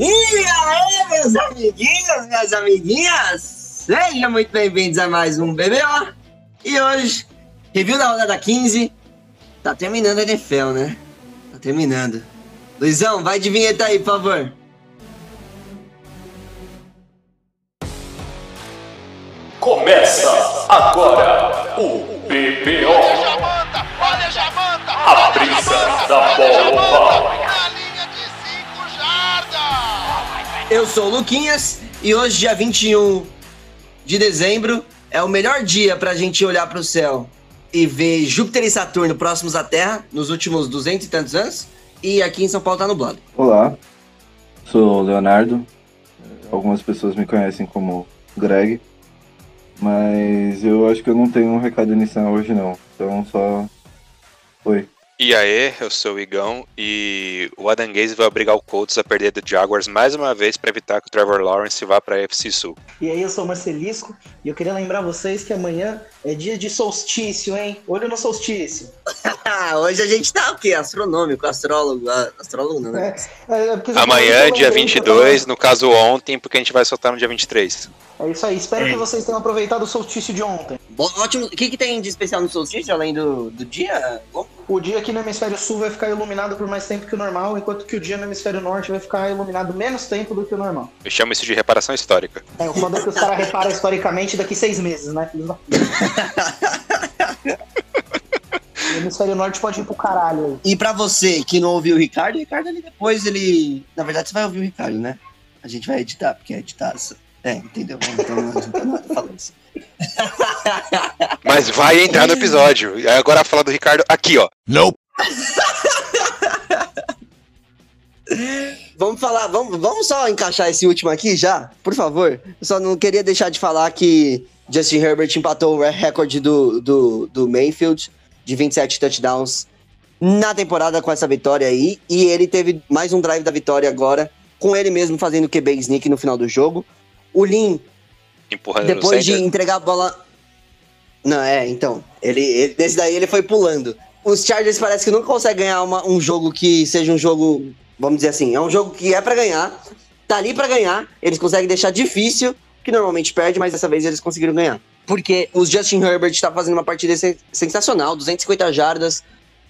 E aí, meus amiguinhos, minhas amiguinhas, sejam muito bem-vindos a mais um BBO. E hoje, review da rodada 15. Tá terminando a NFL, né? Tá terminando. Luizão, vai de vinheta aí, por favor. Começa agora o BBO. Olha Jamanta, olha Jamanta, A brisa da bola Eu sou o Luquinhas e hoje, dia 21 de dezembro, é o melhor dia pra gente olhar pro céu e ver Júpiter e Saturno próximos à Terra nos últimos 200 e tantos anos. E aqui em São Paulo tá nublado. Olá, sou o Leonardo. Algumas pessoas me conhecem como Greg, mas eu acho que eu não tenho um recado inicial hoje não. Então só. Oi. E aí, eu sou o Igão e o Adam Gaze vai obrigar o Colts a perder do Jaguars mais uma vez para evitar que o Trevor Lawrence vá para a FC Sul. E aí, eu sou o Marcelisco e eu queria lembrar vocês que amanhã é dia de solstício, hein? Olho no solstício. Hoje a gente tá o quê? Astronômico, astrólogo, ah, astrólogo não, né? É, é, já Amanhã, falei dia que eu 22, no caso ontem, porque a gente vai soltar no dia 23. É isso aí, espero que vocês tenham aproveitado o solstício de ontem. Bom, ótimo. O que, que tem de especial no solstício, além do, do dia? Bom, O dia aqui no hemisfério sul vai ficar iluminado por mais tempo que o normal, enquanto que o dia no hemisfério norte vai ficar iluminado menos tempo do que o normal. Eu chamo isso de reparação histórica. É, o foda é que os caras reparam historicamente daqui seis meses, né? O hemisfério norte pode ir pro caralho aí. E pra você que não ouviu o Ricardo, o Ricardo ali depois ele. Na verdade, você vai ouvir o Ricardo, né? A gente vai editar, porque é editar. É, entendeu? Então não adianta nada falar isso. Mas vai entrar no episódio. E agora falar do Ricardo aqui, ó. Vamos falar, vamos, vamos só encaixar esse último aqui já, por favor. Eu só não queria deixar de falar que Justin Herbert empatou o recorde do, do, do Mayfield de 27 touchdowns na temporada com essa vitória aí. E ele teve mais um drive da vitória agora, com ele mesmo fazendo QB sneak no final do jogo. O Lin Empurrando depois de entregar a bola. Não, é, então. Ele, ele, desse daí ele foi pulando. Os Chargers parece que nunca conseguem ganhar uma- um jogo que seja um jogo, vamos dizer assim, é um jogo que é pra ganhar, tá ali pra ganhar, eles conseguem deixar difícil, que normalmente perde, mas dessa vez eles conseguiram ganhar. Porque os Justin Herbert tá fazendo uma partida sen- sensacional, 250 jardas,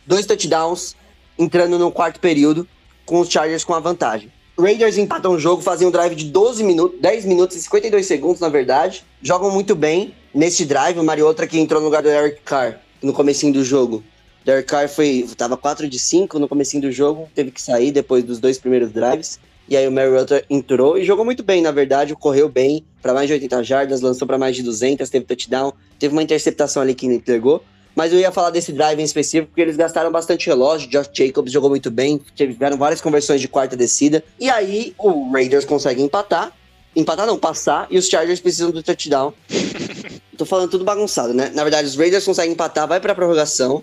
dois touchdowns, entrando no quarto período, com os Chargers com a vantagem. Raiders empatam o jogo, fazem um drive de 12 minutos, 10 minutos e 52 segundos, na verdade. Jogam muito bem nesse drive. O Mariota que entrou no lugar do Eric Carr no comecinho do jogo. O Derek Carr foi, tava 4 de 5 no comecinho do jogo, teve que sair depois dos dois primeiros drives. E aí o Mariota entrou e jogou muito bem, na verdade, correu bem para mais de 80 jardas, lançou para mais de 200, teve touchdown, teve uma interceptação ali que entregou. Mas eu ia falar desse drive em específico porque eles gastaram bastante relógio. Josh Jacobs jogou muito bem, tiveram várias conversões de quarta descida. E aí o Raiders consegue empatar. Empatar não, passar. E os Chargers precisam do touchdown. Tô falando tudo bagunçado, né? Na verdade, os Raiders conseguem empatar, vai pra prorrogação.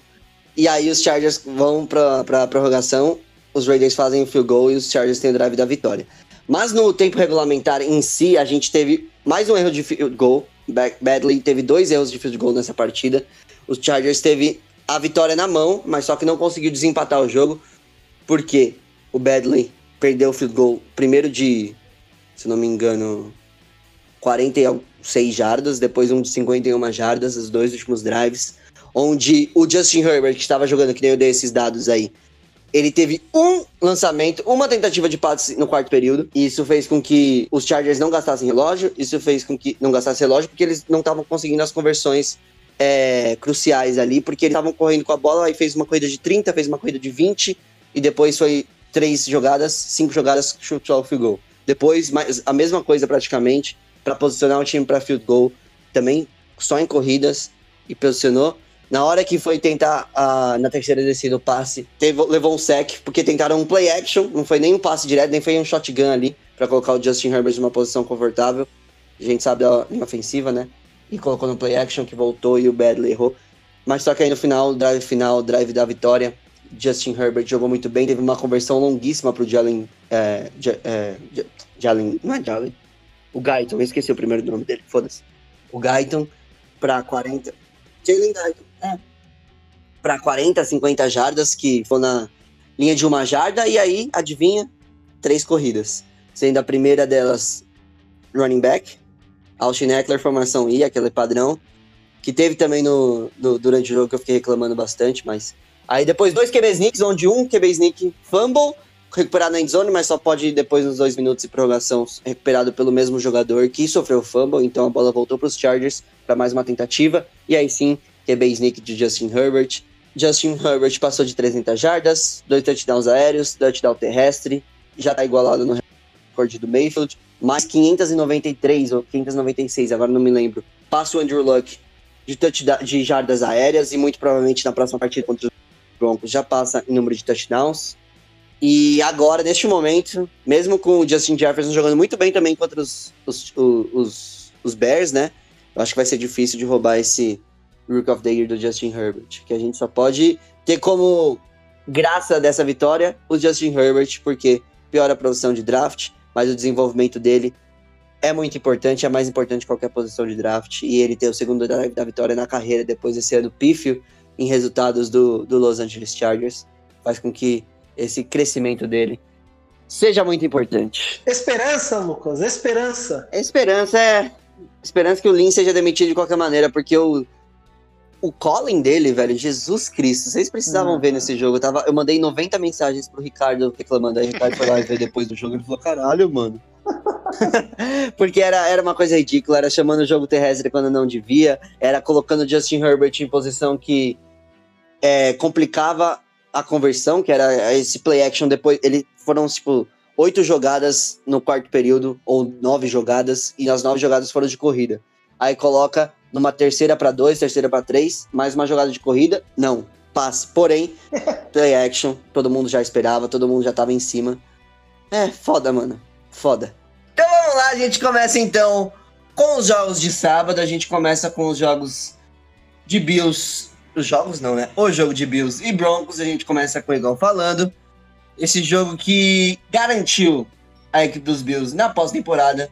E aí os Chargers vão pra, pra prorrogação. Os Raiders fazem o field goal e os Chargers têm o drive da vitória. Mas no tempo regulamentar em si, a gente teve mais um erro de field goal. Ba- Badley teve dois erros de field goal nessa partida. Os Chargers teve a vitória na mão, mas só que não conseguiu desempatar o jogo, porque o Badley perdeu o field goal primeiro de, se não me engano, 46 jardas, depois um de 51 jardas, os dois últimos drives, onde o Justin Herbert, que estava jogando, que nem eu dei esses dados aí, ele teve um lançamento, uma tentativa de passe no quarto período. E isso fez com que os Chargers não gastassem relógio. Isso fez com que não gastassem relógio porque eles não estavam conseguindo as conversões é, cruciais ali, porque eles estavam correndo com a bola e fez uma corrida de 30, fez uma corrida de 20 e depois foi três jogadas, cinco jogadas chutou ao field goal. Depois mais, a mesma coisa praticamente para posicionar o time para field goal, também só em corridas e posicionou. Na hora que foi tentar ah, na terceira descida o passe, teve- levou um sec, porque tentaram um play action, não foi nem um passe direto, nem foi um shotgun ali, para colocar o Justin Herbert numa posição confortável. A gente sabe da linha ofensiva, né? E colocou no play action que voltou e o Badley errou. Mas só que aí no final, drive final, drive da vitória, Justin Herbert jogou muito bem, teve uma conversão longuíssima pro Jalen. É, é, Ja- Jalen. Não é Jalen. O Guyton, eu esqueci o primeiro nome dele, foda-se. O Guyton pra 40. Jalen Guyton, Pra 40, 50 jardas, que foi na linha de uma jarda, e aí, adivinha? Três corridas. sendo a primeira delas running back. Austin Eckler, formação I, aquele padrão. Que teve também no, no- durante o jogo que eu fiquei reclamando bastante, mas. Aí depois dois QB sneaks, onde um QB sneak fumble, recuperado na endzone, mas só pode depois nos dois minutos de prorrogação recuperado pelo mesmo jogador que sofreu fumble, então a bola voltou para os Chargers para mais uma tentativa. E aí sim, QB sneak de Justin Herbert. Justin Herbert passou de 300 jardas, dois touchdowns aéreos, touchdown terrestre, já tá igualado no recorde do Mayfield, mais 593 ou 596, agora não me lembro. Passa o Andrew Luck de, touchdown, de jardas aéreas e muito provavelmente na próxima partida contra os Broncos já passa em número de touchdowns. E agora, neste momento, mesmo com o Justin Jefferson jogando muito bem também contra os, os, os, os Bears, né? Eu acho que vai ser difícil de roubar esse Rook of the Year do Justin Herbert. Que a gente só pode ter como graça dessa vitória o Justin Herbert, porque piora a produção de draft, mas o desenvolvimento dele é muito importante, é mais importante que qualquer posição de draft. E ele ter o segundo drive da vitória na carreira depois desse ano pífio em resultados do, do Los Angeles Chargers faz com que esse crescimento dele seja muito importante. Esperança, Lucas, esperança. Esperança é. Esperança que o Lin seja demitido de qualquer maneira, porque o. O calling dele, velho, Jesus Cristo, vocês precisavam Hum. ver nesse jogo. Eu, tava, eu mandei 90 mensagens pro Ricardo reclamando. Aí o Ricardo foi lá ver depois do jogo e ele falou: caralho, mano. Porque era, era uma coisa ridícula, era chamando o jogo terrestre quando não devia, era colocando o Justin Herbert em posição que é, complicava a conversão, que era esse play action depois. Ele foram, tipo, oito jogadas no quarto período, ou nove jogadas, e as nove jogadas foram de corrida. Aí coloca numa terceira para dois, terceira para três, mais uma jogada de corrida, não, passe. Porém, play action, todo mundo já esperava, todo mundo já tava em cima. É, foda, mano, foda. Então vamos lá, a gente começa então com os jogos de sábado, a gente começa com os jogos de Bills. Os jogos não, né? O jogo de Bills e Broncos, a gente começa com o Igor falando. Esse jogo que garantiu a equipe dos Bills na pós-temporada,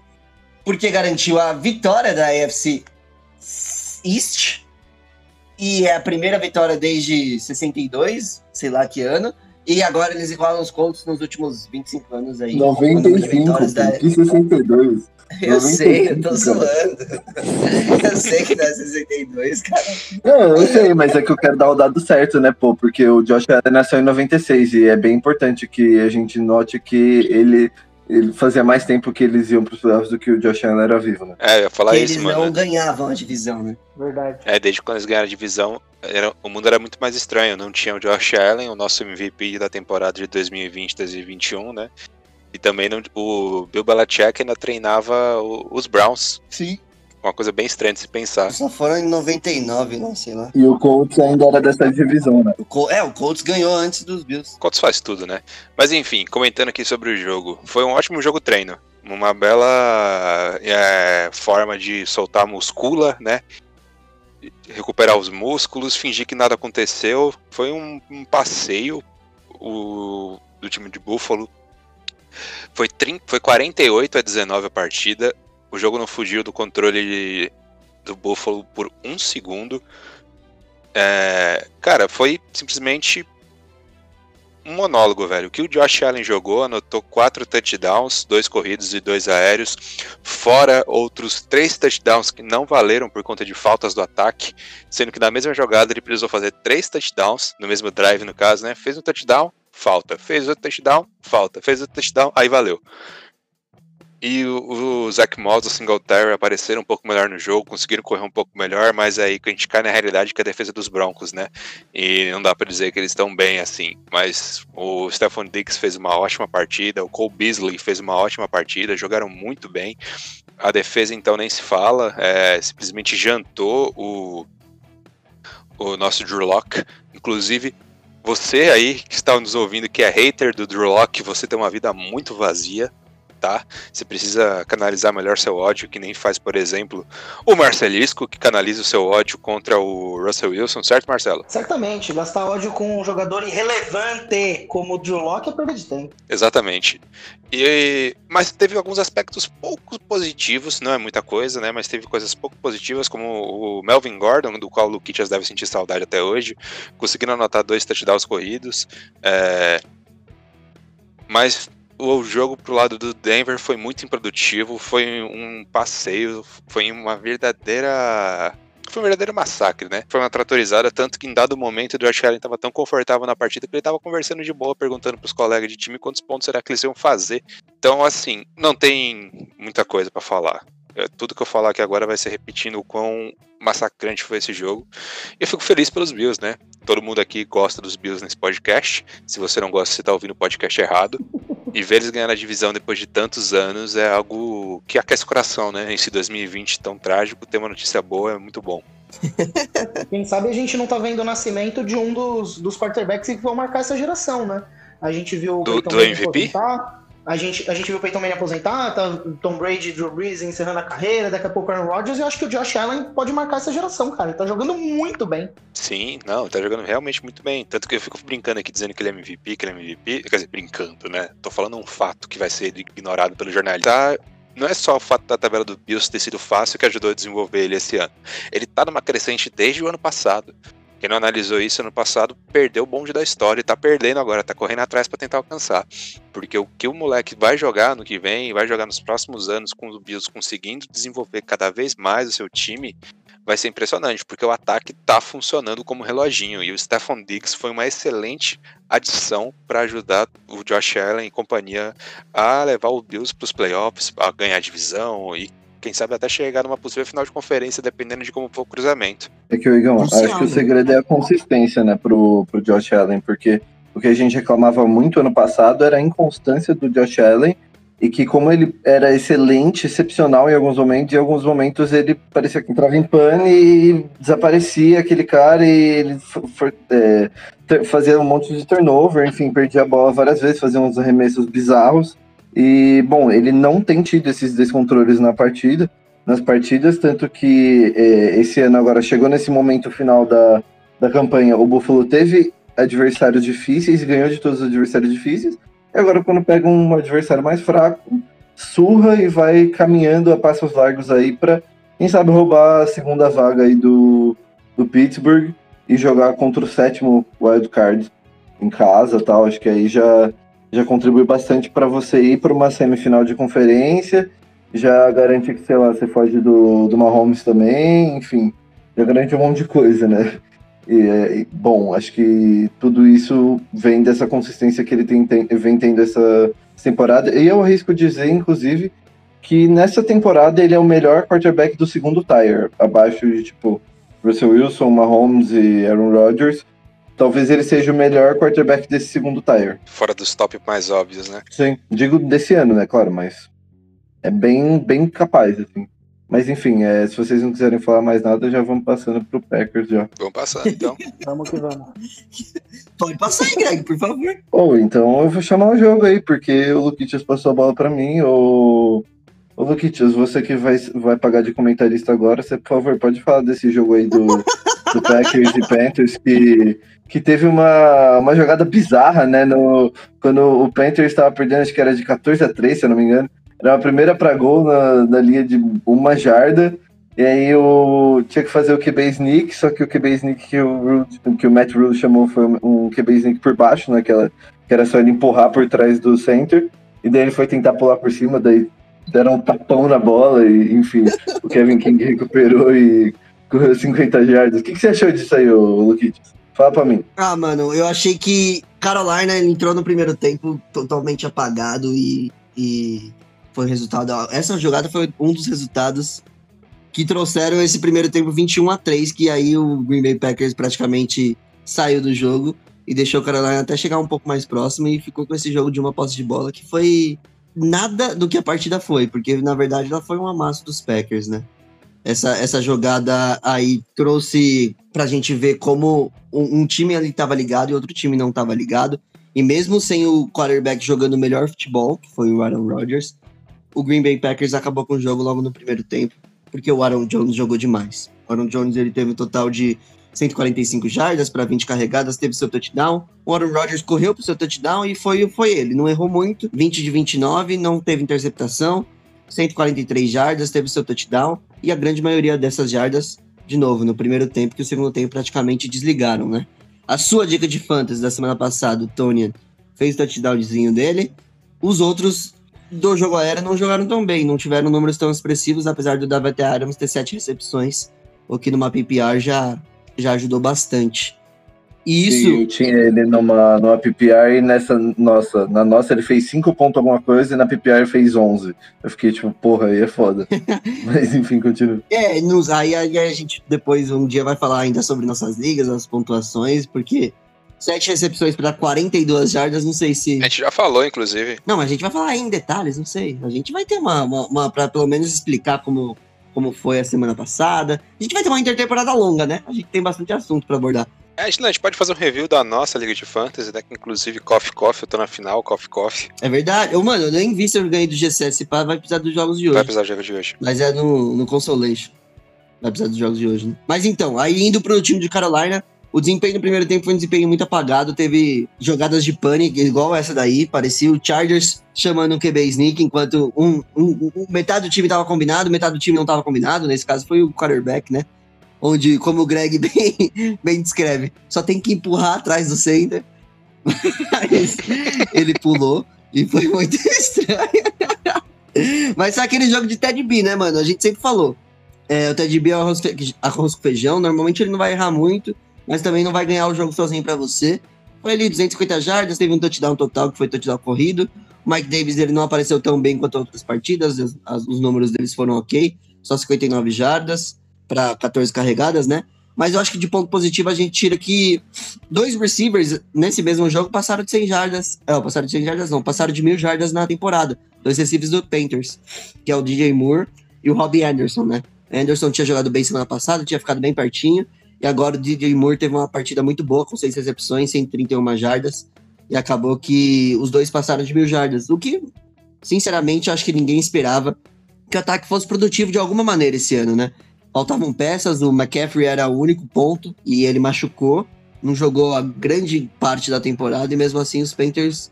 porque garantiu a vitória da AFC East. E é a primeira vitória desde 62, sei lá que ano. E agora eles igualam os Colts nos últimos 25 anos aí. O número de 95, vitórias da- que 62. Eu sei, eu tô 95, zoando. Eu sei que não é 62, cara. Não, eu sei, mas é que eu quero dar o dado certo, né, pô? Porque o Josh Allen nasceu em 96 e é bem importante que a gente note que ele, ele fazia mais tempo que eles iam pros playoffs do que o Josh Allen era vivo, né? É, eu ia falar eles isso, não mano. ganhavam a divisão, né? Verdade. É, desde quando eles ganharam a divisão, era- o mundo era muito mais estranho. Não tinha o Josh Allen, o nosso MVP da temporada de 2020-2021, né? E também não- o Bill Belichick ainda treinava o- os Browns. Sim. Uma coisa bem estranha de se pensar. Só foram em 99, não sei lá. E o Colts ainda era dessa divisão, né? O Col- é, o Colts ganhou antes dos Bills. Colts faz tudo, né? Mas enfim, comentando aqui sobre o jogo. Foi um ótimo jogo treino. Uma bela é, forma de soltar a muscula, né? Recuperar os músculos, fingir que nada aconteceu. Foi um, um passeio o, do time de Buffalo. Foi, 30, foi 48 a 19 a partida. O jogo não fugiu do controle do Buffalo por um segundo. É, cara, foi simplesmente um monólogo, velho. O que o Josh Allen jogou, anotou quatro touchdowns, dois corridos e dois aéreos, fora outros três touchdowns que não valeram por conta de faltas do ataque, sendo que na mesma jogada ele precisou fazer três touchdowns, no mesmo drive no caso, né? Fez um touchdown, falta. Fez outro touchdown, falta. Fez outro touchdown, aí valeu. E o, o Zach Moss o Singletary apareceram um pouco melhor no jogo, conseguiram correr um pouco melhor, mas aí que a gente cai na realidade que é a defesa dos Broncos, né? E não dá pra dizer que eles estão bem assim. Mas o Stephon Diggs fez uma ótima partida, o Cole Beasley fez uma ótima partida, jogaram muito bem. A defesa então nem se fala, é, simplesmente jantou o, o nosso Drew Lock. Inclusive, você aí que está nos ouvindo que é hater do Drew Lock, você tem uma vida muito vazia. Tá? Você precisa canalizar melhor seu ódio, que nem faz, por exemplo, o Marcelisco, que canaliza o seu ódio contra o Russell Wilson, certo, Marcelo? Certamente, gastar ódio com um jogador irrelevante como o Drew Locke é perda de tempo. Exatamente. E, mas teve alguns aspectos pouco positivos, não é muita coisa, né? Mas teve coisas pouco positivas, como o Melvin Gordon, do qual o Luquitas deve sentir saudade até hoje, conseguindo anotar dois touchdowns corridos. É, mas o jogo pro lado do Denver foi muito improdutivo, foi um passeio, foi uma verdadeira foi um verdadeiro massacre, né? Foi uma tratorizada, tanto que em dado momento o Josh Allen estava tão confortável na partida que ele estava conversando de boa, perguntando pros colegas de time quantos pontos será que eles iam fazer. Então, assim, não tem muita coisa para falar. É, tudo que eu falar aqui agora vai ser repetindo o quão massacrante foi esse jogo. E eu fico feliz pelos Bills, né? Todo mundo aqui gosta dos Bills nesse podcast. Se você não gosta, você tá ouvindo o podcast errado. E ver eles ganhar a divisão depois de tantos anos é algo que aquece o coração, né? Esse 2020 tão trágico, ter uma notícia boa é muito bom. Quem sabe a gente não tá vendo o nascimento de um dos, dos quarterbacks que vão marcar essa geração, né? A gente viu o Do- do MVP? aposentar, A gente, a gente viu o Peyton Manning aposentar, tá Tom Brady Drew Brees encerrando a carreira, daqui a pouco Aaron Rodgers, e eu acho que o Josh Allen pode marcar essa geração, cara. Ele tá jogando muito bem. Sim, não, tá jogando realmente muito bem. Tanto que eu fico brincando aqui dizendo que ele é MVP, que ele é MVP. Quer dizer, brincando, né? Tô falando um fato que vai ser ignorado pelo jornalista. Tá, não é só o fato da tabela do Bills ter sido fácil que ajudou a desenvolver ele esse ano. Ele tá numa crescente desde o ano passado. Quem não analisou isso ano passado perdeu o bonde da história e tá perdendo agora, tá correndo atrás pra tentar alcançar. Porque o que o moleque vai jogar no que vem, vai jogar nos próximos anos com o Bills conseguindo desenvolver cada vez mais o seu time, vai ser impressionante, porque o ataque tá funcionando como reloginho. E o Stephon Diggs foi uma excelente adição para ajudar o Josh Allen e companhia a levar o Bills para os playoffs, a ganhar a divisão e quem sabe até chegar numa possível final de conferência, dependendo de como for o cruzamento. É que, Igão, Crucial, acho que o segredo é a consistência, né, pro, pro Josh Allen, porque o que a gente reclamava muito ano passado era a inconstância do Josh Allen e que como ele era excelente, excepcional em alguns momentos, em alguns momentos ele parecia que entrava em pane e desaparecia aquele cara e ele f- f- é, fazia um monte de turnover, enfim, perdia a bola várias vezes, fazia uns arremessos bizarros. E, bom, ele não tem tido esses descontroles na partida, nas partidas, tanto que é, esse ano agora chegou nesse momento final da, da campanha, o Buffalo teve adversários difíceis, ganhou de todos os adversários difíceis, e agora quando pega um adversário mais fraco, surra e vai caminhando a passos largos aí para quem sabe roubar a segunda vaga aí do, do Pittsburgh e jogar contra o sétimo wild card em casa, tal. Acho que aí já já contribui bastante para você ir para uma semifinal de conferência, já garante que, sei lá, você foge do, do Mahomes também, enfim, já garante um monte de coisa, né? E, é, e, bom, acho que tudo isso vem dessa consistência que ele tem, tem- vem tendo essa temporada. E eu arrisco dizer, inclusive, que nessa temporada ele é o melhor quarterback do segundo tier, abaixo de, tipo, Russell Wilson, Mahomes e Aaron Rodgers. Talvez ele seja o melhor quarterback desse segundo tier. Fora dos top mais óbvios, né? Sim, digo desse ano, né, claro, mas é bem, bem capaz, assim. Mas enfim, é, se vocês não quiserem falar mais nada, já vamos passando pro Packers já. Vamos passando, então. Vamos que vamos. Pode passar aí, Greg, por favor. Ou então eu vou chamar o jogo aí, porque o Luquitas passou a bola pra mim, ou... Ô Luquitas, você que vai, vai pagar de comentarista agora, você, por favor, pode falar desse jogo aí do, do Packers e Panthers, que, que teve uma, uma jogada bizarra, né, no, quando o Panthers estava perdendo, acho que era de 14 a 3, se eu não me engano, era a primeira pra gol na, na linha de uma jarda, e aí o, tinha que fazer o QB sneak, só que o QB sneak que o, que o Matt Rule chamou foi um QB sneak por baixo, né, que, ela- que era só ele empurrar por trás do center, e daí ele foi tentar pular por cima, daí deram um tapão na bola, e enfim, o Kevin King recuperou e correu 50 jardas. O que, que você achou disso aí, Luquitas? Fala pra mim. Ah, mano, eu achei que Carolina entrou no primeiro tempo totalmente apagado e, e foi resultado. Essa jogada foi um dos resultados que trouxeram esse primeiro tempo 21 a 3, que aí o Green Bay Packers praticamente saiu do jogo e deixou o Carolina até chegar um pouco mais próximo e ficou com esse jogo de uma posse de bola que foi nada do que a partida foi, porque na verdade ela foi um amasso dos Packers, né? Essa, essa jogada aí trouxe pra gente ver como um, um time ali tava ligado e outro time não tava ligado. E mesmo sem o quarterback jogando o melhor futebol, que foi o Aaron Rodgers, o Green Bay Packers acabou com o jogo logo no primeiro tempo, porque o Aaron Jones jogou demais. O Aaron Jones ele teve um total de 145 jardas para 20 carregadas, teve seu touchdown. O Aaron Rodgers correu pro seu touchdown e foi, foi ele. Não errou muito. 20 de 29, não teve interceptação. 143 jardas, teve seu touchdown. E a grande maioria dessas jardas, de novo, no primeiro tempo, que o segundo tempo praticamente desligaram, né? A sua dica de fantasy da semana passada, o Tony fez o touchdownzinho dele. Os outros do jogo aéreo não jogaram tão bem, não tiveram números tão expressivos, apesar do Davante Adams ter sete recepções, o que numa PPR já, já ajudou bastante. E isso. Sim, eu tinha ele numa, numa PPR e nessa nossa, na nossa ele fez 5 pontos alguma coisa e na PPR fez 11. Eu fiquei tipo, porra, aí é foda. Mas enfim, continua. É, nos, aí, aí a gente depois um dia vai falar ainda sobre nossas ligas, as pontuações, porque sete recepções para 42 jardas, não sei se. A gente já falou, inclusive. Não, mas a gente vai falar aí em detalhes, não sei. A gente vai ter uma, uma, uma para pelo menos explicar como, como foi a semana passada. A gente vai ter uma intertemporada longa, né? A gente tem bastante assunto para abordar. É, a gente, pode fazer um review da nossa Liga de Fantasy, né? Que inclusive Coffee Coffee, eu tô na final, Coffee Coffee. É verdade. Eu, mano, eu nem vi se eu ganhei do G7, se pá, vai precisar dos jogos de hoje. Vai precisar do jogo de hoje. Mas é no, no Consolation. Vai precisar dos jogos de hoje, né? Mas então, aí indo pro time de Carolina, o desempenho no primeiro tempo foi um desempenho muito apagado. Teve jogadas de pânico, igual essa daí. Parecia o Chargers chamando um QB sneak, enquanto um, um- um- metade do time tava combinado, metade do time não tava combinado. Nesse caso foi o quarterback, né? Onde, como o Greg bem, bem descreve, só tem que empurrar atrás do center. Mas ele pulou e foi muito estranho. Mas é aquele jogo de Ted B, né, mano? A gente sempre falou. É, o Ted B é arroz, arroz com feijão. Normalmente ele não vai errar muito, mas também não vai ganhar o jogo sozinho pra você. Foi ali 250 jardas, teve um touchdown total, que foi touchdown corrido. O Mike Davis ele não apareceu tão bem quanto outras partidas, as- as- os números deles foram ok, só 59 jardas para 14 carregadas, né? Mas eu acho que de ponto positivo a gente tira que dois receivers nesse mesmo jogo passaram de 100 jardas. Não, passaram de 100 jardas não, passaram de mil jardas na temporada. Dois receivers do Panthers, que é o DJ Moore e o Robbie Anderson, né? Anderson tinha jogado bem semana passada, tinha ficado bem pertinho. E agora o DJ Moore teve uma partida muito boa, com seis recepções, 131 jardas. E acabou que os dois passaram de mil jardas. O que, sinceramente, acho que ninguém esperava que o ataque fosse produtivo de alguma maneira esse ano, né? Faltavam peças, o McCaffrey era o único ponto e ele machucou. Não jogou a grande parte da temporada e mesmo assim os Panthers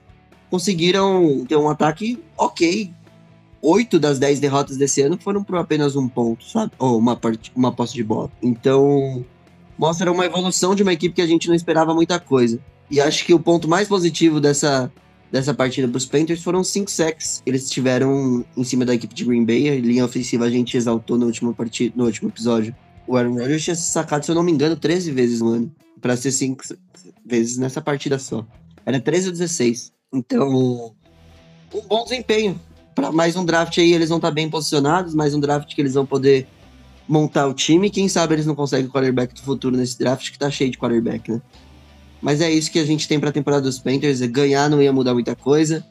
conseguiram ter um ataque ok. Oito das dez derrotas desse ano foram por apenas um ponto, sabe? Ou uma, part... uma posse de bola. Então, mostra uma evolução de uma equipe que a gente não esperava muita coisa. E acho que o ponto mais positivo dessa, dessa partida para os Panthers foram cinco sacks. Eles tiveram em cima da equipe de Green Bay. A linha ofensiva a gente exaltou no último, partida, no último episódio. O Aaron Rodgers tinha sacado, se eu não me engano, 13 vezes no ano. Para ser cinco vezes nessa partida só. Era 13 ou 16. Então, um bom desempenho. Para mais um draft aí, eles vão estar bem posicionados. Mais um draft que eles vão poder montar o time. Quem sabe eles não conseguem o quarterback do futuro nesse draft, que tá cheio de quarterback, né? Mas é isso que a gente tem pra temporada dos Panthers. É ganhar não ia mudar muita coisa.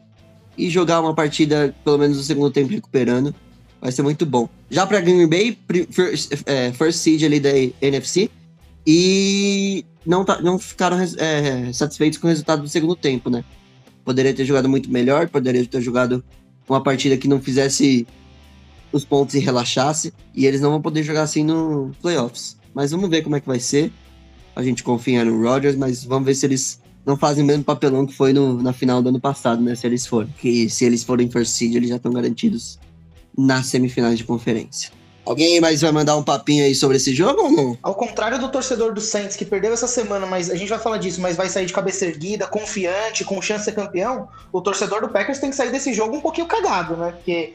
E jogar uma partida, pelo menos no segundo tempo, recuperando. Vai ser muito bom. Já pra Green Bay, first, é, first seed ali da NFC. E não, tá, não ficaram é, satisfeitos com o resultado do segundo tempo, né? Poderia ter jogado muito melhor, poderia ter jogado uma partida que não fizesse os pontos e relaxasse. E eles não vão poder jogar assim no playoffs. Mas vamos ver como é que vai ser. A gente confia no Rodgers, mas vamos ver se eles não fazem o mesmo papelão que foi no, na final do ano passado, né? Se eles forem. Que se eles forem first seed, eles já estão garantidos nas semifinais de conferência. Alguém mais vai mandar um papinho aí sobre esse jogo ou não? Ao contrário do torcedor do Saints que perdeu essa semana, mas a gente vai falar disso, mas vai sair de cabeça erguida, confiante, com chance de ser campeão, o torcedor do Packers tem que sair desse jogo um pouquinho cagado, né? Porque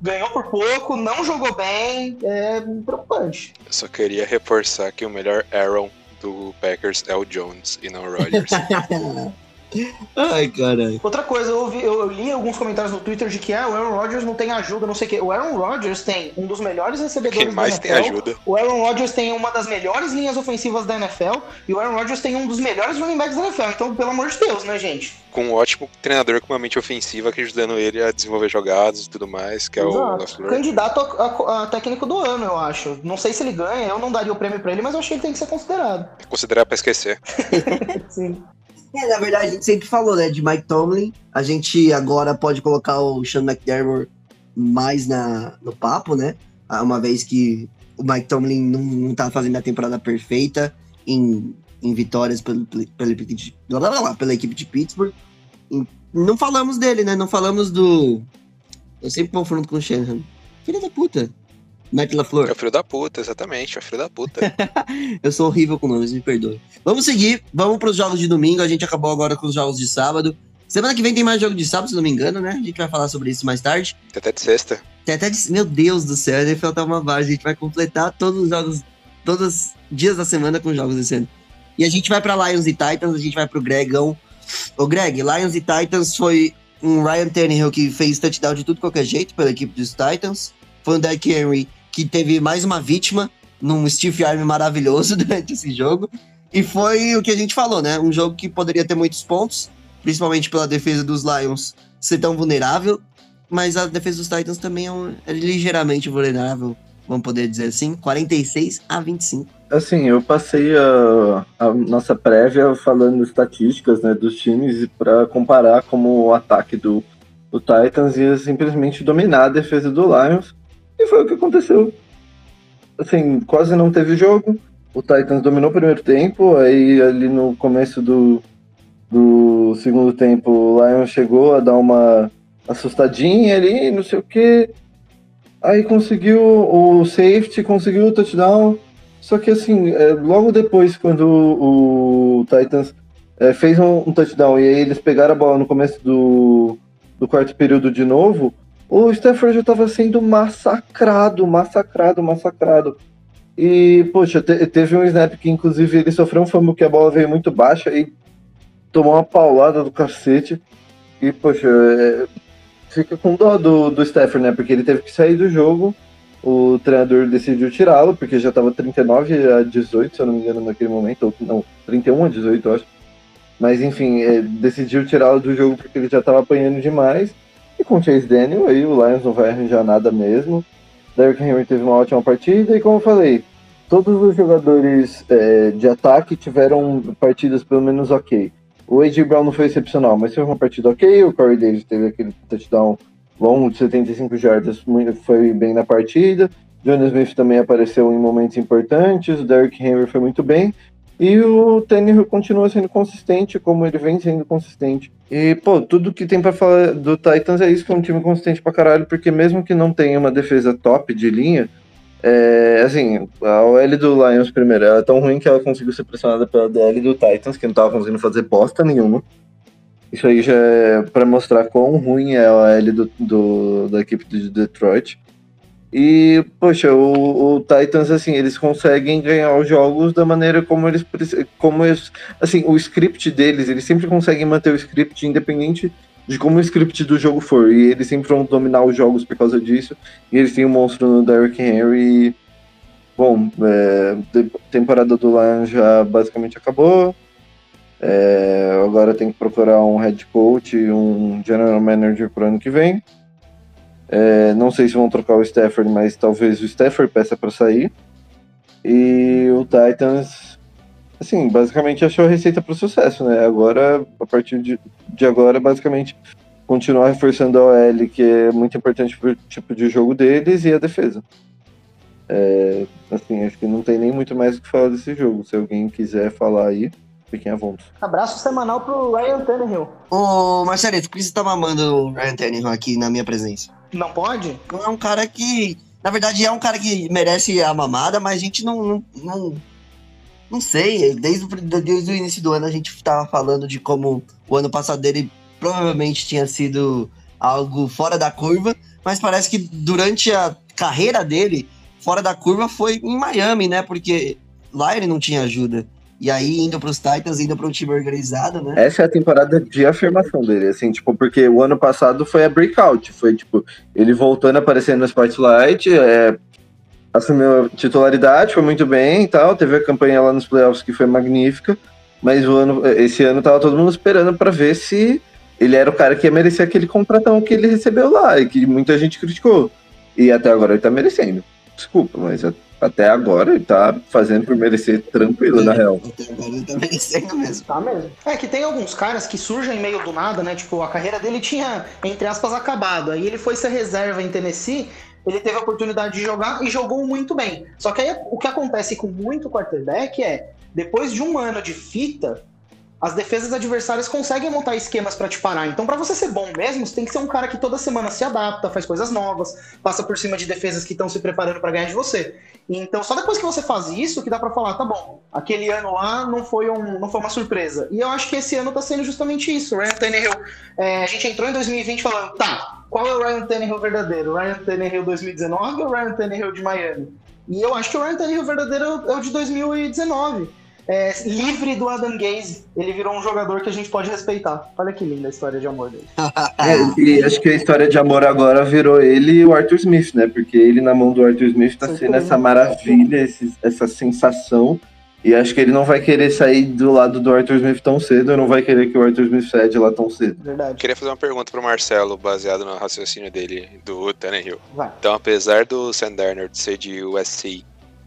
ganhou por pouco, não jogou bem, é preocupante. Eu só queria reforçar que o melhor Aaron do Packers é o Jones e não o Rodgers. Ai, caralho. Outra coisa, eu, ouvi- eu- eu li alguns comentários no Twitter de que ah, o Aaron Rodgers não tem ajuda, não sei o quê. O Aaron Rodgers tem um dos melhores recebedores Quem mais da tem NFL. ajuda? O Aaron Rodgers tem uma das melhores linhas ofensivas da NFL e o Aaron Rodgers tem um dos melhores running backs da NFL. Então, pelo amor de Deus, né, gente? Com um ótimo treinador com uma mente ofensiva que ajudando ele a desenvolver jogadas e tudo mais, que é o Exato. LaFleur. Candidato a, a- a técnico do ano, eu acho. Não sei se ele ganha, eu não daria o prêmio pra ele, mas eu acho que ele tem que ser considerado. Considerar pra esquecer. Sim. É, na verdade, a gente sempre falou, né, de Mike Tomlin. A gente agora pode colocar o Sean McDermott mais na, no papo, né? Ah, Uma vez que o Mike Tomlin não, não tá fazendo a temporada perfeita em, em vitórias pelo, pela, blá, blá, pela equipe de Pittsburgh. E não falamos dele, né? Não falamos do. Eu sempre confronto com o Shanahan. Filha da puta. Matt É LaFleur. o filho da puta, exatamente, é o filho da puta. Eu sou horrível com nomes, me perdoe. Vamos seguir, vamos para os jogos de domingo. A gente acabou agora com os jogos de sábado. Semana que vem tem mais jogo de sábado, se não me engano, né? A gente vai falar sobre isso mais tarde. Tem até de sexta. Tem até de... Meu Deus do céu, a NFL tá uma base. A gente vai completar todos os jogos, todos os dias da semana com jogos desse ano. E a gente vai pra Lions e Titans, a gente vai pro Gregão. Ô Greg, Lions e Titans foi um Ryan Tannehill que fez touchdown de tudo qualquer jeito pela equipe dos Titans. Foi um Derrick Henry que teve mais uma vítima num Steve Arm maravilhoso durante esse jogo. E foi o que a gente falou, né? Um jogo que poderia ter muitos pontos, principalmente pela defesa dos Lions ser tão vulnerável, mas a defesa dos Titans também é, um- é ligeiramente vulnerável, vamos poder dizer assim, 46 a 25. Assim, eu passei a, a nossa prévia falando estatísticas né, dos times para comparar como o ataque do, do Titans ia simplesmente dominar a defesa do Lions. E foi o que aconteceu. Assim, quase não teve jogo. O Titans dominou o primeiro tempo, aí ali no começo do, do segundo tempo o Lions chegou a dar uma assustadinha ali, não sei o que. Aí conseguiu o safety, conseguiu o touchdown. Só que assim, é, logo depois, quando o, o Titans é, fez um, um touchdown e aí eles pegaram a bola no começo do, do quarto período de novo, o Stafford já estava sendo massacrado, massacrado, massacrado. E, poxa, te- teve um snap que inclusive ele sofreu um fumble que a bola veio muito baixa e tomou uma paulada do cacete. E, poxa, é, fica com dó do, do Stafford, né? Porque ele teve que sair do jogo o treinador decidiu tirá-lo, porque já estava 39 a 18, se eu não me engano, naquele momento, ou não, 31 a 18, eu acho. Mas enfim, é, decidiu tirá-lo do jogo porque ele já estava apanhando demais. Com o Chase Daniel, aí o Lions não vai arranjar nada mesmo. Derrick Henry teve uma ótima partida, e como eu falei, todos os jogadores é, de ataque tiveram partidas pelo menos ok. O A.J. Brown não foi excepcional, mas teve uma partida ok. O Corey Davis teve aquele touchdown longo de 75 jardas, foi bem na partida. Jonas Smith também apareceu em momentos importantes. O Derrick Henry foi muito bem. E o Tannehill continua sendo consistente, como ele vem sendo consistente. E, pô, tudo que tem pra falar do Titans é isso, que é um time consistente pra caralho, porque mesmo que não tenha uma defesa top de linha, é, assim, a OL do Lions, primeiro, ela é tão ruim que ela conseguiu ser pressionada pela DL do Titans, que não tava conseguindo fazer bosta nenhuma. Isso aí já é pra mostrar quão ruim é a OL do, do- da equipe de Detroit. E, poxa, o, o Titans, assim, eles conseguem ganhar os jogos da maneira como eles. Como eles assim, o script deles, eles sempre conseguem manter o script independente de como o script do jogo for. E eles sempre vão dominar os jogos por causa disso. E eles têm um monstro no Derrick Henry. e, Bom, é, temporada do Lions já basicamente acabou. É, agora tem que procurar um head coach e um general manager pro ano que vem. É, não sei se vão trocar o Stafford, mas talvez o Stafford peça para sair. E o Titans, assim, basicamente achou a receita para o sucesso, né? Agora, a partir de, de agora, basicamente continuar reforçando a OL, que é muito importante pro tipo de jogo deles, e a defesa. É, assim, acho que não tem nem muito mais o que falar desse jogo. Se alguém quiser falar aí, fiquem à vontade. Abraço semanal pro Ryan Tannehill. Ô, Marcelito, por que você tá mamando o Ryan Tannehill aqui na minha presença? Não pode? É um cara que, na verdade, é um cara que merece a mamada, mas a gente não. Não, não, não sei. Desde, o- desde o início do ano a gente tava falando de como o ano passado dele provavelmente tinha sido algo fora da curva, mas parece que durante a carreira dele, fora da curva foi em Miami, né? Porque lá ele não tinha ajuda. E aí, indo pros Titans, indo pra um time organizado, né? Essa é a temporada de afirmação dele, assim, tipo, porque o ano passado foi a breakout, foi tipo, ele voltando a aparecer no Spotlight, é, assumiu a titularidade, foi muito bem e tal, teve a campanha lá nos playoffs que foi magnífica, mas o ano, esse ano tava todo mundo esperando pra ver se ele era o cara que ia merecer aquele contratão que ele recebeu lá, e que muita gente criticou. E até agora ele tá merecendo. Desculpa, mas a- até agora ele tá fazendo por merecer tranquilo, na real. Até agora ele tá merecendo mesmo. Tá mesmo. É que tem alguns caras que surgem meio do nada, né? Tipo, a carreira dele tinha, entre aspas, acabado. Aí ele foi ser reserva em Tennessee, ele teve a oportunidade de jogar e jogou muito bem. Só que aí o que acontece com muito quarterback é, depois de um ano de fita, as defesas adversárias conseguem montar esquemas para te parar. Então, para você ser bom mesmo, você tem que ser um cara que toda semana se adapta, faz coisas novas, passa por cima de defesas que estão se preparando para ganhar de você. Então, só depois que você faz isso que dá para falar, tá bom, aquele ano lá não foi, um, não foi uma surpresa. E eu acho que esse ano tá sendo justamente isso. Ryan Tannehill, é, a gente entrou em 2020 falando, tá, qual é o Ryan Tannehill verdadeiro? Ryan Tannehill 2019 ou o Ryan Tannehill de Miami? E eu acho que o Ryan Tannehill verdadeiro é o de 2019 é, livre do Adam Gaze, ele virou um jogador que a gente pode respeitar. Olha que linda a história de amor dele. é, e acho que a história de amor agora virou ele e o Arthur Smith, né? Porque ele na mão do Arthur Smith tá sendo essa maravilha, esse, essa sensação. E acho que ele não vai querer sair do lado do Arthur Smith tão cedo, não vai querer que o Arthur Smith saia de lá tão cedo. Verdade. Queria fazer uma pergunta pro Marcelo, baseado no raciocínio dele, do Tannehill. Vai. Então, apesar do Sam Darnold ser de USC,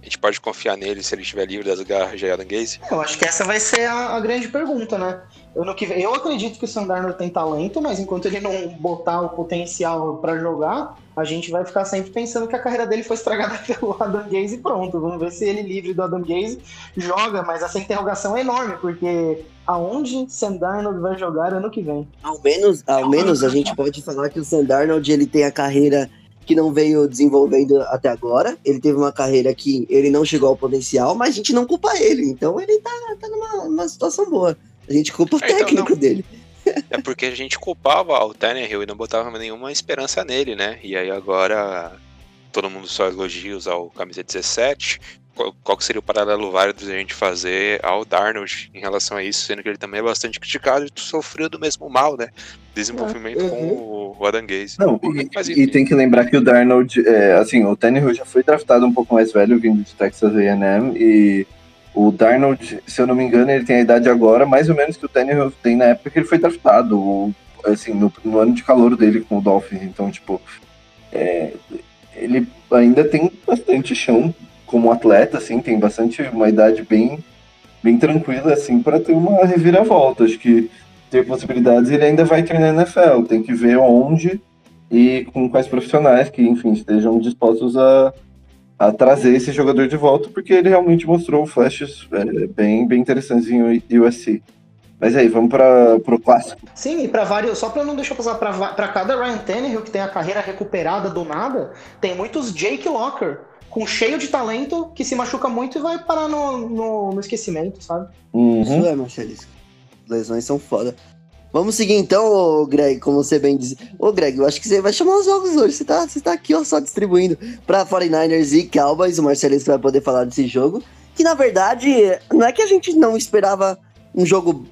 gente pode confiar nele se ele estiver livre das garras de Adam Gaze? Eu acho que essa vai ser a, a grande pergunta, né? Eu, no que, eu acredito que o Sandarno tem talento, mas enquanto ele não botar o potencial para jogar, a gente vai ficar sempre pensando que a carreira dele foi estragada pelo Adam Gaze e pronto. Vamos ver se ele livre do Adam Gaze joga, mas essa interrogação é enorme, porque aonde Sandarnold vai jogar ano que vem? Ao menos, ao menos a gente pode falar que o Sandarnold ele tem a carreira que não veio desenvolvendo até agora. Ele teve uma carreira que ele não chegou ao potencial, mas a gente não culpa ele. Então ele tá, tá numa, numa situação boa. A gente culpa o É, então, técnico não. dele. É porque a gente culpava o Tannehill e não botava nenhuma esperança nele, né? E aí agora todo mundo só elogios ao camisa 17. Qual, qual que seria o paralelo válido de a gente fazer ao Darnold em relação a isso, sendo que ele também é bastante criticado e sofreu do mesmo mal, né? Desenvolvimento Uhum. com o, o Adam Gaze. Não, e, Mas e tem que lembrar que o Darnold, é, assim, o Tannehill já foi draftado um pouco mais velho, vindo de Texas A&M, e o Darnold, se eu não me engano, ele tem a idade agora, mais ou menos que o Tannehill tem na época que ele foi draftado, ou, assim, no, no ano de calor dele com o Dolphins, então, tipo, é, ele ainda tem bastante chão como atleta, assim, tem bastante, uma idade bem, bem tranquila, assim, para ter uma reviravolta, acho que ter possibilidades, ele ainda vai ter na NFL. Tem que ver onde e com quais profissionais que, enfim, estejam dispostos a, a trazer esse jogador de volta, porque ele realmente mostrou flashes é, bem, bem interessantes em USC. Mas aí, vamos para o clássico. Sim, e para vários, só para não deixar passar para cada Ryan Tannehill que tem a carreira recuperada do nada, tem muitos Jake Locker com cheio de talento que se machuca muito e vai parar no, no, no esquecimento, sabe? Uhum. Isso é, Marcelisco. Lesões são foda. Vamos seguir então, ô Greg, como você bem disse. Ô Greg, eu acho que você vai chamar os jogos hoje. Você tá, você tá aqui ó, só distribuindo pra 49ers e Cowboys. O Marcelisco vai poder falar desse jogo. Que na verdade, não é que a gente não esperava um jogo.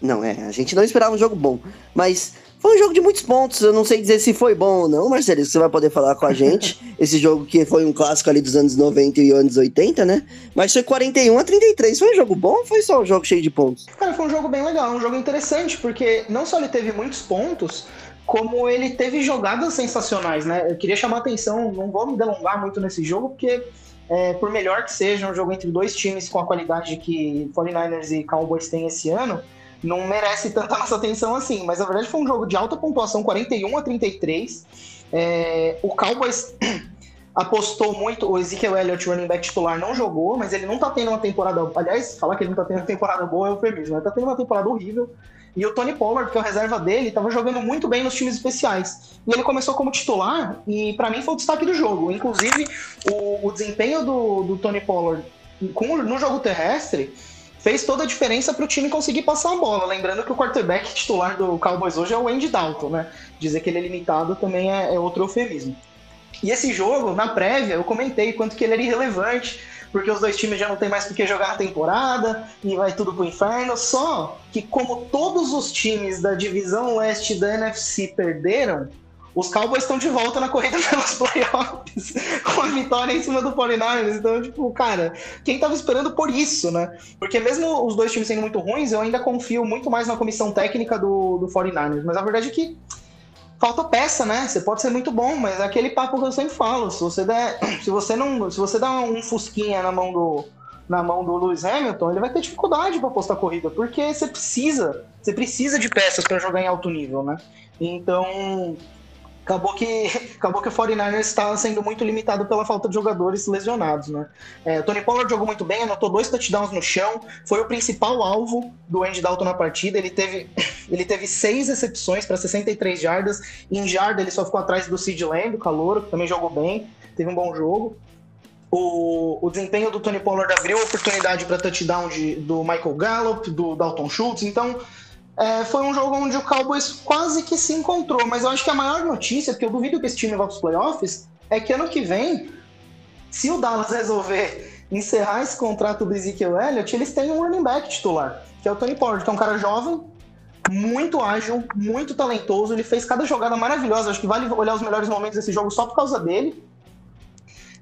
Não, é, a gente não esperava um jogo bom. Mas foi um jogo de muitos pontos. Eu não sei dizer se foi bom ou não, Marcelisco. Você vai poder falar com a gente. Esse jogo que foi um clássico ali dos anos 90 e anos 80, né? Mas foi 41 a 33. Foi um jogo bom ou foi só um jogo cheio de pontos? Cara, foi um jogo bem legal, um jogo interessante, porque não só ele teve muitos pontos, como ele teve jogadas sensacionais, né? Eu queria chamar a atenção, não vou me delongar muito nesse jogo, porque é, por melhor que seja um jogo entre dois times com a qualidade que 49ers e Cowboys têm esse ano, não merece tanta nossa atenção assim. Mas na verdade foi um jogo de alta pontuação, 41 a 33. É, o Cowboys apostou muito, o Ezekiel Elliott, running back titular, não jogou, mas ele não tá tendo uma temporada. Aliás, falar que ele não tá tendo uma temporada boa é eufemismo, ele tá tendo uma temporada horrível. E o Tony Pollard, que é o reserva dele, tava jogando muito bem nos times especiais. E ele começou como titular, e para mim foi o destaque do jogo. Inclusive, o, o desempenho do, do Tony Pollard no jogo terrestre fez toda a diferença para o time conseguir passar a bola. Lembrando que o quarterback titular do Cowboys hoje é o Andy Dalton, né? Dizer que ele é limitado também é, é outro eufemismo. E esse jogo, na prévia, eu comentei quanto que ele era irrelevante, porque os dois times já não tem mais por que jogar a temporada e vai tudo pro inferno. Só que, como todos os times da divisão leste da NFC perderam, os Cowboys estão de volta na corrida pelos playoffs com a vitória em cima do 49ers. Então, tipo, cara, quem tava esperando por isso, né? Porque mesmo os dois times sendo muito ruins, eu ainda confio muito mais na comissão técnica do, do 49ers. Mas a verdade é que falta peça, né? Você pode ser muito bom, mas é aquele papo que eu sempre falo. Se você der, se você não, se você dá um fusquinha na mão do na mão do Lewis Hamilton, ele vai ter dificuldade para postar corrida, porque você precisa, você precisa de peças para jogar em alto nível, né? Então, acabou que, acabou que o 49ers estava sendo muito limitado pela falta de jogadores lesionados, né? É, Tony Pollard jogou muito bem, anotou dois touchdowns no chão, foi o principal alvo do Andy Dalton na partida. Ele teve, ele teve seis recepções para 63 jardas. Em jarda ele só ficou atrás do Sid Lamb, o calouro, que também jogou bem, teve um bom jogo. O, o desempenho do Tony Pollard abriu oportunidade para touchdown de, do Michael Gallup, do Dalton Schultz. Então, é, foi um jogo onde o Cowboys quase que se encontrou. Mas eu acho que a maior notícia, porque eu duvido que esse time vá para os playoffs, é que ano que vem, se o Dallas resolver encerrar esse contrato do Ezekiel Elliott, eles têm um running back titular, que é o Tony Pollard, que é um cara jovem, muito ágil, muito talentoso. Ele fez cada jogada maravilhosa. Acho que vale olhar os melhores momentos desse jogo só por causa dele.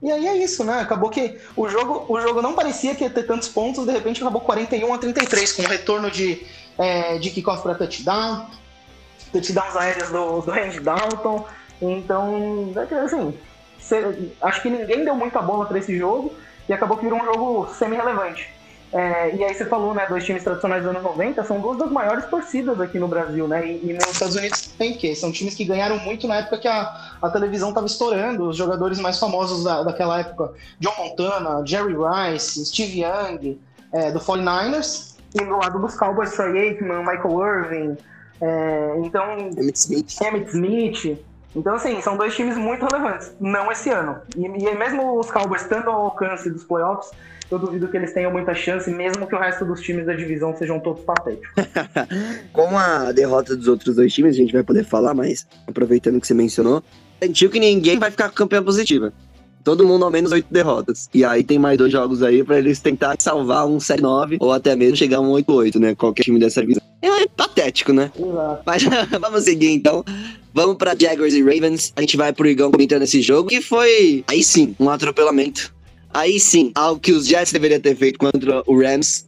E aí é isso, né? Acabou que o jogo, o jogo não parecia que ia ter tantos pontos, de repente acabou 41 a 33, com o retorno de, é, de kickoff para touchdown, touchdowns aéreos do, do Randy Dalton. Então, é assim, acho que ninguém deu muita bola para esse jogo e acabou que virou um jogo semi-relevante. É, e aí você falou, né, dois times tradicionais dos anos 90, são duas das maiores torcidas aqui no Brasil, né? E, e nos Estados Unidos tem que São times que ganharam muito na época que a, a televisão estava estourando, os jogadores mais famosos da, daquela época, John Montana, Jerry Rice, Steve Young, é, do 49ers, e do lado dos Cowboys, Troy Aikman, Michael Irving, é, então... Emmett Smith. Emmett Smith. Então, assim, são dois times muito relevantes. Não esse ano. E, e mesmo os Cowboys estando ao alcance dos playoffs, eu duvido que eles tenham muita chance, mesmo que o resto dos times da divisão sejam todos patéticos. Com a derrota dos outros dois times, a gente vai poder falar, mas aproveitando que você mencionou, sentiu que ninguém vai ficar com campeã positiva. Todo mundo ao menos oito derrotas. E aí tem mais dois jogos aí para eles tentar salvar um 7-9 ou até mesmo chegar a um 8-8, né? Qualquer time dessa divisão. É patético, né? Exato. Mas vamos seguir então. Vamos para Jaguars e Ravens. A gente vai pro Igão comentando esse jogo, que foi, aí sim, um atropelamento Aí sim, algo que os Jets deveriam ter feito contra o Rams.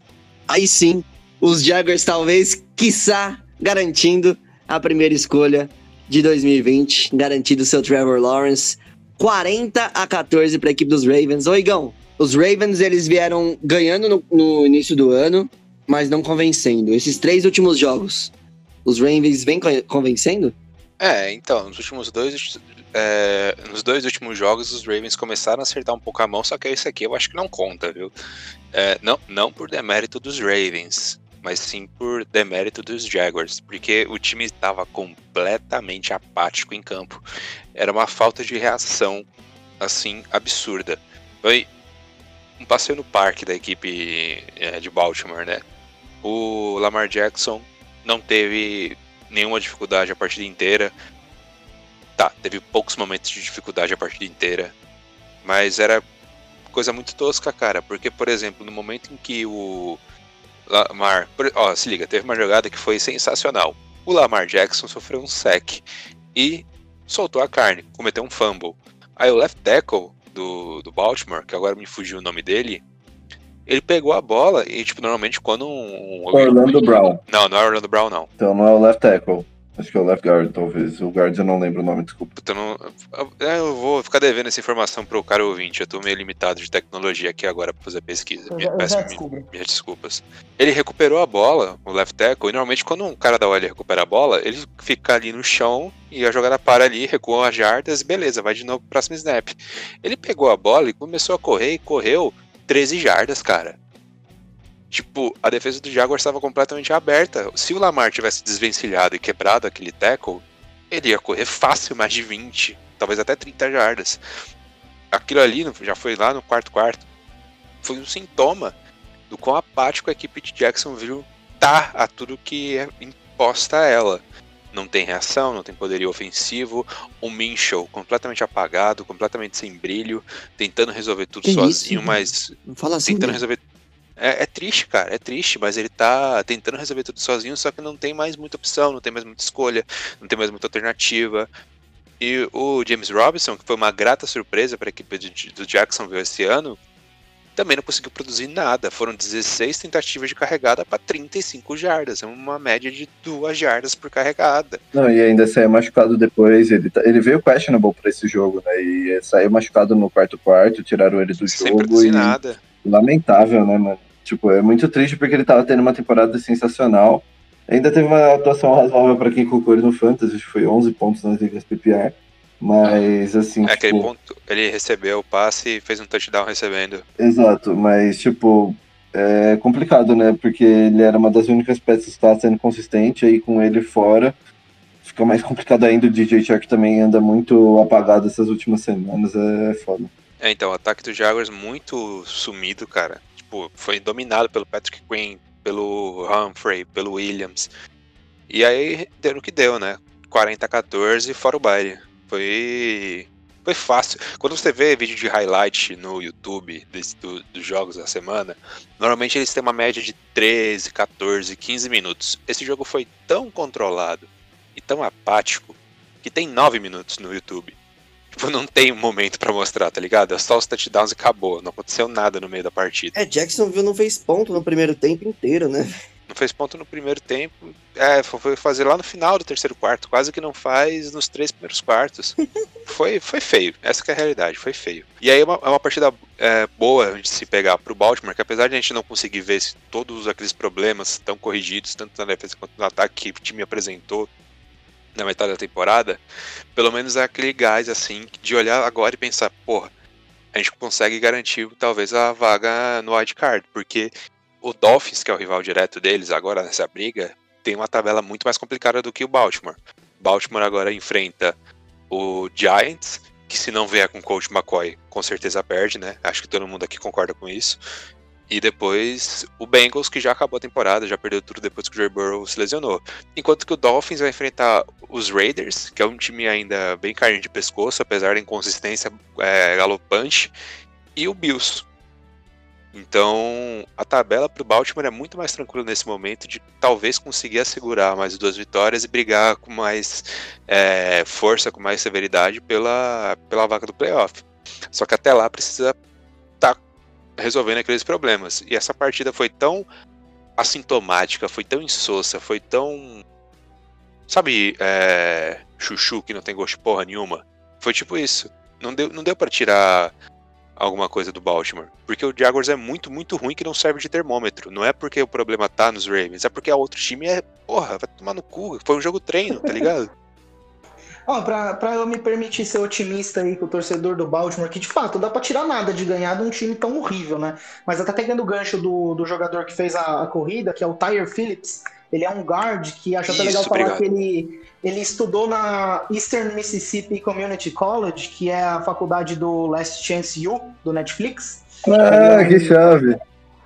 Aí sim, os Jaguars talvez, quiçá, garantindo a primeira escolha de 2020, garantindo seu Trevor Lawrence. 40 a 14 para a equipe dos Ravens. Oigão, os Ravens eles vieram ganhando no, no, início do ano, mas não convencendo. Esses três últimos jogos, os Ravens vêm convencendo? É, então, nos últimos dois é, nos dois últimos jogos, os Ravens começaram a acertar um pouco a mão, só que esse aqui eu acho que não conta, viu? É, não, não por demérito dos Ravens, mas sim por demérito dos Jaguars, porque o time estava completamente apático em campo. Era uma falta de reação, assim, absurda. Foi um passeio no parque da equipe é, de Baltimore, né? O Lamar Jackson não teve nenhuma dificuldade a partida inteira. Tá, teve poucos momentos de dificuldade a partida inteira, mas era coisa muito tosca, cara, porque, por exemplo, no momento em que o Lamar. Ó, se liga, teve uma jogada que foi sensacional. O Lamar Jackson sofreu um sec e soltou a carne, cometeu um fumble. Aí o left tackle do, do Baltimore, que agora me fugiu o nome dele, ele pegou a bola e, tipo, normalmente quando um. Orlando Brown. Não, não é Orlando Brown, não. Então não é o left tackle. Acho que é o left guard, talvez. O guard eu não lembro o nome, desculpa. Eu, não... eu vou ficar devendo essa informação pro cara ouvinte. Eu tô meio limitado de tecnologia aqui agora pra fazer pesquisa. Eu já, Peço já mi- descubro. minhas desculpas. Ele recuperou a bola, o left tackle, e normalmente quando um cara da OL recupera a bola, ele fica ali no chão e a jogada para ali, recua as jardas e beleza, vai de novo pro próximo snap. Ele pegou a bola e começou a correr e correu 13 jardas, cara. Tipo, a defesa do Jaguars estava completamente aberta. Se o Lamar tivesse desvencilhado e quebrado aquele tackle, ele ia correr fácil mais de 20, talvez até 30 jardas. Aquilo ali já foi lá no quarto quarto. Foi um sintoma do quão apático a equipe de Jacksonville tá a tudo que é imposta a ela. Não tem reação, não tem poderio ofensivo. O Minchel completamente apagado, completamente sem brilho, tentando resolver tudo Que sozinho, isso, mas Não fala assim. tentando né? resolver. É, é triste, cara, é triste, mas ele tá tentando resolver tudo sozinho, só que não tem mais muita opção, não tem mais muita escolha, não tem mais muita alternativa. E o James Robinson, que foi uma grata surpresa para a equipe do Jacksonville esse ano, também não conseguiu produzir nada. Foram 16 tentativas de carregada para 35 jardas, é uma média de duas jardas por carregada. Não, e ainda saiu machucado depois. Ele, tá- ele veio questionable pra esse jogo, né? E saiu machucado no quarto quarto, tiraram ele do Sem jogo. produzir E nada. lamentável, né, mano? Tipo, é muito triste porque ele tava tendo uma temporada sensacional. Ainda teve uma atuação razoável para quem colocou ele no Fantasy, foi 11 pontos nas ligas PPR. Mas, assim. É aquele tipo, ponto, ele recebeu o passe e fez um touchdown recebendo. Exato, mas, tipo, é complicado, né? Porque ele era uma das únicas peças que estava sendo consistente, aí com ele fora, fica mais complicado ainda. O DJ Shark também anda muito apagado essas últimas semanas, é foda. É, então, o ataque do Jaguars muito sumido, cara. Tipo, foi dominado pelo Patrick Quinn, pelo Humphrey, pelo Williams. E aí deu no que deu, né? 40 a 14 fora o baile. Foi. Foi fácil. Quando você vê vídeo de highlight no YouTube desse- do- dos jogos da semana, normalmente eles têm uma média de 13, 14, 15 minutos. Esse jogo foi tão controlado e tão apático que tem 9 minutos no YouTube. Tipo, não tem momento pra mostrar, tá ligado? É só os touchdowns e acabou. Não aconteceu nada no meio da partida. É, Jacksonville não fez ponto no primeiro tempo inteiro, né? Não fez ponto no primeiro tempo. É, foi fazer lá no final do terceiro quarto. Quase que não faz nos três primeiros quartos. foi, foi feio. Essa que é a realidade. Foi feio. E aí é uma, é uma partida é, boa de se pegar pro Baltimore, que apesar de a gente não conseguir ver todos aqueles problemas estão corrigidos, tanto na defesa quanto no ataque que o time apresentou na metade da temporada, pelo menos é aquele gás assim de olhar agora e pensar, porra, a gente consegue garantir talvez a vaga no wild card, porque o Dolphins, que é o rival direto deles agora nessa briga, tem uma tabela muito mais complicada do que o Baltimore. Baltimore agora enfrenta o Giants, que se não vier com o coach McCoy, com certeza perde, né? Acho que todo mundo aqui concorda com isso. E depois o Bengals, que já acabou a temporada, já perdeu tudo depois que o Joe Burrow se lesionou. Enquanto que o Dolphins vai enfrentar os Raiders, que é um time ainda bem carne de pescoço, apesar da inconsistência é, galopante, e o Bills. Então, a tabela para o Baltimore é muito mais tranquila nesse momento de talvez conseguir assegurar mais duas vitórias e brigar com mais é, força, com mais severidade pela, pela vaga do playoff. Só que até lá precisa estar resolvendo aqueles problemas. E essa partida foi tão assintomática, foi tão insossa, foi tão. Sabe, é, chuchu que não tem gosto de porra nenhuma? Foi tipo isso. Não deu, não deu para tirar alguma coisa do Baltimore. Porque o Jaguars é muito, muito ruim que não serve de termômetro. Não é porque o problema tá nos Ravens, é porque o outro time é. Porra, vai tomar no cu. Foi um jogo treino, tá ligado? Ó, pra, pra eu me permitir ser otimista aí com o torcedor do Baltimore, que de fato dá pra tirar nada de ganhar de um time tão horrível, né? Mas até pegando o gancho do, do jogador que fez a, a corrida, que é o Tyre Phillips, ele é um guard que acho até Isso, legal falar obrigado. que ele, ele estudou na Eastern Mississippi Community College, que é a faculdade do Last Chance U, do Netflix. Ah, que chave.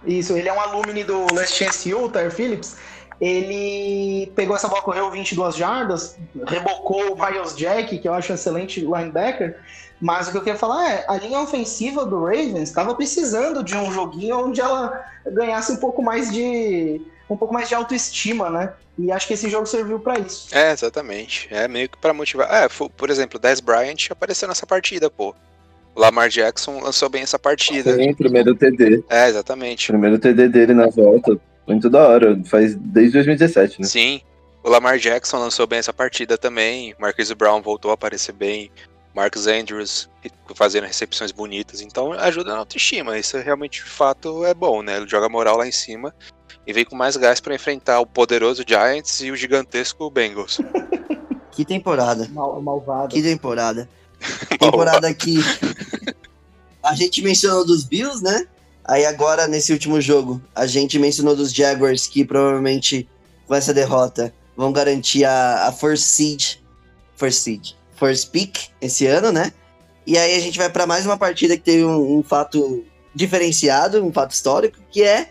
Isso, ele é um alumni do Last Chance U, o Tyre Phillips. Ele pegou essa bola, correu 22 jardas, rebocou o Miles Jack, que eu acho um excelente linebacker. Mas o que eu queria falar é, a linha ofensiva do Ravens estava precisando de um joguinho onde ela ganhasse um pouco mais de um pouco mais de autoestima, né? E acho que esse jogo serviu para isso. É, exatamente. É meio que pra motivar. É, por exemplo, o Dez Bryant apareceu nessa partida, pô. O Lamar Jackson lançou bem essa partida. Sim, primeiro TD. É, exatamente. Primeiro TD dele na volta. Muito da hora. Faz desde 2017, né? Sim. O Lamar Jackson lançou bem essa partida também. Marquise Brown voltou a aparecer bem. Marcus Andrews fazendo recepções bonitas. Então ajuda na autoestima. Isso realmente, de fato, é bom, né? Ele joga moral lá em cima e vem com mais gás pra enfrentar o poderoso Giants e o gigantesco Bengals. Que temporada. Mal, malvado. Que temporada. Temporada que a gente mencionou dos Bills, né? Aí agora, nesse último jogo, a gente mencionou dos Jaguars, que provavelmente com essa derrota vão garantir a, a First Seed. First Seed. First Pick esse ano, né? E aí a gente vai para mais uma partida que teve um, um fato diferenciado, um fato histórico, que é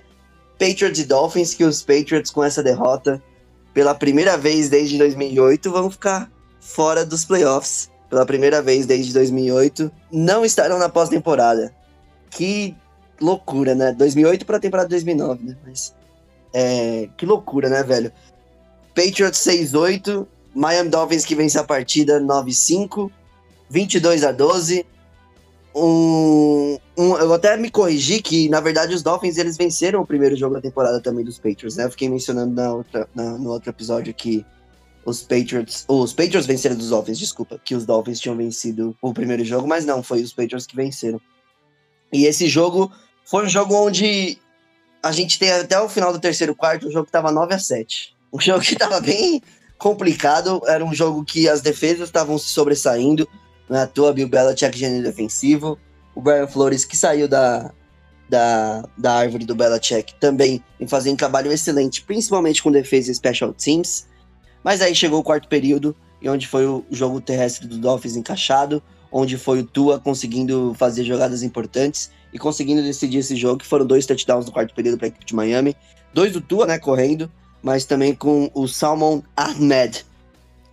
Patriots e Dolphins, que os Patriots com essa derrota, pela primeira vez desde 2008, vão ficar fora dos playoffs pela primeira vez desde 2008, não estarão na pós-temporada. Que loucura, né? 2008 para a temporada de 2009, né? Mas é, que loucura, né, velho? Patriots 6-8, Miami Dolphins que vence a partida 9-5, 22 a 12. Um, um, eu até me corrigi que, na verdade, os Dolphins eles venceram o primeiro jogo da temporada também dos Patriots, né? Eu fiquei mencionando na outra, na- no outro episódio que os Patriots. Os Patriots venceram dos Dolphins, desculpa. Que os Dolphins tinham vencido o primeiro jogo, mas não, foi os Patriots que venceram. E esse jogo foi um jogo onde a gente tem até o final do terceiro quarto, o jogo tava 9 a 7 Um jogo que tava bem complicado, era um jogo que as defesas estavam se sobressaindo, não é toa, Bill Belichick gênero defensivo, o Brian Flores que saiu da, da, da árvore do Belichick também em fazer um trabalho excelente, principalmente com defesa e special teams, mas aí chegou o quarto período, e onde foi o jogo terrestre do Dolphins encaixado, onde foi o Tua conseguindo fazer jogadas importantes e conseguindo decidir esse jogo, que foram dois touchdowns no quarto período para a equipe de Miami, dois do Tua, né, correndo, mas também com o Salmon Ahmed,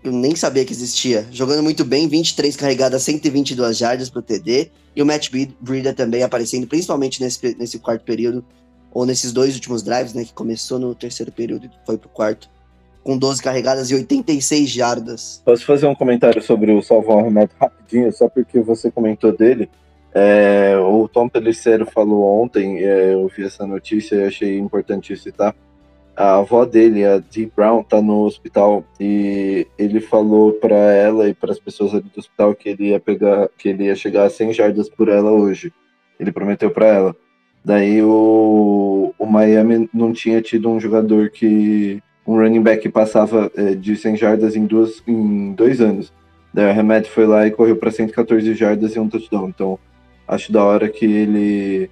eu nem sabia que existia, jogando muito bem, 23 carregadas, 122 jardas para o TD, e o Matt Breida também aparecendo, principalmente nesse, nesse quarto período, ou nesses dois últimos drives, né, que começou no terceiro período e foi pro quarto, com 12 carregadas e 86 jardas. Posso fazer um comentário sobre o Salvão Renato rapidinho, só porque você comentou dele? É, o Tom Pelicero falou ontem, é, eu vi essa notícia e achei importante citar. A avó dele, a Dee Brown, tá no hospital e ele falou para ela e para as pessoas ali do hospital que ele ia pegar, que ele ia chegar a 100 jardas por ela hoje. Ele prometeu para ela. Daí o, o Miami não tinha tido um jogador que um running back passava é, de 100 jardas em, duas, em dois anos. Daí o Hamed foi lá e correu para 114 jardas e um touchdown. Então acho da hora que ele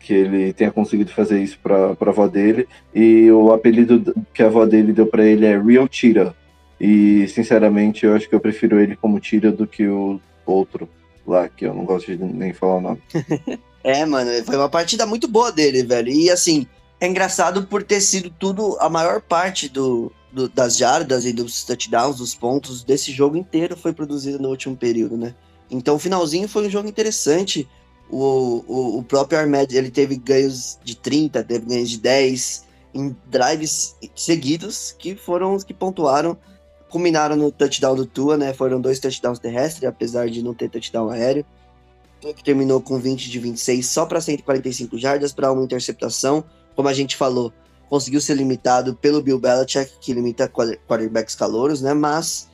que ele tenha conseguido fazer isso para a avó dele. E o apelido que a avó dele deu para ele é Real Tira. E sinceramente eu acho que eu prefiro ele como Tira do que o outro lá, que eu não gosto de nem falar o nome. é, mano, foi uma partida muito boa dele, velho. E assim, é engraçado por ter sido tudo, a maior parte do, do, das jardas e dos touchdowns, dos pontos desse jogo inteiro foi produzido no último período, né? Então o finalzinho foi um jogo interessante. O, o, o próprio Armed ele teve ganhos de 30, teve ganhos de 10 em drives seguidos que foram os que pontuaram, culminaram no touchdown do Tua, né? Foram dois touchdowns terrestres, apesar de não ter touchdown aéreo. Que terminou com 20 de 26 só para 145 jardas para uma interceptação como a gente falou, conseguiu ser limitado pelo Bill Belichick, que limita quarterbacks calouros, né? Mas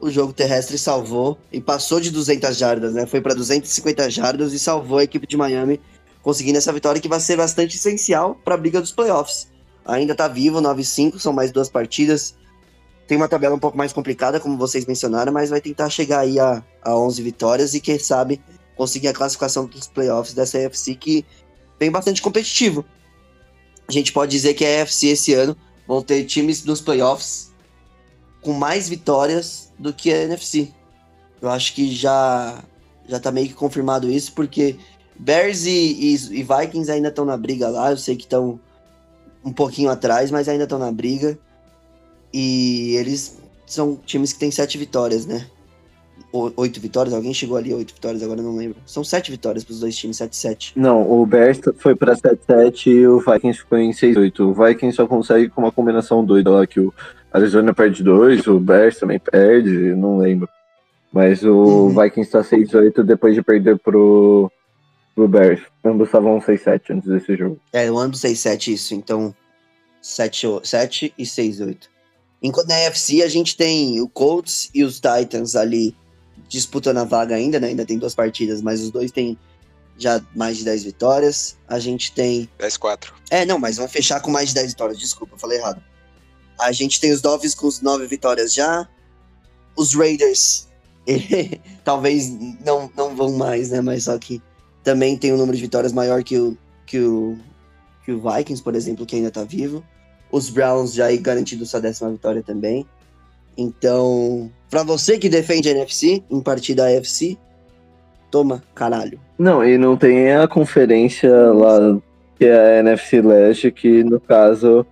o jogo terrestre salvou e passou de 200 jardas, né? Foi para 250 jardas e salvou a equipe de Miami, conseguindo essa vitória que vai ser bastante essencial para a briga dos playoffs. Ainda está vivo, 9-5, são mais duas partidas. Tem uma tabela um pouco mais complicada, como vocês mencionaram, mas vai tentar chegar aí a, a 11 vitórias e, quem sabe, conseguir a classificação dos playoffs dessa AFC que vem bastante competitivo a gente pode dizer que a EFC esse ano vão ter times nos playoffs com mais vitórias do que a NFC. Eu acho que já já tá meio que confirmado isso, porque Bears e, e, e Vikings ainda estão na briga lá. Eu sei que estão um pouquinho atrás, mas ainda estão na briga. E eles são times que têm sete vitórias, né? Oito vitórias, alguém chegou ali oito vitórias, agora não lembro. São sete vitórias para os dois times, 7-7. Não, o Bears foi para 7-7 e o Vikings ficou em 6-8. O Vikings só consegue com uma combinação doida lá, que o Arizona perde dois, o Bears também perde, não lembro. Mas o uhum. Vikings está 6-8 depois de perder pro, pro Bears. Ambos estavam 6-7 antes desse jogo. É, o ambos 6-7 isso, então 7, 7 e 6-8. Enquanto na NFC a gente tem o Colts e os Titans ali disputando a vaga ainda, né? Ainda tem duas partidas, mas os dois têm já mais de 10 vitórias. A gente tem. 10-4. É, não, mas vão fechar com mais de 10 vitórias. Desculpa, falei errado. A gente tem os Dolphins com 9 vitórias já. Os Raiders, talvez não, não vão mais, né? Mas só que também tem um número de vitórias maior que o, que o, que o Vikings, por exemplo, que ainda tá vivo. Os Browns já garantido sua décima vitória também. Então, para você que defende a NFC em partida AFC, toma, caralho. Não, e não tem a conferência lá que é a NFC Leste, que no caso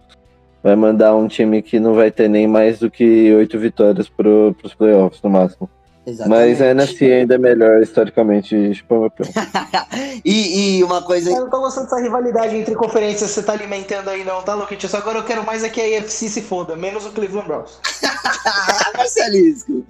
vai mandar um time que não vai ter nem mais do que oito vitórias pro, pros playoffs no máximo. Exatamente. Mas a NFC ainda é melhor historicamente, tipo, meu e, e uma coisa. Eu não tô gostando dessa rivalidade entre conferências que você tá alimentando aí, não, tá, Luquitos? Agora eu quero mais é que a AFC se foda, menos o Cleveland Browns. Marcelisco,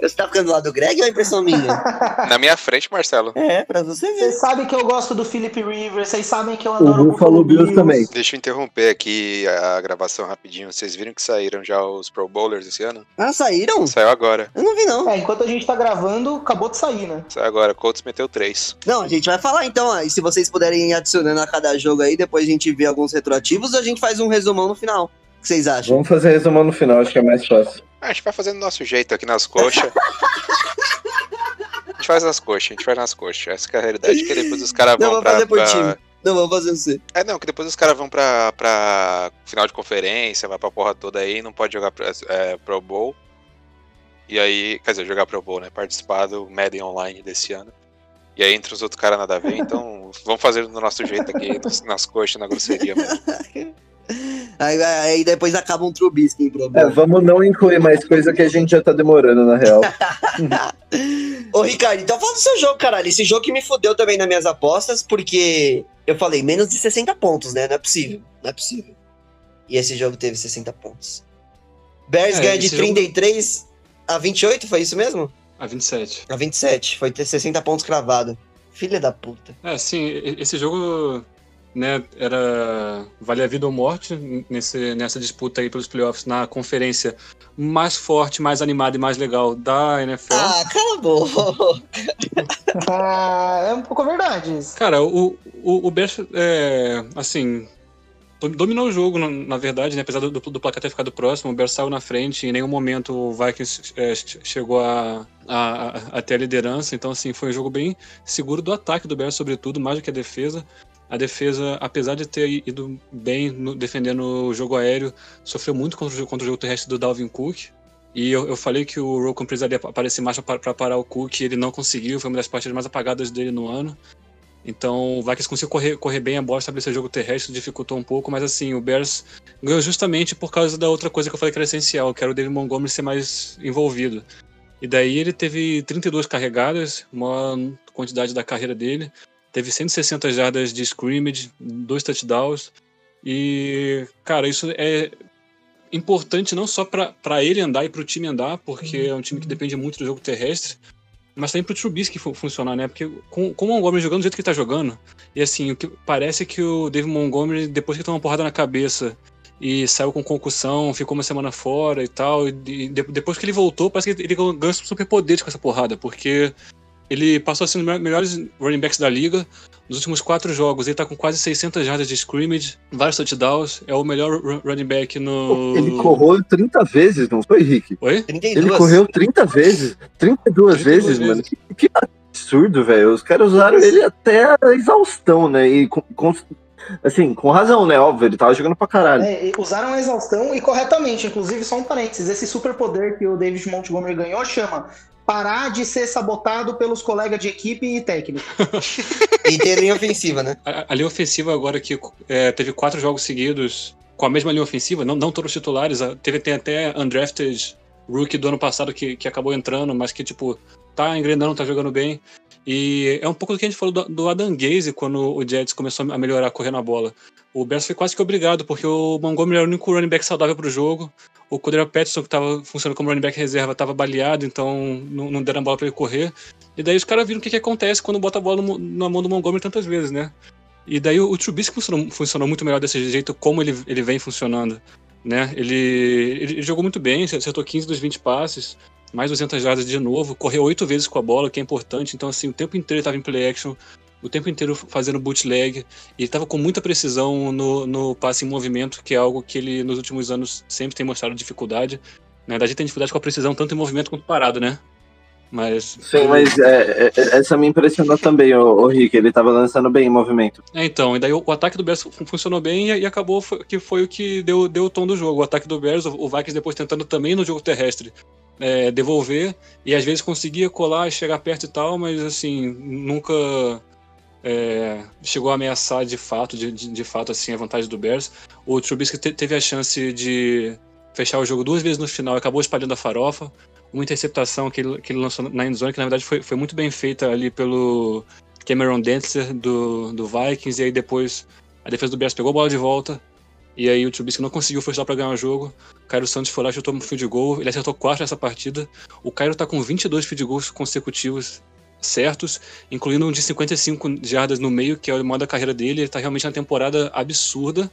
você tá ficando do lado do Greg ou é impressão minha? Na minha frente, Marcelo. É, pra você ver. Vocês sabem que eu gosto do Philip Rivers, vocês sabem que eu adoro o Buffalo Bills também. Deixa eu interromper aqui a gravação rapidinho. Vocês viram que saíram já os Pro Bowlers esse ano? Ah, saíram? Saiu agora. Eu não vi, não. É, enquanto a gente tá gravando, acabou de sair, né? Saiu agora, Colts meteu 3. Não, a gente vai falar então, e se vocês puderem ir adicionando a cada jogo aí, depois a gente vê alguns retroativos, a gente faz um resumão no final. que vocês acham? Vamos fazer resumão no final, acho que é mais fácil. Ah, A gente vai fazendo do nosso jeito aqui nas coxas. a gente faz nas coxas, a gente faz nas coxas. Essa que é a realidade, que depois os caras Não, vão vamos pra, fazer por pra- time. Não, vamos fazer você. É, não, que depois os caras vão pra, pra final de conferência, vai pra porra toda aí, não pode jogar pra- é, Pro Bowl. E aí, quer dizer, jogar Pro Bowl, né? Participar do Madden Online desse ano. E aí, entre os outros caras nada a ver, então vamos fazer do nosso jeito aqui, nas, nas coxas, na grosseria mesmo. Aí, aí depois acaba um Trubisky em É, problema. vamos não incluir mais coisa que a gente já tá demorando, na real. Ô, Ricardo, então fala do seu jogo, caralho. Esse jogo que me fudeu também nas minhas apostas, porque eu falei menos de 60 pontos, né? Não é possível. Não é possível. E esse jogo teve 60 pontos. Bears É, ganha de esse jogo- 33 a 28, foi isso mesmo? A 27. A 27. Foi ter 60 pontos cravado. Filha da puta. É, sim, esse jogo, né, era vale a vida ou morte nesse, nessa disputa aí pelos playoffs na conferência mais forte, mais animada e mais legal da NFL. Ah, cala a boca. Ah, é um pouco verdade isso. Cara, o, o, o Bears, é, assim, dominou o jogo, na, verdade, né? Apesar do, do placar ter ficado próximo, o Bears saiu na frente, em nenhum momento o Vikings é, che- chegou a, a, a- ter a liderança, então, assim, foi um jogo bem seguro do ataque do Bears, sobretudo, mais do que a defesa. A defesa, apesar de ter ido bem no- defendendo o jogo aéreo, sofreu muito contra o, contra o jogo terrestre do Dalvin Cook. E eu, eu falei que o Rocco precisaria aparecer mais para parar o Cook, ele não conseguiu, foi uma das partidas mais apagadas dele no ano. Então, o Vikings conseguiu correr, correr bem a bola, estabelecer o jogo terrestre, dificultou um pouco, mas assim, o Bears ganhou justamente por causa da outra coisa que eu falei que era essencial, que era o David Montgomery ser mais envolvido. E daí ele teve 32 carregadas, maior quantidade da carreira dele, teve 160 jardas de scrimmage, dois touchdowns, e, cara, isso é importante não só para ele andar e para o time andar, porque é um time que depende muito do jogo terrestre, mas também pro Trubisky fu- funcionar, né? Porque com, com o Montgomery jogando do jeito que ele tá jogando, e assim, o que parece que o David Montgomery, depois que tomou uma porrada na cabeça e saiu com concussão, ficou uma semana fora e tal, e de- de- depois que ele voltou, parece que ele ganhou superpoderes com essa porrada, porque ele passou a ser um dos melhores running backs da liga. Nos últimos quatro jogos, ele tá com quase 600 jardas de scrimmage, vários touchdowns, é o melhor ru- running back no... Ele correu 30 vezes, não foi, Rick? Oi? 32. Ele correu 30 vezes. 32, 32 vezes, vezes. mano. Que, que absurdo, velho. Os caras usaram ele até a exaustão, né? E com, com- assim, com razão, né? Óbvio, ele tava jogando pra caralho. É, usaram a exaustão e corretamente. Inclusive, só um parênteses: esse superpoder que o David Montgomery ganhou chama parar de ser sabotado pelos colegas de equipe e técnico. E tem linha ofensiva, né? A, a linha ofensiva agora que é, teve quatro jogos seguidos com a mesma linha ofensiva, não, não todos os titulares, teve tem até undrafted rookie do ano passado que, que acabou entrando, mas que tipo tá engrenando, tá jogando bem. E é um pouco do que a gente falou do, do Adam Gaze quando o Jets começou a melhorar correndo a bola. O Bears foi quase que obrigado, porque o Montgomery era o único running back saudável pro jogo. O Cordero Patterson, que estava funcionando como running back reserva, estava baleado, então não, não deram a bola para ele correr. E daí os caras viram o que, que acontece quando bota a bola no- na mão do Montgomery tantas vezes, né? E daí o, o Trubisky funcionou, funcionou muito melhor desse jeito, como ele, ele vem funcionando. Né? Ele, ele jogou muito bem, acertou 15 dos 20 passes, mais 200 jardas de novo, correu oito vezes com a bola, que é importante. Então, assim, o tempo inteiro ele estava em play action, o tempo inteiro fazendo bootleg, e ele estava com muita precisão no, no passe em movimento, que é algo que ele, nos últimos anos, sempre tem mostrado dificuldade. Na verdade, ele tem dificuldade com a precisão, tanto em movimento quanto parado, né? Mas. Sim, mas é, é, essa me impressionou também, o, o Rick. Ele tava lançando bem em movimento. É, então, e daí o, o ataque do Bears fun- funcionou bem e, e acabou foi- que foi o que deu, deu o tom do jogo. O ataque do Bears, o, o Vikings depois tentando também no jogo terrestre é, devolver, e às vezes conseguia colar e chegar perto e tal, mas assim, nunca é, chegou a ameaçar de fato, de, de, de fato, assim, a vantagem do Bears. O Trubisky te- teve a chance de fechar o jogo duas vezes no final, acabou espalhando a farofa. Uma interceptação que ele, que ele lançou na endzone, que na verdade foi, foi muito bem feita ali pelo Cameron Dentzer do, do Vikings, e aí depois a defesa do Bears pegou a bola de volta, e aí o Trubisky não conseguiu forçar para ganhar o jogo. O Cairo Santos foi lá chutou um field goal, ele acertou quatro nessa partida. O Cairo tá com 22 field goals consecutivos certos, incluindo um de 55 jardas no meio, que é o modo da carreira dele. Ele tá realmente na temporada absurda.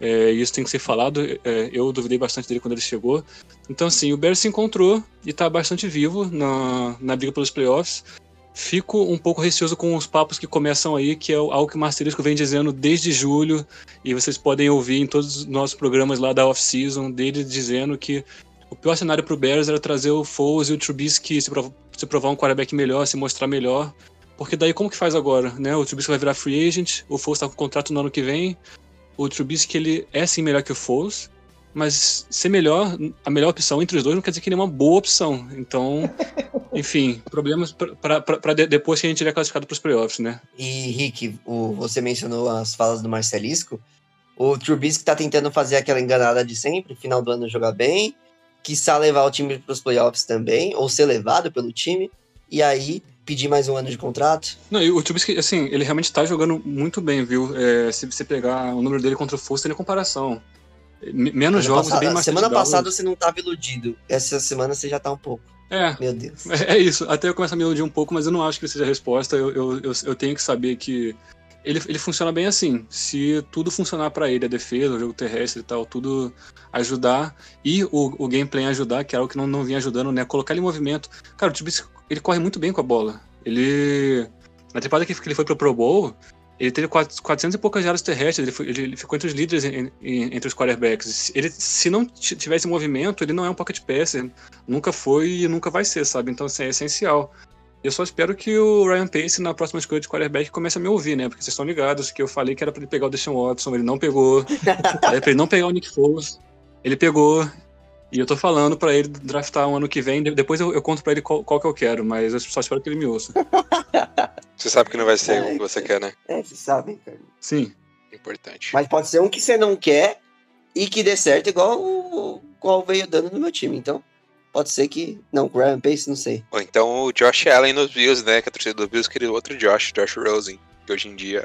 É, isso tem que ser falado. É, eu duvidei bastante dele quando ele chegou. Então, assim, o Bears se encontrou e tá bastante vivo na, na briga pelos playoffs. Fico um pouco receoso com os papos que começam aí, que é algo que o Marcelisco vem dizendo desde julho, e vocês podem ouvir em todos os nossos programas lá da off-season, dele dizendo que o pior cenário pro Bears era trazer o Foles e o Trubisky se, prov se provar um quarterback melhor, se mostrar melhor, porque daí como que faz agora, né? O Trubisky vai virar free agent, o Foles tá com contrato no ano que vem, o Trubisky ele é sim melhor que o Foles, mas ser melhor, a melhor opção entre os dois não quer dizer que ele é uma boa opção. Então, enfim, problemas para de, depois que a gente tiver classificado para os playoffs, né? E, Rick, o, você mencionou as falas do Marcelisco. O Trubisky tá tentando fazer aquela enganada de sempre, final do ano jogar bem, quiçá levar o time para os playoffs também, ou ser levado pelo time, e aí pedir mais um ano de contrato. Não, e o Trubisky, assim, ele realmente tá jogando muito bem, viu? É, se você pegar o número dele contra o Foster, tem comparação. Menos jogos passada, bem mais Semana passada você não tava iludido. Essa semana você já tá um pouco. É. Meu Deus. É, é isso. Até eu começo a me iludir um pouco, mas eu não acho que seja a resposta. Eu, eu, eu, eu tenho que saber que ele, ele funciona bem assim. Se tudo funcionar para ele, a defesa, o jogo terrestre e tal, tudo ajudar e o, o gameplay ajudar, que é algo que não, não vinha ajudando, né? Colocar ele em movimento. Cara, o Trubisky, ele corre muito bem com a bola. Ele. Na temporada que ele foi pro Pro Bowl, ele teve 400 e poucas jardas terrestres, ele, foi, ele, ficou entre os líderes em, em, entre os quarterbacks. Ele, se não tivesse movimento, ele não é um pocket passer. Nunca foi e nunca vai ser, sabe? Então, assim, é essencial. Eu só espero que o Ryan Pace, na próxima escolha de quarterback, comece a me ouvir, né? Porque vocês estão ligados que eu falei que era para ele pegar o Deshaun Watson, ele não pegou. era pra ele não pegar o Nick Foles. Ele pegou. E eu tô falando para ele draftar um ano que vem. Depois eu, eu conto para ele qual, qual, que eu quero, mas eu só espero que ele me ouça. Você sabe que não vai ser o que você quer, né? É, você sabe, cara. Sim. Importante. Mas pode ser um que você não quer e que dê certo, igual o qual veio dando no meu time. Então, pode ser que. Não, o Ryan Pace, não sei. Ou então o Josh Allen nos Bills, né? Que a torcida do Bills queria outro Josh, Josh Rosen. Que hoje em dia.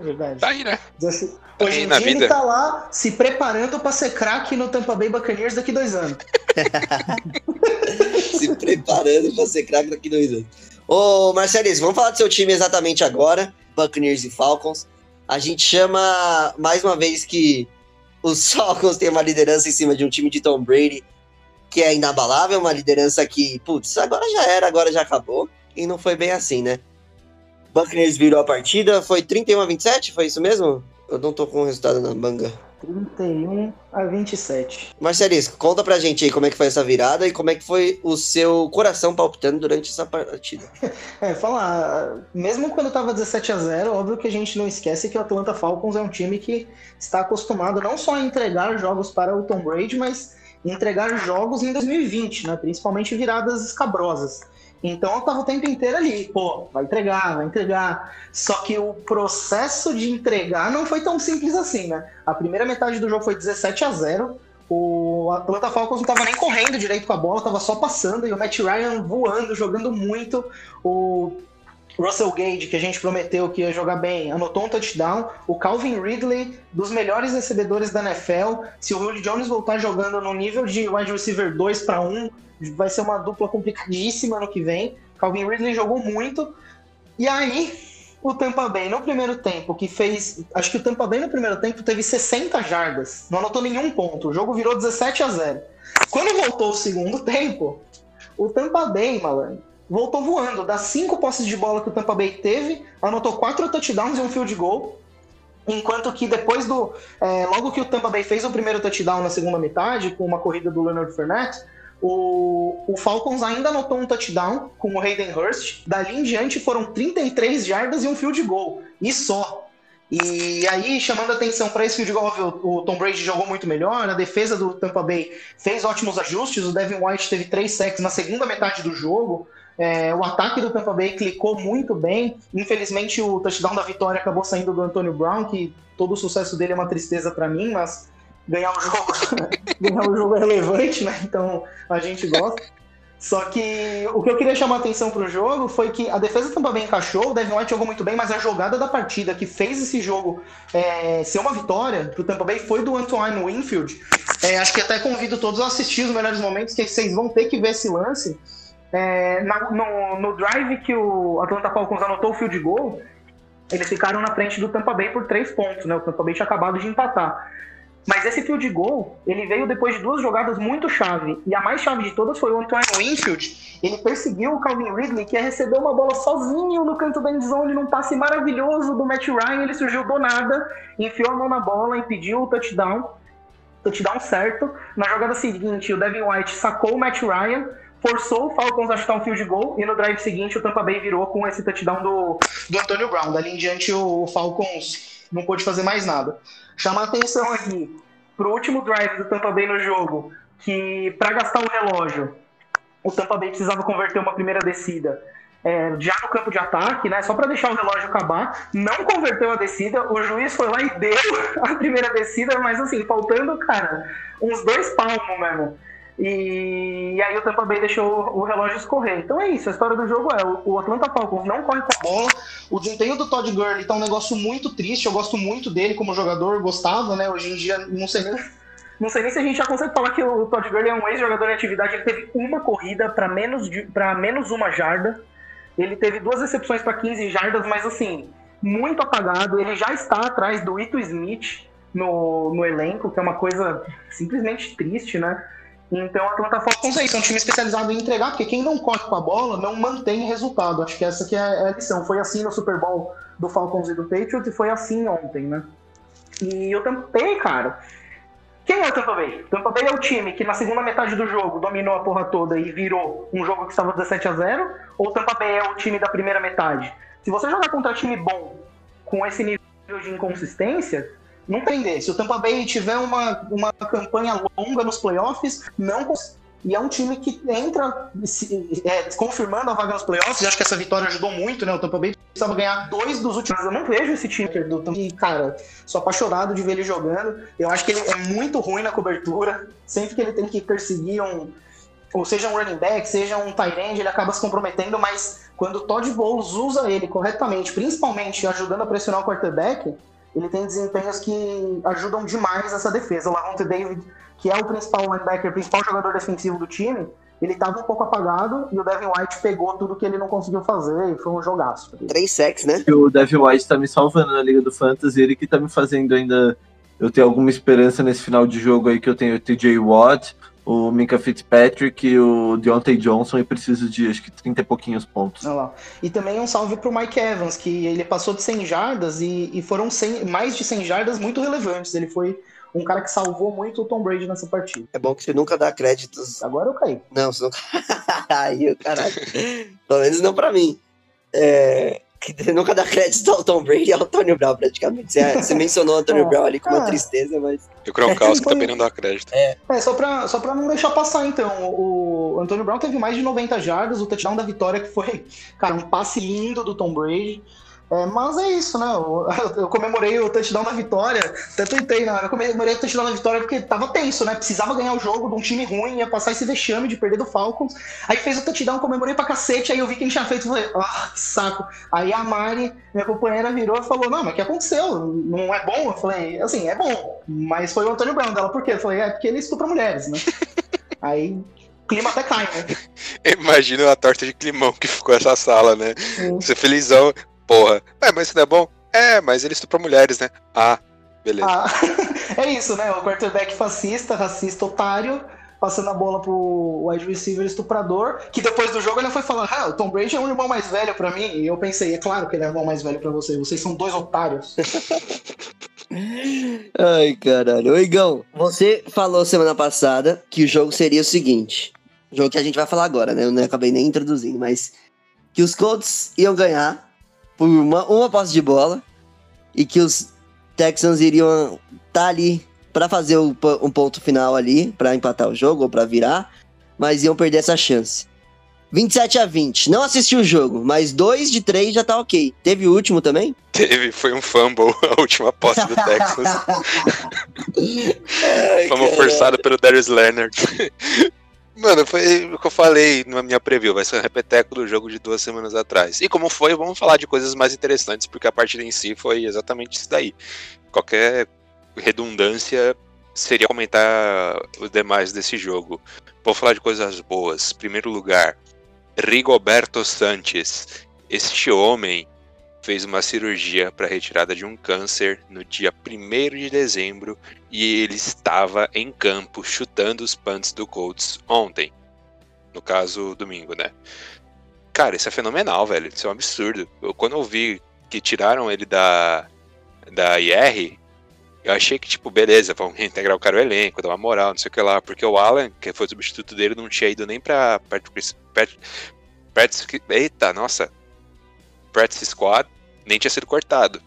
Verdade. Tá aí, né? Hoje Tá em aí dia na ele vida. tá lá se preparando pra ser craque no Tampa Bay Buccaneers daqui dois anos. Se preparando pra ser craque daqui dois anos. Ô, Marcelis, vamos falar do seu time exatamente agora. Buccaneers e Falcons. A gente chama mais uma vez que os Falcons têm uma liderança em cima de um time de Tom Brady que é inabalável, uma liderança que, putz, agora já era, agora já acabou. E não foi bem assim, né? Buccaneers virou a partida, foi 31 a 27, foi isso mesmo? Eu não tô com o resultado na manga. 31 a 27. Marcelisco, conta pra gente aí como é que foi essa virada e como é que foi o seu coração palpitando durante essa partida. É, falar, mesmo quando tava 17 a 0 óbvio que a gente não esquece que o Atlanta Falcons é um time que está acostumado não só a entregar jogos para o Tom Brady, mas entregar jogos em 2020, né? Principalmente viradas escabrosas. Então eu tava o tempo inteiro ali, pô, vai entregar, vai entregar. Só que o processo de entregar não foi tão simples assim, né? A primeira metade do jogo foi 17 a 0 O Atlanta Falcons não tava nem correndo direito com a bola, tava só passando, e o Matt Ryan voando, jogando muito. O Russell Gage, que a gente prometeu que ia jogar bem, anotou um touchdown. O Calvin Ridley, dos melhores recebedores da NFL. Se o Julio Jones voltar jogando no nível de wide receiver 2 para 1, vai ser uma dupla complicadíssima no que vem. Calvin Ridley jogou muito. E aí, o Tampa Bay no primeiro tempo, que fez. Acho que o Tampa Bay no primeiro tempo teve 60 jardas, não anotou nenhum ponto. O jogo virou 17 a 0. Quando voltou o segundo tempo, o Tampa Bay, malandro, voltou voando. Das cinco posses de bola que o Tampa Bay teve, anotou quatro touchdowns e um field goal. Enquanto que depois do. é, logo que o Tampa Bay fez o primeiro touchdown na segunda metade, com uma corrida do Leonard Fournette, o, o Falcons ainda anotou um touchdown com o Hayden Hurst. Dali em diante foram 33 jardas e um field goal. E só. E aí, chamando atenção para esse field goal, o, Tom Brady jogou muito melhor, a defesa do Tampa Bay fez ótimos ajustes, o Devin White teve três sacks na segunda metade do jogo. É, o ataque do Tampa Bay clicou muito bem. Infelizmente, o touchdown da vitória acabou saindo do Antonio Brown, que todo o sucesso dele é uma tristeza para mim, mas ganhar o jogo, ganhar o jogo é relevante, né? Então a gente gosta. Só que o que eu queria chamar a atenção pro jogo foi que a defesa do Tampa Bay encaixou, o Devin White jogou muito bem, mas a jogada da partida que fez esse jogo é, ser uma vitória pro Tampa Bay foi do Antoine Winfield. É, acho que até convido todos a assistir os melhores momentos, que vocês vão ter que ver esse lance. É, na- no, no drive que o Atlanta Falcons anotou o field goal, eles ficaram na frente do Tampa Bay por três pontos, né? O Tampa Bay tinha acabado de empatar. Mas esse field goal, ele veio depois de duas jogadas muito chave. E a mais chave de todas foi o Antoine Winfield. Ele perseguiu o Calvin Ridley, que ia receber uma bola sozinho no canto da endzone, num passe maravilhoso do Matt Ryan. Ele surgiu do nada, enfiou a mão na bola, impediu o touchdown. Touchdown certo. Na jogada seguinte, o Devin White sacou o Matt Ryan, forçou o Falcons a chutar um field goal. E no drive seguinte, o Tampa Bay virou com esse touchdown do, do Antonio Brown. Dali em diante, o Falcons não pôde fazer mais nada. Chamar atenção aqui pro último drive do Tampa Bay no jogo, que para gastar o relógio, o Tampa Bay precisava converter uma primeira descida é, já no campo de ataque, né? Só para deixar o relógio acabar, não converteu a descida. O juiz foi lá e deu a primeira descida, mas assim, faltando, cara, uns dois palmos mesmo. E, aí o Tampa Bay deixou o relógio escorrer. Então é isso, a história do jogo é o Atlanta Falcons não corre com a bola. O desempenho do Todd Gurley tá um negócio muito triste. Eu gosto muito dele como jogador, gostava, né? Hoje em dia não sei nem, não sei nem se a gente já consegue falar que o Todd Gurley é um ex-jogador em atividade. Ele teve uma corrida para menos para menos uma jarda. Ele teve duas recepções para 15 jardas, mas assim, muito apagado. Ele já está atrás do Ito Smith no, no elenco, que é uma coisa simplesmente triste, né? Então a Atlanta Falcons é isso, é um time especializado em entregar, porque quem não corre com a bola não mantém resultado. Acho que essa que é a lição. Foi assim no Super Bowl do Falcons e do Patriots e foi assim ontem, né? E o Tampa Bay, cara. Quem é o Tampa Bay? O Tampa Bay é o time que na segunda metade do jogo dominou a porra toda e virou um jogo que estava 17 a 0? Ou o Tampa Bay é o time da primeira metade? Se você jogar contra time bom com esse nível de inconsistência, não tem Se o Tampa Bay tiver uma, uma campanha longa nos playoffs, não e é um time que entra se, é, confirmando a vaga nos playoffs. E acho que essa vitória ajudou muito, né? O Tampa Bay precisava ganhar dois dos últimos. Eu não vejo esse time do Tampa Bay. Cara, sou apaixonado de ver ele jogando. Eu acho que ele é muito ruim na cobertura. Sempre que ele tem que perseguir um. Ou seja, um running back, seja um tight end, ele acaba se comprometendo, mas quando o Todd Bowles usa ele corretamente, principalmente ajudando a pressionar o quarterback, ele tem desempenhos que ajudam demais essa defesa. O Lavonte David, que é o principal linebacker, o principal jogador defensivo do time, ele estava um pouco apagado e o Devin White pegou tudo que ele não conseguiu fazer e foi um jogaço. Três sacks, né? O Devin White está me salvando na Liga do Fantasy, ele que está me fazendo ainda eu tenho alguma esperança nesse final de jogo aí que eu tenho o TJ Watt, o Minka Fitzpatrick e o Deontay Johnson e preciso de acho que 30 e pouquinhos pontos. Olha lá. E também um salve pro Mike Evans, que ele passou de 100 jardas e, e foram 100, mais de 100 jardas muito relevantes. Ele foi um cara que salvou muito o Tom Brady nessa partida. É bom que você nunca dá créditos. Agora eu caí. Não, você nunca. Aí, caralho. Pelo menos não pra mim. É que nunca dá crédito ao Tom Brady e ao Antônio Brown, praticamente. Você, você mencionou o Antônio é. Brown ali com uma é. tristeza, mas. E o Gronkowski é, também não dá crédito. É, é só, pra, só pra não deixar passar, então. O Antônio Brown teve mais de 90 jardas, o touchdown da vitória que foi, cara, um passe lindo do Tom Brady. É, mas é isso, né? Eu, eu, comemorei o touchdown da vitória. Até tuitei, né? Eu comemorei o touchdown da vitória porque tava tenso, né? Precisava ganhar o jogo de um time ruim, ia passar esse vexame de perder do Falcons. Aí fez o touchdown, comemorei pra cacete. Aí eu vi quem tinha feito e falei, ah, que saco. Aí a Mari, minha companheira, virou e falou: Não, mas o que aconteceu? Não é bom? Eu falei: Assim, é bom, mas foi o Antônio Brown dela. Por quê? Eu falei: É porque ele estupra mulheres, né? Aí clima até cai, né? Imagina a torta de climão que ficou essa sala, né? Você felizão, porra. É, mas isso não é bom? É, mas ele estupra mulheres, né? Ah, beleza. Ah, é isso, né? O quarterback fascista, racista, otário, passando a bola pro wide receiver estuprador, que depois do jogo ele foi falando, ah, o Tom Brady é um irmão mais velho para mim. E eu pensei, é claro que ele é o irmão mais velho para você, vocês são dois otários. Ai, caralho. Ô, Igão, você falou semana passada que o jogo seria o seguinte. O jogo que a gente vai falar agora, né? Eu não acabei nem introduzindo, mas que os Colts iam ganhar por uma, uma posse de bola e que os Texans iriam estar tá ali para fazer um, ponto final ali, para empatar o jogo ou para virar, mas iam perder essa chance. 27 a 20. Não assisti o jogo, mas 2 de 3 já tá ok. Teve o último também? Teve, foi um fumble, a última posse do Texas. fumble forçado pelo Darius Leonard. Mano, foi o que eu falei na minha preview, vai ser um repeteco do jogo de duas semanas atrás. E como foi, vamos falar de coisas mais interessantes, porque a partida em si foi exatamente isso daí. Qualquer redundância seria comentar os demais desse jogo. Vou falar de coisas boas. Primeiro lugar, Rigoberto Sanches. Este homem fez uma cirurgia para retirada de um câncer no dia 1 de dezembro e ele estava em campo chutando os punts do Colts ontem. No caso, domingo, né? Cara, isso é fenomenal, velho. Isso é um absurdo. Eu, quando eu vi que tiraram ele da, da IR, eu achei que, tipo, beleza, vamos reintegrar o cara ao elenco, dar uma moral, não sei o que lá. Porque o Alan, que foi o substituto dele, não tinha ido nem pra eita, nossa, practice squad, nem tinha sido cortado.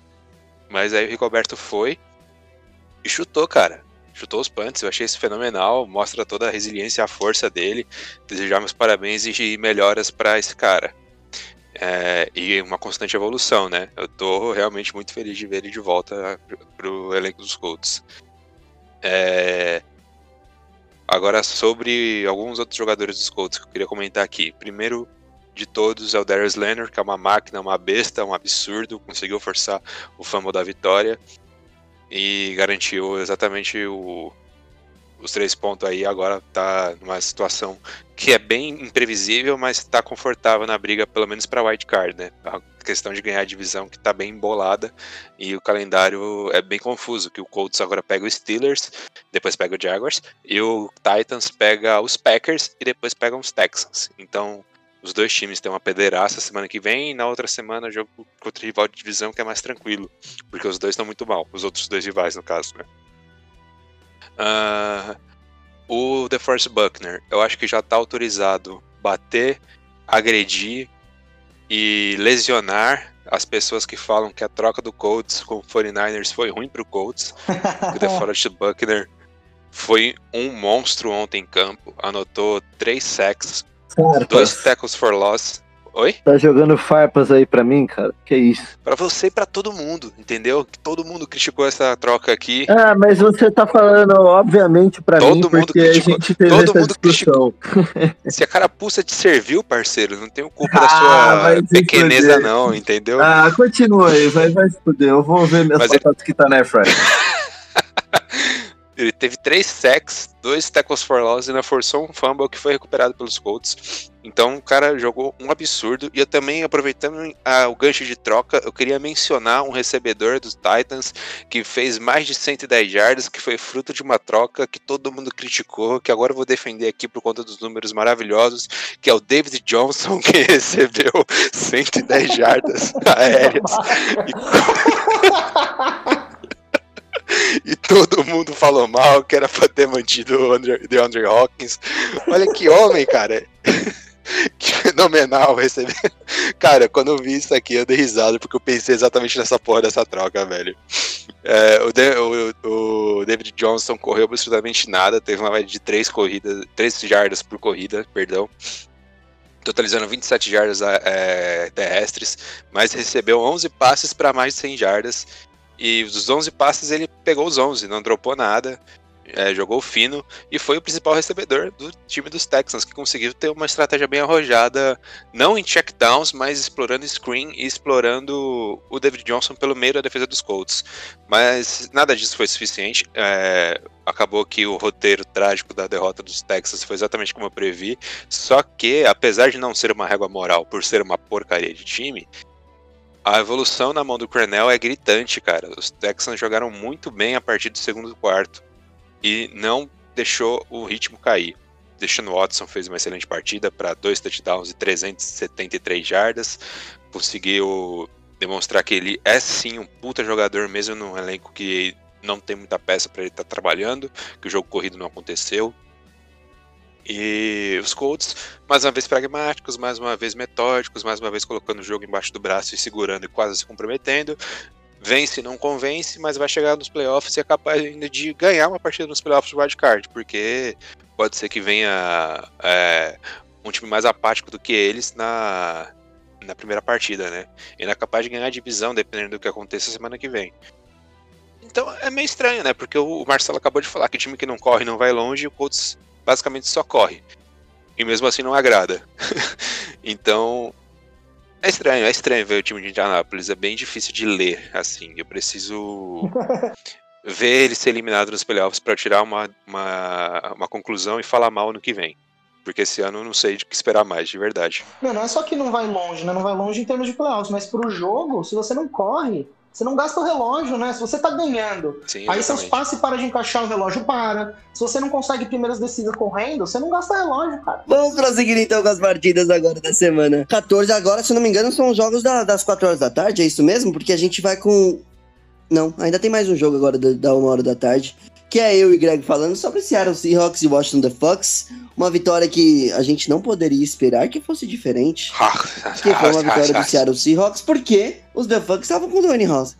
Mas aí o Ricoberto foi e chutou, cara chutou os punts, eu achei isso fenomenal, mostra toda a resiliência e a força dele. Desejar meus parabéns e melhoras para esse cara. É, e uma constante evolução, né? Eu tô realmente muito feliz de ver ele de volta pro elenco dos Colts. É, agora sobre alguns outros jogadores dos Colts que eu queria comentar aqui. Primeiro de todos é o Darius Leonard, que é uma máquina, uma besta, um absurdo, conseguiu forçar o fumble da vitória e garantiu exatamente o, os três pontos aí. Agora tá numa situação que é bem imprevisível, mas está confortável na briga, pelo menos para wild card, né? A questão de ganhar a divisão que está bem embolada e o calendário é bem confuso, que o Colts agora pega os Steelers, depois pega o Jaguars e o Titans pega os Packers e depois pega os Texans. Então, os dois times têm uma pederasta semana que vem e na outra semana jogo contra o rival de divisão que é mais tranquilo, porque os dois estão muito mal, os outros dois rivais no caso, né? Uh, o DeForest Buckner, eu acho que já está autorizado bater, agredir e lesionar as pessoas que falam que a troca do Colts com o 49ers foi ruim para o Colts. o DeForest Buckner foi um monstro ontem em campo, anotou três sacks, Farpas. Dois tackles for loss. Oi? Tá jogando farpas aí pra mim, cara? Que isso? Pra você e pra todo mundo, entendeu? Todo mundo criticou essa troca aqui. Ah, mas você tá falando, obviamente, pra todo mim, mundo porque criticou. a gente teve todo essa mundo discussão. Criticou. Se a carapuça te serviu, parceiro, não tenho culpa ah, da sua pequeneza não, entendeu? Ah, continua aí, vai, vai se fuder. Eu vou ver minhas mas batatas ele... que tá na Airfryer. Ele teve três sacks, dois tackles for loss e ainda forçou um fumble que foi recuperado pelos Colts. Então o cara jogou um absurdo. E eu também, aproveitando a, o gancho de troca, eu queria mencionar um recebedor dos Titans que fez mais de 110 yardas, que foi fruto de uma troca que todo mundo criticou, que agora eu vou defender aqui por conta dos números maravilhosos, que é o David Johnson, que recebeu 110 jardas aéreas. E... todo mundo falou mal, que era pra ter mantido o Andre, DeAndre Hawkins. Olha que homem, cara. que fenomenal receber. Cara, quando eu vi isso aqui, eu dei risada, porque eu pensei exatamente nessa porra dessa troca, velho. É, o, de, o, o, David Johnson correu absolutamente nada, teve uma média de 3 corridas, 3 jardas por corrida, perdão. Totalizando 27 jardas é, terrestres, mas recebeu 11 passes para mais de 100 jardas e dos 11 passes ele pegou os 11, não dropou nada, é, jogou fino e foi o principal recebedor do time dos Texans, que conseguiu ter uma estratégia bem arrojada, não em checkdowns, mas explorando screen e explorando o David Johnson pelo meio da defesa dos Colts. Mas nada disso foi suficiente. É, acabou que o roteiro trágico da derrota dos Texans foi exatamente como eu previ. Só que, apesar de não ser uma régua moral por ser uma porcaria de time, a evolução na mão do Crenel é gritante, cara. Os Texans jogaram muito bem a partir do segundo quarto e não deixou o ritmo cair. Deixando Watson fez uma excelente partida para dois touchdowns e 373 jardas. Conseguiu demonstrar que ele é sim um puta jogador, mesmo num elenco que não tem muita peça para ele estar tá trabalhando, que o jogo corrido não aconteceu. E os Colts, mais uma vez pragmáticos, mais uma vez metódicos, mais uma vez colocando o jogo embaixo do braço e segurando e quase se comprometendo. Vence, não convence, mas vai chegar nos playoffs e é capaz ainda de ganhar uma partida nos playoffs do wildcard, porque pode ser que venha é, um time mais apático do que eles na, na primeira partida, né? Ainda é capaz de ganhar a divisão, dependendo do que aconteça semana que vem. Então é meio estranho, né? Porque o Marcelo acabou de falar que time que não corre não vai longe e o Colts basicamente só corre. E mesmo assim não agrada. então, é estranho, é estranho ver o time de Indianápolis. É bem difícil de ler, assim. Eu preciso ver ele ser eliminado nos playoffs para tirar uma, uma, uma conclusão e falar mal no que vem. Porque esse ano eu não sei de que esperar mais, de verdade. Não, não é só que não vai longe, né? Não vai longe em termos de playoffs, mas pro jogo, se você não corre, você não gasta o relógio, né? Se você tá ganhando, Sim, aí seus passes para de encaixar, o relógio para. Se você não consegue primeiras descidas correndo, você não gasta relógio, cara. Vamos prosseguir então com as partidas agora da semana. 14 agora, se eu não me engano, são os jogos da- das 4 horas da tarde, é isso mesmo? Porque a gente vai com. Não, ainda tem mais um jogo agora da, da 1 hora da tarde. Que é eu e Greg falando sobre Seattle Seahawks e Washington The Fox. Uma vitória que a gente não poderia esperar que fosse diferente. Que foi uma vitória do Seattle Seahawks, porque os The Fucks estavam com o Dwayne Hos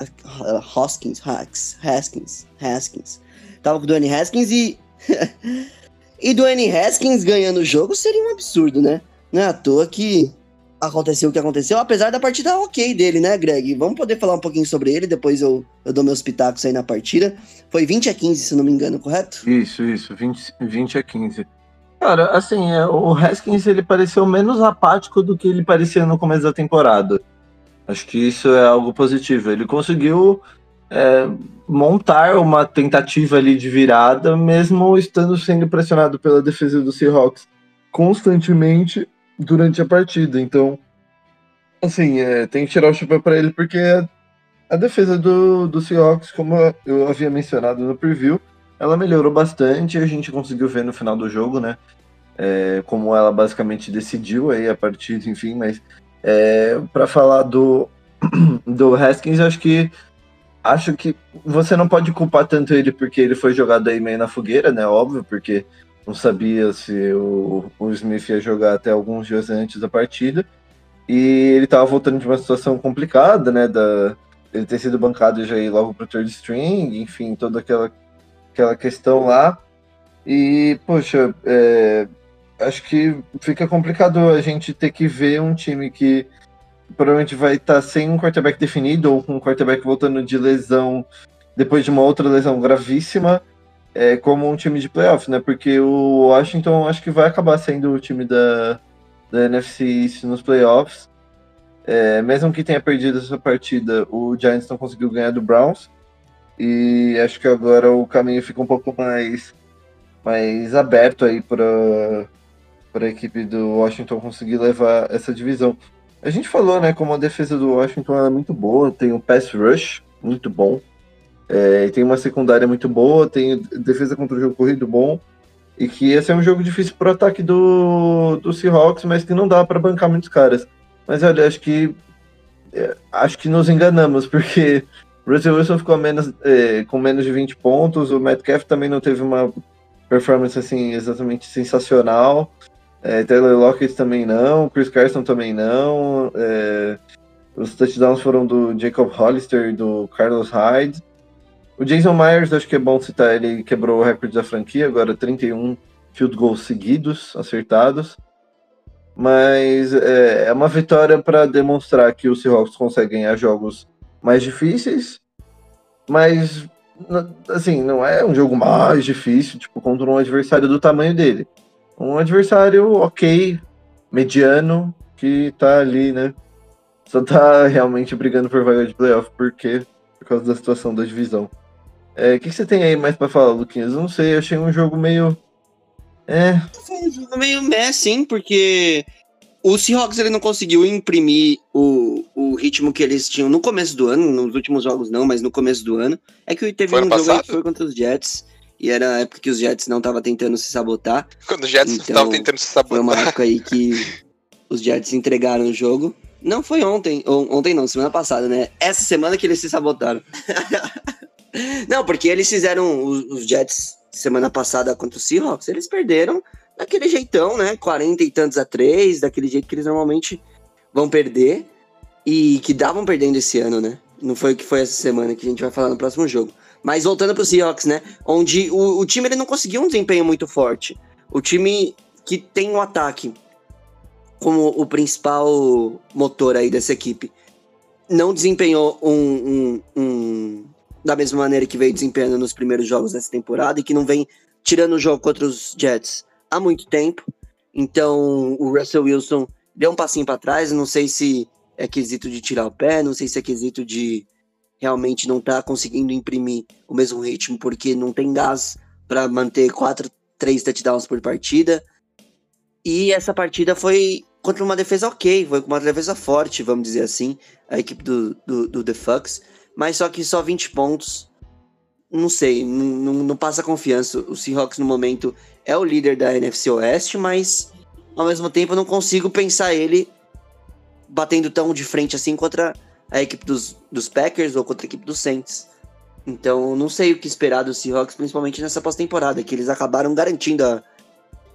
Hoskins, Hacks, Haskins, Haskins. Tava com o Dwayne Haskins e. e Dwayne Haskins ganhando o jogo seria um absurdo, né? Não é à toa que aconteceu o que aconteceu, apesar da partida ok dele, né, Greg? Vamos poder falar um pouquinho sobre ele, depois eu, eu dou meus pitacos aí na partida. Foi 20 a 15, se não me engano, correto? Isso, isso, 20, 20 a 15. Cara, assim, é, o Haskins ele pareceu menos apático do que ele parecia no começo da temporada. Acho que isso é algo positivo. Ele conseguiu é, montar uma tentativa ali de virada, mesmo estando sendo pressionado pela defesa do Seahawks constantemente durante a partida. Então, assim, é, tem que tirar o chapéu para ele, porque a, a defesa do, do Seahawks, como eu havia mencionado no preview, ela melhorou bastante, a gente conseguiu ver no final do jogo, né? É, como ela basicamente decidiu aí a partida, enfim, mas é, para falar do, do Haskins, acho que acho que você não pode culpar tanto ele porque ele foi jogado aí meio na fogueira, né? Óbvio, porque não sabia se o, o Smith ia jogar até alguns dias antes da partida. E ele tava voltando de uma situação complicada, né? Da, ele ter sido bancado já aí logo pro third string, enfim, toda aquela aquela questão lá. E, poxa, é, acho que fica complicado a gente ter que ver um time que provavelmente vai estar sem um quarterback definido ou com um quarterback voltando de lesão depois de uma outra lesão gravíssima, é, como um time de playoff, né? Porque o Washington acho que vai acabar sendo o time da, da NFC East nos playoffs. É, mesmo que tenha perdido essa partida, o Giants não conseguiu ganhar do Browns. E acho que agora o caminho fica um pouco mais, mais aberto aí para a equipe do Washington conseguir levar essa divisão. A gente falou, né, como a defesa do Washington é muito boa, tem um pass rush muito bom, é, e tem uma secundária muito boa, tem defesa contra o jogo corrido bom, e que esse é um jogo difícil para o ataque do, do Seahawks, mas que não dá para bancar muitos caras. Mas olha, acho que é, acho que nos enganamos, porque Russell Wilson ficou menos, é, com menos de 20 pontos, o Metcalf também não teve uma performance assim exatamente sensacional. É, Taylor Lockett também não, Chris Carson também não. É, os touchdowns foram do Jacob Hollister e do Carlos Hyde. O Jason Myers, acho que é bom citar, ele quebrou o recorde da franquia, agora 31 field goals seguidos, acertados. Mas é, é uma vitória para demonstrar que o Seahawks consegue ganhar jogos mais difíceis, mas assim, não é um jogo mais difícil, tipo, contra um adversário do tamanho dele. Um adversário ok, mediano, que tá ali, né? Só tá realmente brigando por vaga de playoff, porque por causa da situação da divisão. É, o que, que você tem aí mais pra falar, Luquinhas? Não sei, eu achei um jogo meio. É. Foi um jogo meio meh, sim, porque o Seahawks ele não conseguiu imprimir o, o ritmo que eles tinham no começo do ano, nos últimos jogos não, mas no começo do ano. É que teve Foi um jogo aí que foi contra os Jets, e era a época que os Jets não estavam tentando se sabotar. Quando o Jets Então, tava tentando se Foi uma sabotar. época aí que os Jets entregaram o jogo. Não foi ontem, ou- ontem não, semana passada, né? Essa semana que eles se sabotaram. não, porque eles fizeram os, os Jets semana passada contra o Seahawks, eles perderam daquele jeitão, né? 40 e tantos a 3, daquele jeito que eles normalmente vão perder e que davam perdendo esse ano, né? Não foi o que foi essa semana que a gente vai falar no próximo jogo. Mas voltando pro Seahawks, né? Onde o, o time ele não conseguiu um desempenho muito forte. O time que tem um ataque como o principal motor aí dessa equipe não desempenhou um, um- um- da mesma maneira que veio desempenhando nos primeiros jogos dessa temporada e que não vem tirando o jogo contra os Jets há muito tempo. Então o Russell Wilson deu um passinho para trás. Não sei se é quesito de tirar o pé, não sei se é quesito de realmente não tá conseguindo imprimir o mesmo ritmo porque não tem gás para manter quatro, três touchdowns por partida. E essa partida foi contra uma defesa ok, foi uma defesa forte, vamos dizer assim, a equipe do, do, do The Fucks. Mas só que só 20 pontos, não sei, não, não, não passa confiança. O Seahawks no momento é o líder da NFC Oeste, mas ao mesmo tempo eu não consigo pensar ele batendo tão de frente assim contra a equipe dos, dos Packers ou contra a equipe dos Saints. Então, não sei o que esperar dos Seahawks, principalmente nessa pós-temporada, que eles acabaram garantindo a,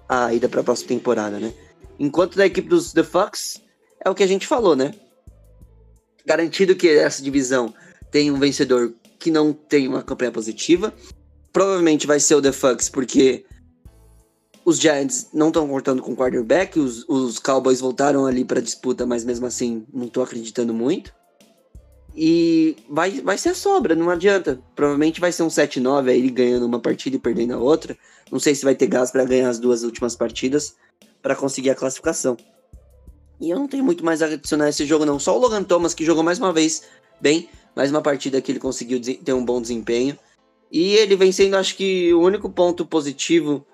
a ida para a próxima temporada, né? Enquanto da equipe dos The Fox, é o que a gente falou, né? Garantido que essa divisão tem um vencedor que não tem uma campanha positiva. Provavelmente vai ser o The Fox, porque os Giants não estão cortando com quarterback, os, os Cowboys voltaram ali para disputa, mas mesmo assim não estou acreditando muito. E vai, vai ser sobra, não adianta. Provavelmente vai ser um 7-9, aí ele ganhando uma partida e perdendo a outra. Não sei se vai ter gás para ganhar as duas últimas partidas para conseguir a classificação. E eu não tenho muito mais a adicionar esse jogo, não. Só o Logan Thomas, que jogou mais uma vez bem, mais uma partida que ele conseguiu ter um bom desempenho. E ele vem sendo, acho que, o único ponto positivo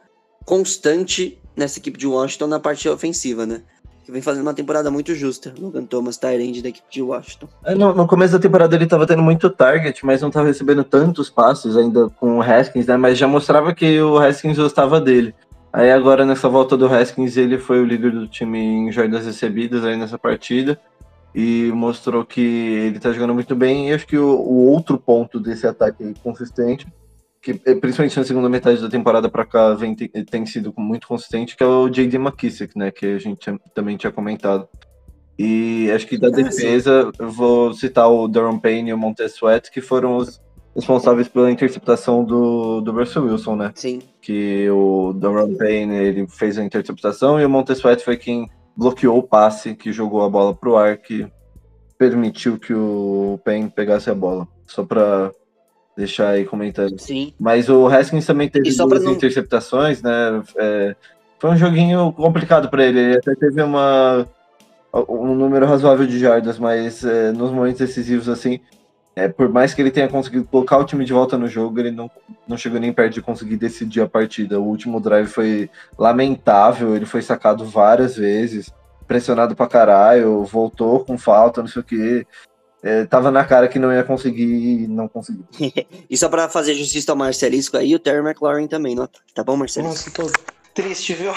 constante nessa equipe de Washington na parte ofensiva, né? que vem fazendo uma temporada muito justa. Logan Thomas, Tyrande da equipe de Washington. É, no, no, começo da temporada ele estava tendo muito target, mas não estava recebendo tantos passes ainda com o Haskins, né? Mas já mostrava que o Haskins gostava dele. Aí agora nessa volta do Haskins ele foi o líder do time em jardas recebidas aí nessa partida e mostrou que ele está jogando muito bem. E acho que o, o outro ponto desse ataque consistente que eh, principalmente na segunda metade da temporada para cá vem, tem sido muito consistente, que é o J.D. McKissick, né, que a gente também tinha comentado. E acho que da defesa, eu vou citar o Duran Payne e o Montez Sweat, que foram os responsáveis pela interceptação do, do Russell Wilson, né? Sim. Que o Duran Payne, ele fez a interceptação e o Montez Sweat foi quem bloqueou o passe, que jogou a bola pro ar, que permitiu que o Payne pegasse a bola. Só para deixar aí comentando. Sim. Mas o Haskins também teve duas não... interceptações, né? É, foi um joguinho complicado para ele. Ele até teve uma um número razoável de jardas, mas é, nos momentos decisivos assim, é, por mais que ele tenha conseguido colocar o time de volta no jogo, ele não, não chegou nem perto de conseguir decidir a partida. O último drive foi lamentável, ele foi sacado várias vezes, pressionado pra caralho, voltou com falta, não sei o que. É, tava na cara que não ia conseguir e não conseguiu. e só pra fazer justiça ao Marcelisco aí, o Terry McLaurin também, nota. Tá bom, Marcelisco? Nossa, tô triste, viu?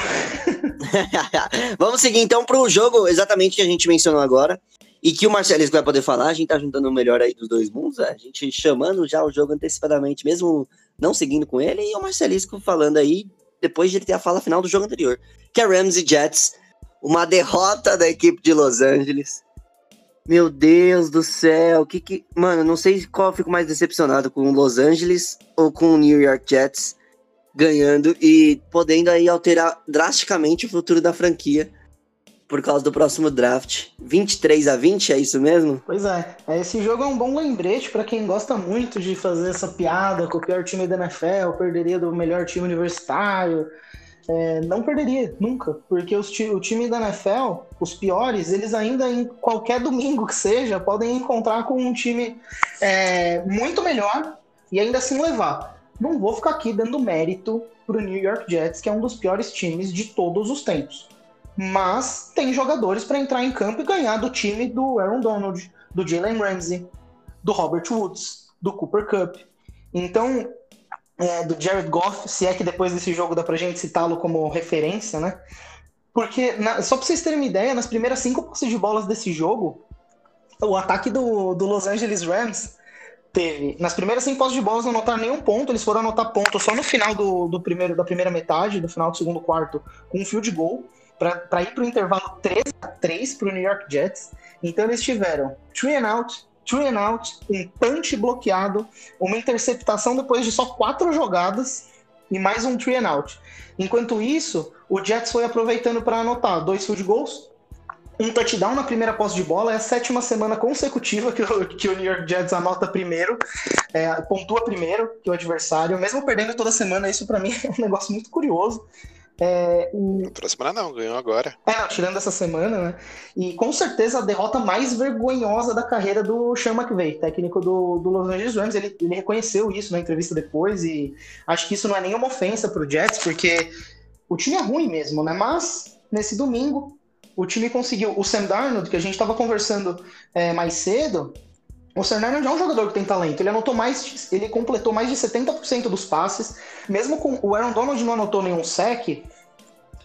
Vamos seguir então pro jogo exatamente que a gente mencionou agora. E que o Marcelisco vai poder falar, a gente tá juntando o melhor aí dos dois mundos, a gente chamando já o jogo antecipadamente, mesmo não seguindo com ele, e o Marcelisco falando aí, depois de ele ter a fala final do jogo anterior, que é Rams e Jets, uma derrota da equipe de Los Angeles, meu Deus do céu, que que. Mano, não sei qual eu fico mais decepcionado com Los Angeles ou com o New York Jets ganhando e podendo aí alterar drasticamente o futuro da franquia por causa do próximo draft. 23 a 20, é isso mesmo? Pois é. Esse jogo é um bom lembrete para quem gosta muito de fazer essa piada com o pior time da NFL, perderia do melhor time universitário é, não perderia, nunca. Porque os, o time da NFL, os piores, eles ainda em qualquer domingo que seja, podem encontrar com um time é, muito melhor e ainda assim levar. Não vou ficar aqui dando mérito pro New York Jets, que é um dos piores times de todos os tempos. Mas tem jogadores para entrar em campo e ganhar do time do Aaron Donald, do Jalen Ramsey, do Robert Woods, do Cooper Cup. Então, é, do Jared Goff, se é que depois desse jogo dá pra gente citá-lo como referência, né? Porque, na, só pra vocês terem uma ideia, nas primeiras cinco posses de bolas desse jogo, o ataque do, do Los Angeles Rams teve. Nas primeiras cinco posses de bolas não anotaram nenhum ponto, eles foram anotar ponto só no final do, do primeiro, da primeira metade, do final do segundo quarto, com um field goal, para ir pro intervalo 3 a 3 pro New York Jets. Então eles tiveram three and out, three and out, um punch bloqueado, uma interceptação depois de só quatro jogadas e mais um three and out. Enquanto isso, o Jets foi aproveitando para anotar dois field goals, um touchdown na primeira posse de bola, é a sétima semana consecutiva que o, que o New York Jets anota primeiro, é, pontua primeiro que o adversário, mesmo perdendo toda semana, isso para mim é um negócio muito curioso. É, e... Outra semana não, ganhou agora. É, não, tirando essa semana, né? E com certeza a derrota mais vergonhosa da carreira do Sean McVay, técnico do, do Los Angeles Rams. Ele, ele reconheceu isso na entrevista depois e acho que isso não é nenhuma ofensa pro Jets, porque o time é ruim mesmo, né? Mas nesse domingo. O time conseguiu. O Sam Darnold, que a gente estava conversando é, mais cedo, o Darnold é um jogador que tem talento. Ele anotou mais, ele completou mais de 70% dos passes. Mesmo com o Aaron Donald não anotou nenhum sec,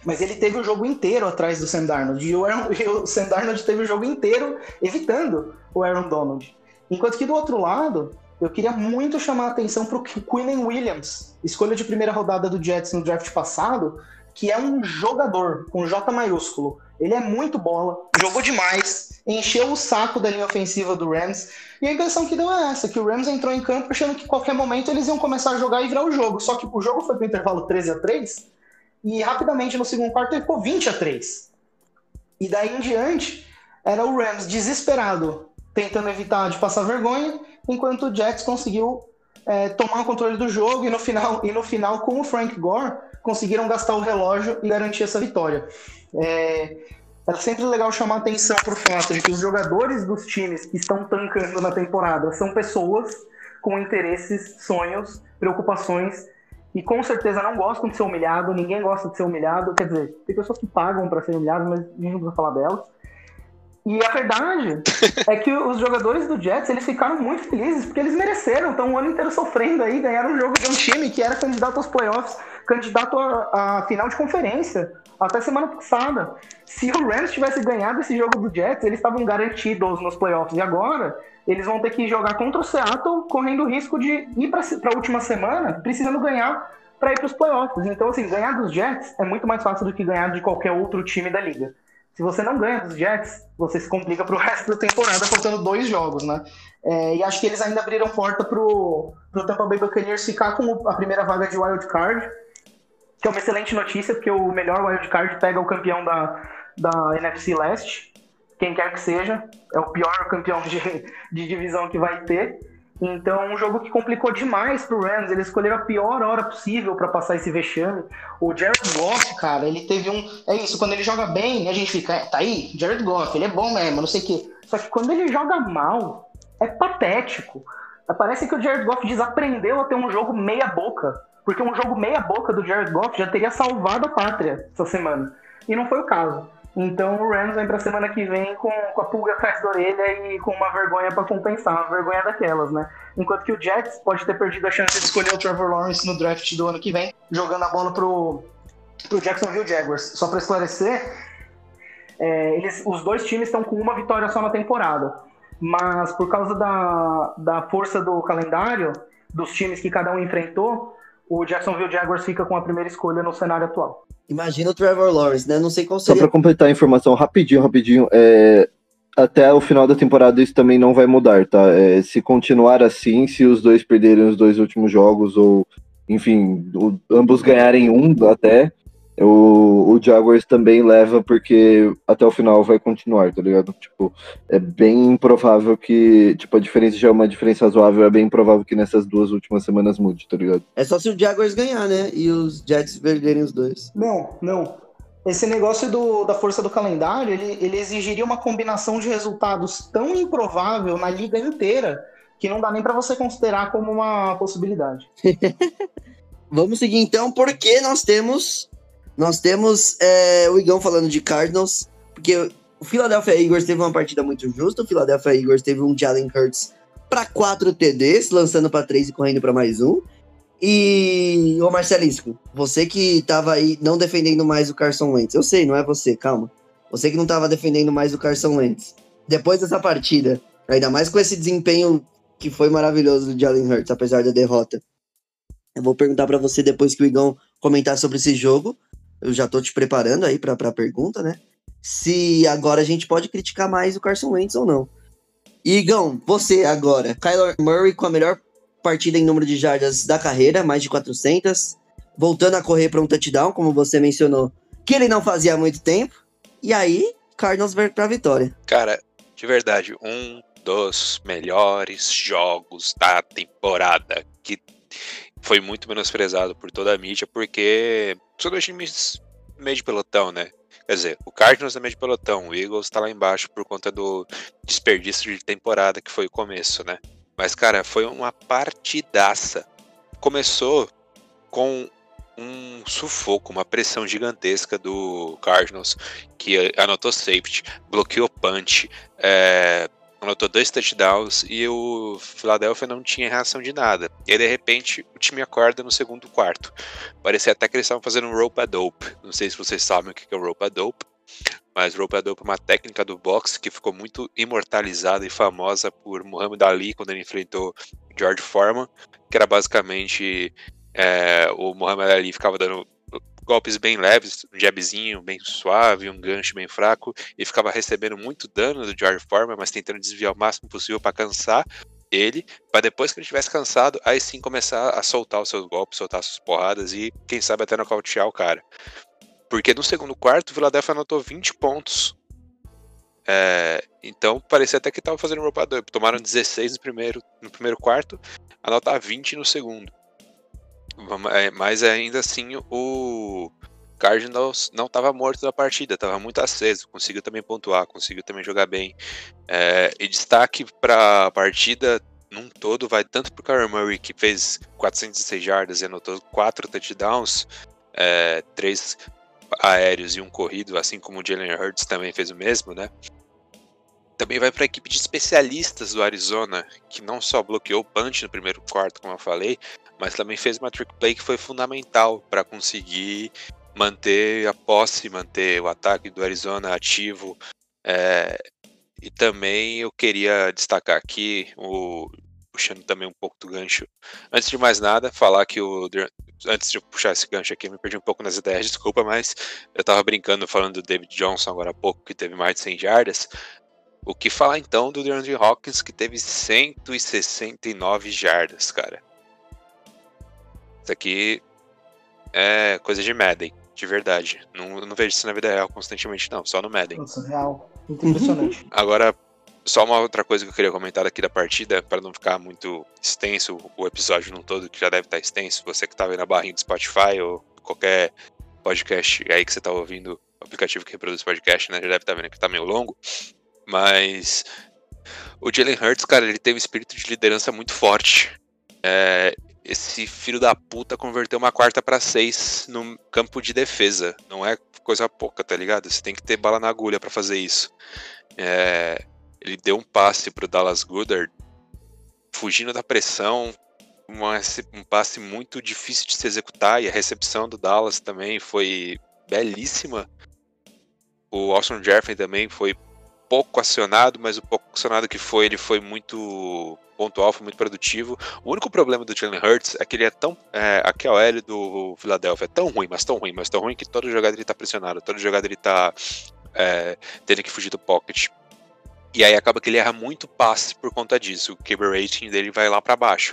mas ele teve o jogo inteiro atrás do Sam Darnold. E o, Aaron, e o Sam Darnold teve o jogo inteiro evitando o Aaron Donald. Enquanto que do outro lado, eu queria muito chamar a atenção para o Quillen Williams, escolha de primeira rodada do Jets no draft passado, que é um jogador com J maiúsculo. Ele é muito bola, jogou demais, encheu o saco da linha ofensiva do Rams. E a impressão que deu é essa, que o Rams entrou em campo achando que qualquer momento eles iam começar a jogar e virar o jogo. Só que o jogo foi para o intervalo 13 a 3 e rapidamente no segundo quarto ele ficou 20 a 3. E daí em diante era o Rams desesperado, tentando evitar de passar vergonha, enquanto o Jets conseguiu é, tomar o controle do jogo e no final e no final com o Frank Gore conseguiram gastar o relógio e garantir essa vitória. É, é sempre legal chamar atenção para o fato de que os jogadores dos times que estão tancando na temporada são pessoas com interesses, sonhos, preocupações e com certeza não gostam de ser humilhado, ninguém gosta de ser humilhado, quer dizer, tem pessoas que pagam para ser humilhadas, mas a gente não precisa falar delas. E a verdade é que os jogadores do Jets, eles ficaram muito felizes porque eles mereceram, estão o ano inteiro sofrendo aí, ganharam um jogo de um time que era candidato aos playoffs, candidato a final de conferência, até semana passada. Se o Rams tivesse ganhado esse jogo do Jets, eles estavam garantidos nos playoffs. E agora, eles vão ter que jogar contra o Seattle, correndo o risco de ir para a última semana, precisando ganhar para ir para os playoffs. Então, assim, ganhar dos Jets é muito mais fácil do que ganhar de qualquer outro time da liga. Se você não ganha dos Jets, você se complica para o resto da temporada, faltando dois jogos, né? É, e acho que eles ainda abriram porta para o Tampa Bay Buccaneers ficar com a primeira vaga de wild card, que é uma excelente notícia, porque o melhor wild card pega o campeão da, da NFC Leste quem quer que seja. É o pior campeão de, de divisão que vai ter. Então, um jogo que complicou demais pro Rams. Eles escolheram a pior hora possível para passar esse vexame. O Jared Goff, cara, ele teve um. É isso, quando ele joga bem, a gente fica, é, tá aí, Jared Goff, ele é bom mesmo, não sei o quê. Só que quando ele joga mal, é patético. Parece que o Jared Goff desaprendeu a ter um jogo meia-boca. Porque um jogo meia-boca do Jared Goff já teria salvado a pátria essa semana. E não foi o caso. Então o Rams vem pra semana que vem com, com a pulga atrás da orelha e com uma vergonha para compensar, uma vergonha daquelas, né? Enquanto que o Jets pode ter perdido a chance de escolher o Trevor Lawrence no draft do ano que vem, jogando a bola pro, pro Jacksonville Jaguars. Só para esclarecer, é, eles, os dois times estão com uma vitória só na temporada. Mas por causa da, da força do calendário, dos times que cada um enfrentou, o Jacksonville Jaguars fica com a primeira escolha no cenário atual. Imagina o Trevor Lawrence, né? Não sei qual Só seria. pra completar a informação rapidinho, rapidinho, é, até o final da temporada isso também não vai mudar, tá? É, se continuar assim, se os dois perderem os dois últimos jogos, ou, enfim, o- ambos ganharem um até, o, o Jaguars também leva, porque até o final vai continuar, tá ligado? Tipo, é bem improvável que, tipo, a diferença já é uma diferença razoável, é bem improvável que nessas duas últimas semanas mude, tá ligado? É só se o Jaguars ganhar, né? E os Jets perderem os dois. Não, não. Esse negócio do, da força do calendário, ele, ele exigiria uma combinação de resultados tão improvável na liga inteira que não dá nem pra você considerar como uma possibilidade. Vamos seguir então, porque nós temos. Nós temos é, o Igão falando de Cardinals, porque o Philadelphia Eagles teve uma partida muito justa. O Philadelphia Eagles teve um Jalen Hurts para 4 TDs, lançando para 3 e correndo para mais um. E, ô Marcelisco, você que tava aí não defendendo mais o Carson Wentz, eu sei, não é você, calma. Você que não tava defendendo mais o Carson Wentz. Depois dessa partida, ainda mais com esse desempenho que foi maravilhoso do Jalen Hurts, apesar da derrota. Eu vou perguntar pra você depois que o Igão comentar sobre esse jogo. Eu já tô te preparando aí pra, pra pergunta, né? Se agora a gente pode criticar mais o Carson Wentz ou não. Igão, você agora. Kyler Murray com a melhor partida em número de jardas da carreira, mais de 400. Voltando a correr para um touchdown, como você mencionou, que ele não fazia há muito tempo. E aí, Cardinals vai pra vitória. Cara, de verdade, um dos melhores jogos da temporada que foi muito menosprezado por toda a mídia, porque são dois times meio de pelotão, né? Quer dizer, o Cardinals é meio de pelotão, o Eagles tá lá embaixo por conta do desperdício de temporada que foi o começo, né? Mas, cara, foi uma partidaça. Começou com um sufoco, uma pressão gigantesca do Cardinals, que anotou safety, bloqueou punch, é, anotou dois touchdowns e o Philadelphia não tinha reação de nada. E aí, de repente, o time acorda no segundo quarto. Parecia até que eles estavam fazendo um rope a dope. Não sei se vocês sabem o que é o rope a dope, mas rope a dope é uma técnica do boxe que ficou muito imortalizada e famosa por Muhammad Ali quando ele enfrentou George Foreman, que era basicamente é, o Muhammad Ali ficava dando golpes bem leves, um jabzinho bem suave, um gancho bem fraco, e ficava recebendo muito dano do George Foreman, mas tentando desviar o máximo possível para cansar ele, para depois que ele estivesse cansado, aí sim começar a soltar os seus golpes, soltar suas porradas e quem sabe até nocautear o cara. Porque no segundo quarto, o Philadelphia anotou 20 pontos. É, então parecia até que estava fazendo roupador. Tomaram 16 no primeiro, no primeiro quarto, anotar 20 no segundo. É, mas ainda assim o Cardinals não estava morto da partida, estava muito aceso, conseguiu também pontuar, conseguiu também jogar bem. É, e destaque para a partida num todo vai tanto para o Murray, que fez 406 jardas e anotou 4 touchdowns, é, 3 aéreos e um corrido, assim como o Jalen Hurts também fez o mesmo, né? Também vai para a equipe de especialistas do Arizona, que não só bloqueou o punch no primeiro quarto, como eu falei, mas também fez uma trick play que foi fundamental para conseguir manter a posse, manter o ataque do Arizona ativo. É, e também eu queria destacar aqui, o, puxando também um pouco do gancho. Antes de mais nada, falar que o. Antes de puxar esse gancho aqui, eu me perdi um pouco nas ideias, desculpa, mas eu tava brincando falando do David Johnson agora há pouco, que teve mais de 100 jardas. O que falar então do DeAndre Hawkins, que teve 169 jardas, cara? Isso aqui é coisa de Madden, de verdade. Não, não vejo isso na vida real constantemente, não, só no Madden. Nossa, real. Muito impressionante. Agora, só uma outra coisa que eu queria comentar aqui da partida, para não ficar muito extenso o episódio num todo, que já deve estar extenso. Você que tá vendo a barrinha do Spotify ou qualquer podcast aí que você tá ouvindo, o aplicativo que reproduz podcast, né? Já deve estar vendo que tá meio longo. Mas o Jalen Hurts, cara, ele tem um espírito de liderança muito forte. É, esse filho da puta converteu uma quarta para seis no campo de defesa. Não é coisa pouca, tá ligado? Você tem que ter bala na agulha para fazer isso. É, ele deu um passe pro Dallas Goodard, fugindo da pressão, uma, um passe muito difícil de se executar e a recepção do Dallas também foi belíssima. O Austin Jeffrey também foi pouco acionado, mas o pouco acionado que foi, ele foi muito pontual, foi muito produtivo. O único problema do Jalen Hurts é que ele é tão. É, a QL do Philadelphia é tão ruim, mas tão ruim, mas tão ruim que todo jogada ele tá pressionado, todo jogada ele tá é, tendo que fugir do pocket. E aí acaba que ele erra muito passe por conta disso. O QB rating dele vai lá para baixo.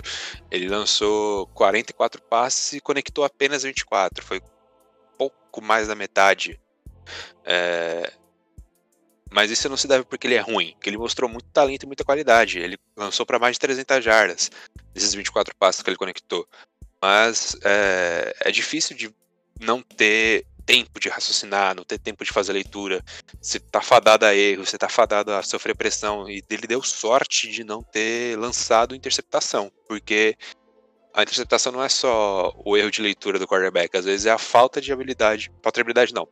Ele lançou 44 passes e conectou apenas 24. Foi pouco mais da metade. É, mas isso não se deve porque ele é ruim, que ele mostrou muito talento e muita qualidade. Ele lançou para mais de 300 jardas nesses 24 passos que ele conectou. Mas é, é difícil de não ter tempo de raciocinar, não ter tempo de fazer leitura. Você tá fadado a erro, você tá fadado a sofrer pressão. E ele deu sorte de não ter lançado interceptação, porque a interceptação não é só o erro de leitura do quarterback, às vezes é a falta de habilidade, falta de habilidade não,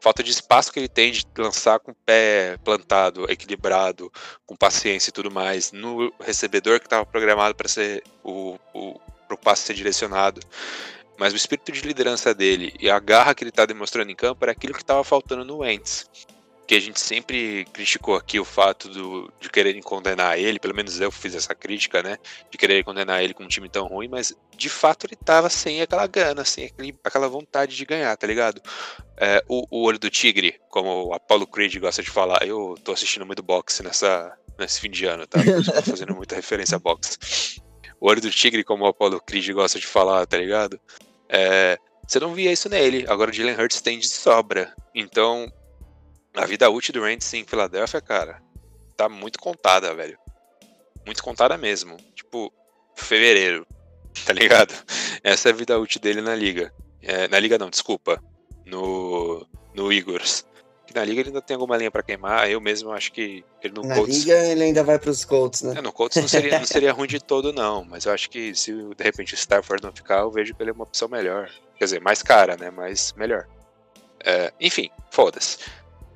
falta de espaço que ele tem de lançar com o pé plantado, equilibrado, com paciência e tudo mais, no recebedor que estava programado para ser o, o pro passe ser direcionado. Mas o espírito de liderança dele e a garra que ele está demonstrando em campo era aquilo que estava faltando no Wentz que a gente sempre criticou aqui o fato do, de quererem condenar ele, pelo menos eu fiz essa crítica, né? De querer condenar ele com um time tão ruim, mas de fato ele tava sem aquela gana, sem aquele, aquela vontade de ganhar, tá ligado? É, o, o, olho do tigre, como o Apollo Creed gosta de falar, eu tô assistindo muito boxe nessa, nesse fim de ano, tá? Tô fazendo muita referência a boxe. O olho do tigre, como o Apollo Creed gosta de falar, tá ligado? É, você não via isso nele. Agora o Jalen Hurts tem de sobra. Então, a vida útil do Randy em Filadélfia, cara, tá muito contada, velho. Muito contada mesmo. Tipo, fevereiro, tá ligado? Essa é a vida útil dele na liga. É, na liga não, desculpa. No, no que na liga ele ainda tem alguma linha pra queimar. Eu mesmo acho que ele no Na Colts. liga ele ainda vai pros Colts, né? É, no Colts não seria, não seria ruim de todo, não. Mas eu acho que se de repente o Stafford não ficar, eu vejo que ele é uma opção melhor. Quer dizer, mais cara, né? Mas melhor. É, enfim, foda-se.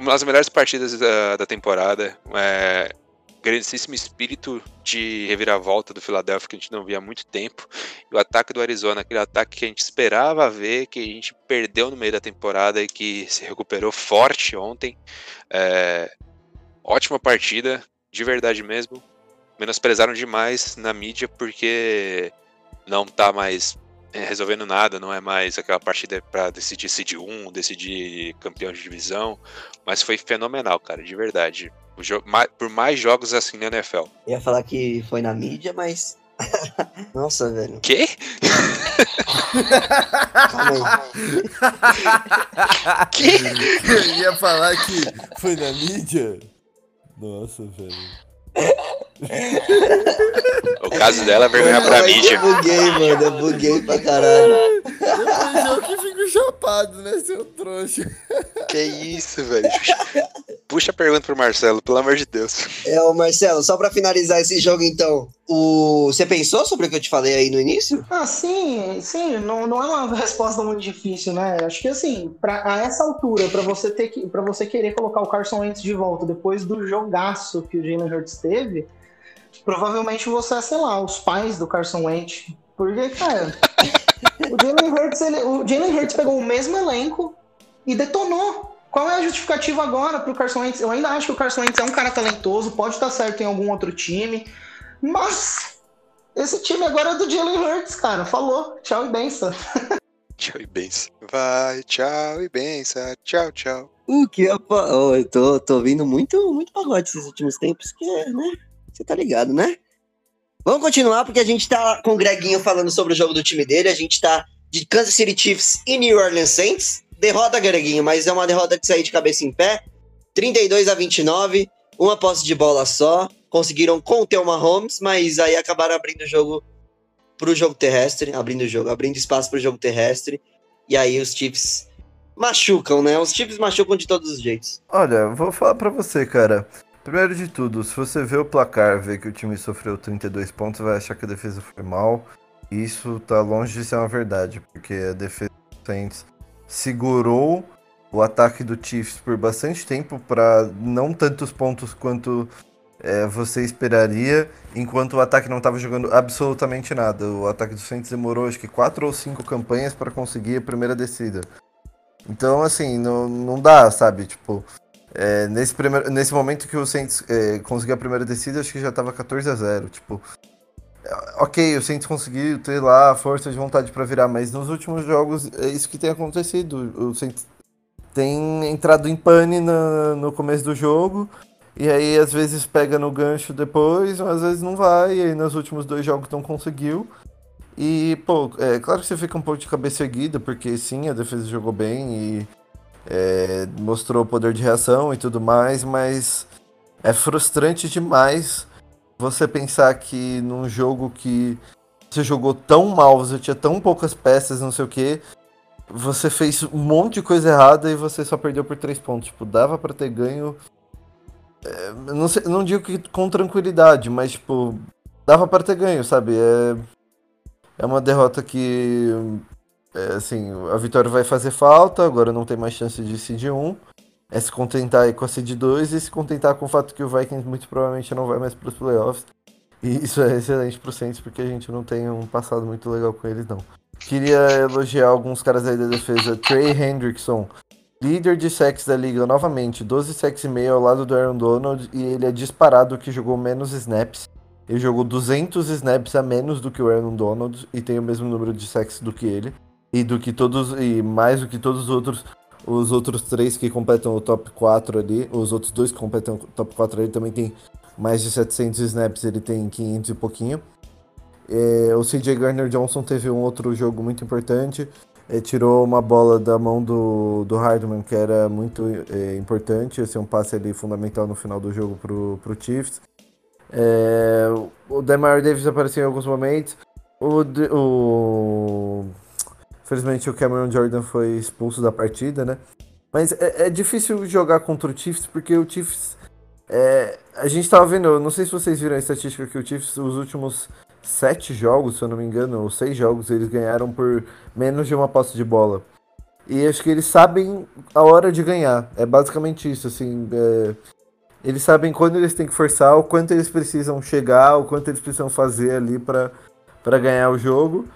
Uma das melhores partidas da, da temporada. É, grandíssimo espírito de reviravolta do Philadelphia que a gente não via há muito tempo. E o ataque do Arizona, aquele ataque que a gente esperava ver, que a gente perdeu no meio da temporada e que se recuperou forte ontem. É, ótima partida, de verdade mesmo. Menosprezaram demais na mídia porque não tá mais é, resolvendo nada, não é mais aquela partida para decidir seed 1, decidir campeão de divisão, mas foi fenomenal, cara, de verdade. Por mais jogos assim na NFL. Ia falar que foi na mídia, mas. Nossa, velho. Quê? Calma aí. Eu ia falar que foi na mídia. Nossa, velho. O caso dela é vergonha pra mídia. Eu buguei, mano. Eu buguei pra caralho. Depois eu que fico chapado, né, seu trouxa? Que isso, velho. Puxa a pergunta pro Marcelo, pelo amor de Deus. É, o Marcelo, só pra finalizar esse jogo, então. O... Você pensou sobre o que eu te falei aí no início? Ah, sim, sim, não, não é uma resposta muito difícil, né? Acho que assim, pra, a essa altura, pra você ter que, para você querer colocar o Carson Wentz de volta depois do jogaço que o Jalen Hurts teve, provavelmente você é, sei lá, os pais do Carson Wentz. Porque, cara, o Jalen Hurts, ele, o Jalen Hurts pegou o mesmo elenco e detonou. Qual é a justificativa agora pro Carson Wentz? Eu ainda acho que o Carson Wentz é um cara talentoso, pode estar certo em algum outro time, mas esse time agora é do Jalen Hurts, cara. Falou. Tchau e benção. Tchau e benção. Vai, tchau e benção. Tchau, tchau. O que eu, oh, eu tô, tô ouvindo muito, muito pagode esses últimos tempos, que é, né? Você tá ligado, né? Vamos continuar, porque a gente tá com o Greguinho falando sobre o jogo do time dele. A gente tá de Kansas City Chiefs e New Orleans Saints. Derrota, Greguinho, mas é uma derrota de sair de cabeça em pé. 32 a 29, uma posse de bola só. Conseguiram conter o Mahomes, mas aí acabaram abrindo o jogo pro jogo terrestre. Abrindo o jogo, abrindo espaço pro jogo terrestre. E aí os Chiefs machucam, né? Os Chiefs machucam de todos os jeitos. Olha, vou falar pra você, cara. Primeiro de tudo, se você vê o placar, vê que o time sofreu 32 pontos, vai achar que a defesa foi mal. Isso tá longe de ser uma verdade, porque a defesa do segurou o ataque do Chiefs por bastante tempo para não tantos pontos quanto é, você esperaria, enquanto o ataque não estava jogando absolutamente nada. O ataque do Saints demorou acho que quatro ou cinco campanhas para conseguir a primeira descida. Então, assim, não, não dá, sabe? Tipo, é, nesse, primeiro, nesse momento que o Saints é, conseguiu a primeira descida, acho que já tava 14 a 0 Tipo, é, ok, o Saints conseguiu ter lá a força de vontade para virar, mas nos últimos jogos é isso que tem acontecido. O Saints tem entrado em pane no começo do jogo, e aí às vezes pega no gancho depois, mas às vezes não vai, e aí nos últimos dois jogos não conseguiu. E, pô, é claro que você fica um pouco de cabeça erguida, porque sim, a defesa jogou bem e é, mostrou poder de reação e tudo mais, mas é frustrante demais você pensar que num jogo que você jogou tão mal, você tinha tão poucas peças, não sei o que, você fez um monte de coisa errada e você só perdeu por três pontos. Tipo, dava pra ter ganho. É, não, sei- não digo que com tranquilidade, mas tipo, dava pra ter ganho, sabe? É, é uma derrota que é, assim, a vitória vai fazer falta, agora não tem mais chance de seed 1. É se contentar com a seed 2 e se contentar com o fato que o Vikings muito provavelmente não vai mais para os playoffs. E isso é excelente pro Saints, porque a gente não tem um passado muito legal com eles, não. Queria elogiar alguns caras aí da defesa. Trey Hendrickson, líder de sacks da liga novamente, 12 sacks e meio ao lado do Aaron Donald, e ele é disparado que jogou menos snaps. Ele jogou 200 snaps a menos do que o Aaron Donald e tem o mesmo número de sacks do que ele e do que todos e mais do que todos os outros os outros três que completam o top 4 ali, os outros dois que completam o top 4 ali também tem mais de 700 snaps, ele tem 500 e pouquinho. É, o CJ Garner Johnson teve um outro jogo muito importante, tirou uma bola da mão do, do Hardman que era muito é, importante, esse é um passe ali fundamental no final do jogo pro, pro Chiefs. É, o Demar Davis apareceu em alguns momentos. O, o... Infelizmente o Cameron Jordan foi expulso da partida, né? Mas é, é difícil jogar contra o Chiefs porque o Chiefs. é, a gente tava vendo, não sei se vocês viram a estatística que o Chiefs, os últimos sete jogos, se eu não me engano, ou seis jogos, eles ganharam por menos de uma posse de bola. E acho que eles sabem a hora de ganhar. É basicamente isso, assim. é, eles sabem quando eles têm que forçar, o quanto eles precisam chegar, o quanto eles precisam fazer ali pra ganhar o jogo.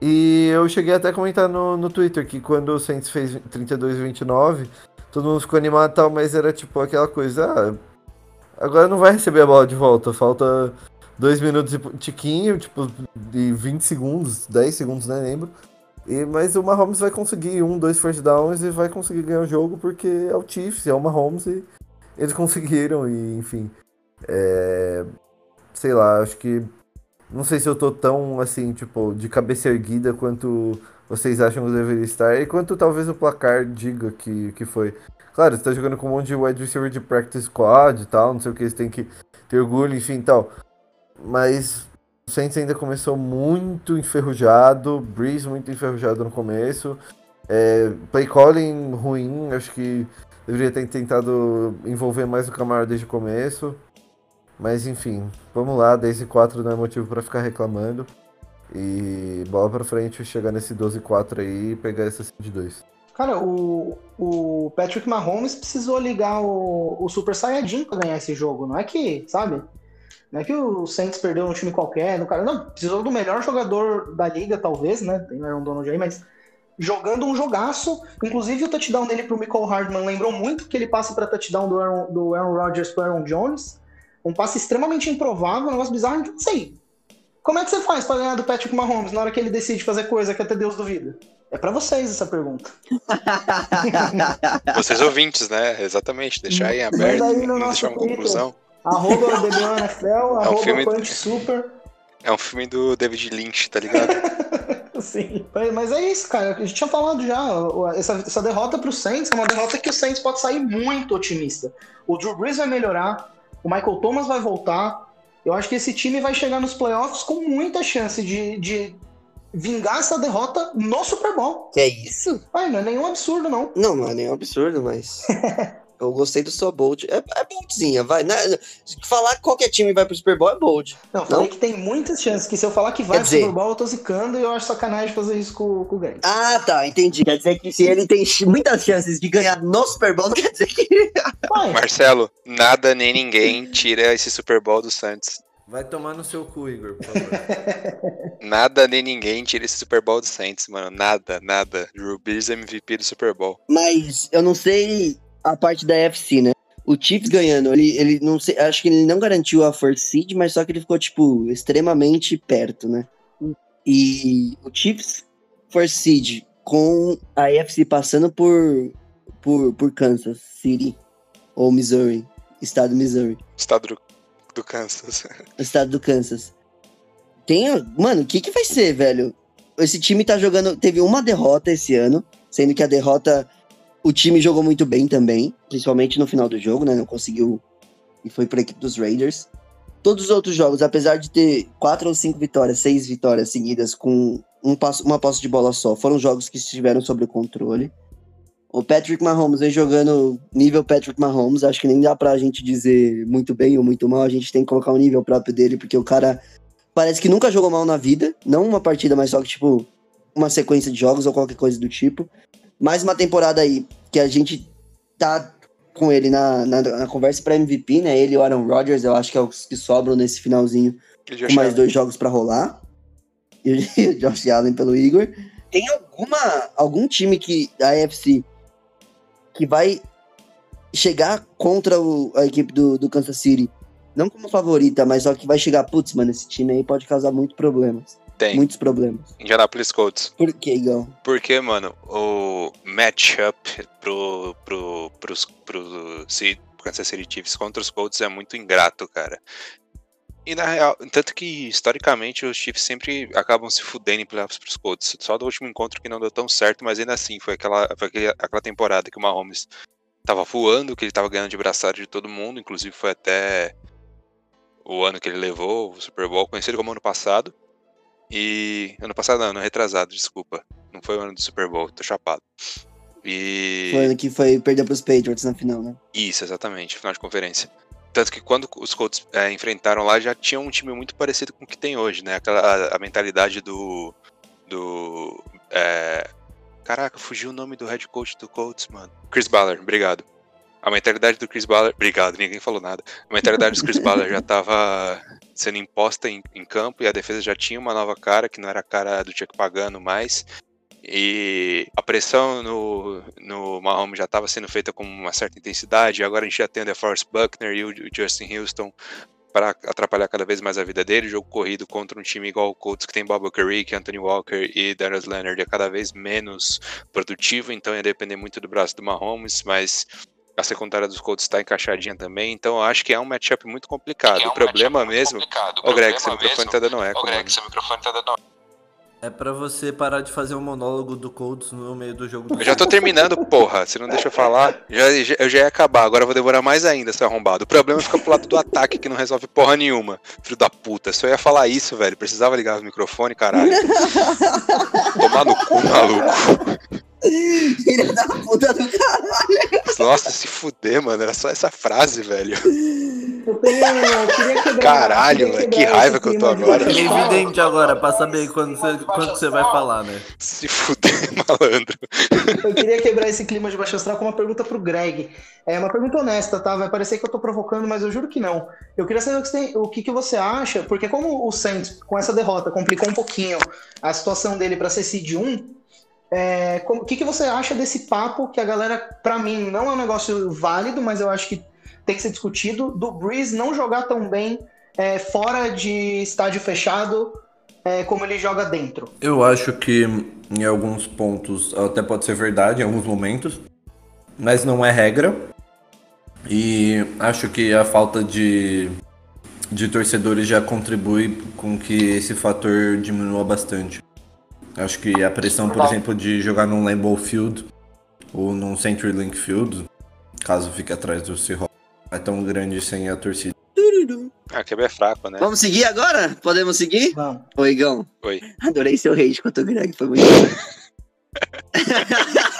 E eu cheguei até a comentar no, no Twitter que quando o Saints fez 32-29, todo mundo ficou animado e tal, mas era tipo aquela coisa, ah, agora não vai receber a bola de volta, falta dois minutos e tiquinho, tipo, de 20 segundos, 10 segundos, né, lembro. E, mas o Mahomes vai conseguir um, dois first downs e vai conseguir ganhar o jogo porque é o Chiefs, é o Mahomes e eles conseguiram e enfim. É, sei lá, acho que não sei se eu tô tão assim, tipo, de cabeça erguida quanto vocês acham que eu deveria estar e quanto talvez o placar diga que, que foi. Claro, você tá jogando com um monte de wide receiver de practice squad e tal, não sei o que, você tem que ter orgulho, enfim tal. Mas o Saints ainda começou muito enferrujado, Breeze muito enferrujado no começo. É, play calling ruim, acho que deveria ter tentado envolver mais o Camaro desde o começo. Mas enfim, vamos lá, 10 e 4 não é motivo pra ficar reclamando. E bola pra frente, chegar nesse 12 e 4 aí e pegar essa de 2. Cara, o, o Patrick Mahomes precisou ligar o, o Super Saiyajin pra ganhar esse jogo. Não é que, sabe? Não é que o Saints perdeu um time qualquer, no cara. Não, precisou do melhor jogador da liga, talvez, né? Tem o Aaron Donald aí, mas jogando um jogaço. Inclusive o touchdown dele pro Michael Hardman lembrou muito que ele passe pra touchdown do Aaron, do Aaron Rodgers pro Aaron Jones. Um passe extremamente improvável, um negócio bizarro. Então, não sei. Como é que você faz pra ganhar do Patrick Mahomes na hora que ele decide fazer coisa que até Deus duvida? É pra vocês essa pergunta. Vocês ouvintes, né? Exatamente. Deixar aí aberto, aí no não nosso deixar uma Twitter. conclusão. Arroba DBNFL, arroba filme- Punch Super. É um filme do David Lynch, tá ligado? Sim, mas- é isso, cara. A gente tinha falado já. Essa, essa derrota pro Saints é uma derrota que o Saints pode sair muito otimista. O Drew Brees vai melhorar, o Michael Thomas vai voltar. Eu acho que esse time vai chegar nos playoffs com muita chance de, de vingar essa derrota no Super Bowl. Que é isso? Ai, não é nenhum absurdo, não. Não, não é nenhum absurdo, mas. Eu gostei do sua bold. É, é boldzinha, vai. Né? Falar que qualquer time vai pro Super Bowl é bold. Não, eu falei Não? que tem muitas chances. Que se eu falar que vai Quer pro dizer- Super Bowl, eu tô zicando e eu acho sacanagem fazer isso com, com o Grant. Ah, tá, entendi. Quer dizer que se ele tem muitas chances de ganhar no Super Bowl, não quer dizer que. Vai, Marcelo, nada nem ninguém tira esse Super Bowl do Santos. Vai tomar no seu cu, Igor, por favor. Nada nem ninguém tira esse Super Bowl do Saints, mano. Nada, nada. Drew Brees MVP do Super Bowl. Mas eu não sei a parte da FC, né? O Chiefs ganhando, ele, ele não sei, acho que ele não garantiu a first seed, mas só que ele ficou, tipo, extremamente perto, né? E o Chiefs first seed com a AFC passando por, por, por Kansas City ou Missouri, estado de Missouri, Estado do, do Kansas. estado do Kansas. Tem, mano, o que que vai ser, velho? Esse time tá jogando, teve uma derrota esse ano, sendo que a derrota o time jogou muito bem também, principalmente no final do jogo, né? Não conseguiu e foi pra equipe dos Raiders. Todos os outros jogos, apesar de ter quatro ou cinco vitórias, seis vitórias seguidas com um passo, uma posse de bola só, foram jogos que estiveram sob o controle. O Patrick Mahomes vem jogando nível Patrick Mahomes, acho que nem dá pra gente dizer muito bem ou muito mal, a gente tem que colocar o nível próprio dele, porque o cara parece que nunca jogou mal na vida, não uma partida, mas só que, tipo, uma sequência de jogos ou qualquer coisa do tipo. Mais uma temporada aí que a gente tá com ele na, na, na conversa pra MVP, né? Ele e o Aaron Rodgers, eu acho que é os que sobram nesse finalzinho com mais dois jogos pra rolar. E o Josh Allen pelo Igor. Tem alguma algum time que da AFC que vai chegar contra o- a equipe do, do Kansas City, não como favorita, mas só que vai chegar, putz, mano, esse time aí pode causar muitos problemas. Tem. Muitos problemas. Indianapolis Colts. Por que, Igão? Porque, mano, o matchup pro, pro, pros, pro Ci- Kansas City Chiefs contra os Colts é muito ingrato, cara. E na real, tanto que historicamente os Chiefs sempre acabam se fudendo em playoffs pros Colts. Só do último encontro que não deu tão certo, mas ainda assim, foi aquela, foi aquela temporada que o Mahomes tava voando, que ele tava ganhando de braçada de todo mundo, inclusive foi até o ano que ele levou o Super Bowl, conhecido como ano passado. E. Ano passado não, ano retrasado, desculpa. Não foi o ano do Super Bowl, tô chapado. E. Foi ano que foi perder pros Patriots na final, né? Isso, exatamente, final de conferência. Tanto que quando os Colts é, enfrentaram lá, já tinha um time muito parecido com o que tem hoje, né? Aquela, a, a mentalidade do. Do. é, Caraca, fugiu o nome do head coach do Colts, mano. Chris Ballard, obrigado. A mentalidade do Chris Ballard. Obrigado, ninguém falou nada. A mentalidade do Chris Ballard já tava sendo imposta em, em campo e a defesa já tinha uma nova cara, que não era a cara do Chuck Pagano mais. E a pressão no, no Mahomes já estava sendo feita com uma certa intensidade. Agora a gente já tem o DeForest Buckner e o Justin Houston para atrapalhar cada vez mais a vida dele. Jogo corrido contra um time igual o Colts, que tem Bob Carrick, Anthony Walker e Darius Leonard, é cada vez menos produtivo, então ia depender muito do braço do Mahomes, mas a secundária dos Colts está encaixadinha também, então eu acho que é um matchup muito complicado. É um o problema mesmo. complicado. O Ô, Greg, problema seu microfone mesmo- tá dando eco, Ô, Greg, seu microfone tá dando É pra você parar de fazer um monólogo do Colts no meio do jogo do Eu já tô terminando, porra. Você não deixa eu falar. Já, já- eu já ia acabar, agora eu vou demorar mais ainda, seu arrombado. O problema é ficar pro lado do ataque que não resolve porra nenhuma. Filho da puta. Só ia falar isso, velho. Precisava ligar o microfone, caralho. Tomar no cu, maluco. Filha da puta do caralho. Nossa, se fuder, mano. Era só essa frase, velho. Eu, tenho, eu queria quebrar. Caralho, velho, que raiva que eu tô agora. É evidente agora, pra saber quando você, quando você vai falar, né? Se fuder, malandro. Eu queria quebrar esse clima de baixo astral com uma pergunta pro Greg. É uma pergunta honesta, tá? Vai parecer que eu tô provocando, mas eu juro que não. Eu queria saber o que, você tem- o que, que você acha, porque como o Saints, com essa derrota, complicou um pouquinho a situação dele pra ser seed 1, é, o que, que você acha desse papo que a galera, pra mim, não é um negócio válido, mas eu acho que tem que ser discutido, do Breeze não jogar tão bem é, fora de estádio fechado é, como ele joga dentro? Eu acho que em alguns pontos até pode ser verdade, em alguns momentos, mas não é regra. E acho que a falta de, de torcedores já contribui com que esse fator diminua bastante. Acho que a pressão, por exemplo, de jogar num Lambeau Field ou num CenturyLink Field, caso fique atrás do Seahawks, não é tão grande sem a torcida. Ah, quebra é fraco, né? Vamos seguir agora? Podemos seguir? Vamos. Oi, Igão. Oi. Adorei seu rage contra o Greg, foi muito bom.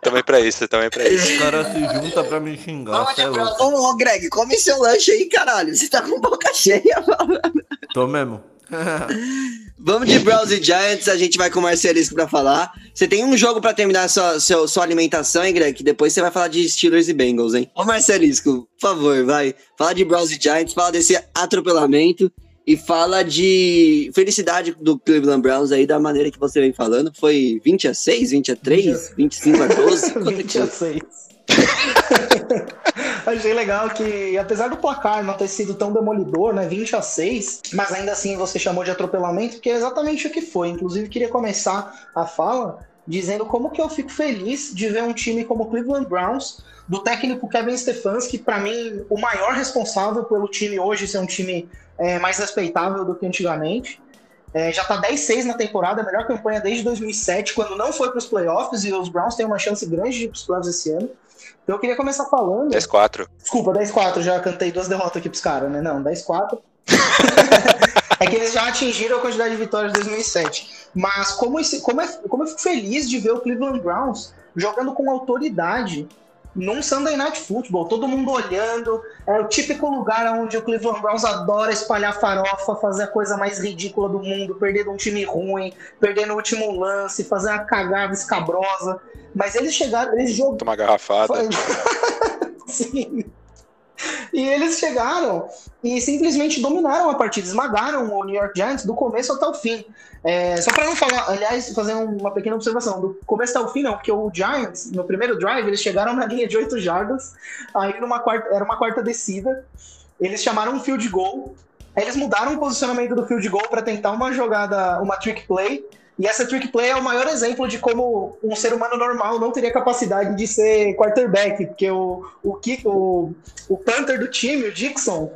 Também pra isso, também pra isso. Os caras se juntam pra me xingar, cê é Greg, come seu lanche aí, caralho. Você tá com boca cheia, mano. Tô mesmo. Vamos de Browns e Giants, a gente vai com o Marcelisco pra falar. Você tem um jogo pra terminar sua, seu- sua alimentação, hein, Greg? Que depois você vai falar de Steelers e Bengals, hein? Ô, Marcelisco, por favor, vai. Fala de Browns e Giants, fala desse atropelamento e fala de felicidade do Cleveland Browns aí, da maneira que você vem falando. Foi 20 a 6, 20 a 3, 25 a 12? Quanto que 20 a foi? 6. Achei legal que, apesar do placar não ter sido tão demolidor, né? 20 a 6, mas ainda assim você chamou de atropelamento, que é exatamente o que foi. Inclusive, queria começar a fala dizendo como que eu fico feliz de ver um time como o Cleveland Browns, do técnico Kevin Stefanski, para mim, o maior responsável pelo time hoje ser um time é, mais respeitável do que antigamente. É, já tá 10-6 na temporada, a melhor campanha desde 2007, quando não foi para os playoffs, e os Browns têm uma chance grande de ir para os playoffs esse ano. Então eu queria começar falando. 10-4. Desculpa, 10-4, já cantei duas derrotas aqui pros caras, né? Não, 10-4. é que eles já atingiram a quantidade de vitórias de 2007. Mas como, esse, como, é, como eu fico feliz de ver o Cleveland Browns jogando com autoridade num Sunday Night Football, todo mundo olhando. É o típico lugar onde o Cleveland Browns adora espalhar farofa, fazer a coisa mais ridícula do mundo, perder de um time ruim, perder no último lance, fazer uma cagada escabrosa. Mas eles chegaram, eles jogaram. Tomar garrafada. Sim. E eles chegaram e simplesmente dominaram a partida, esmagaram o New York Giants do começo até o fim. É, só para não falar, aliás, fazer uma pequena observação, do começo até o fim não, porque o Giants, no primeiro drive, eles chegaram na linha de 8 jardas, aí numa quarta, era uma quarta descida, eles chamaram um field goal, aí eles mudaram o posicionamento do field goal para tentar uma jogada, uma trick play, e essa trick play é o maior exemplo de como um ser humano normal não teria capacidade de ser quarterback, porque o, o, o, o punter do time, o Dixon,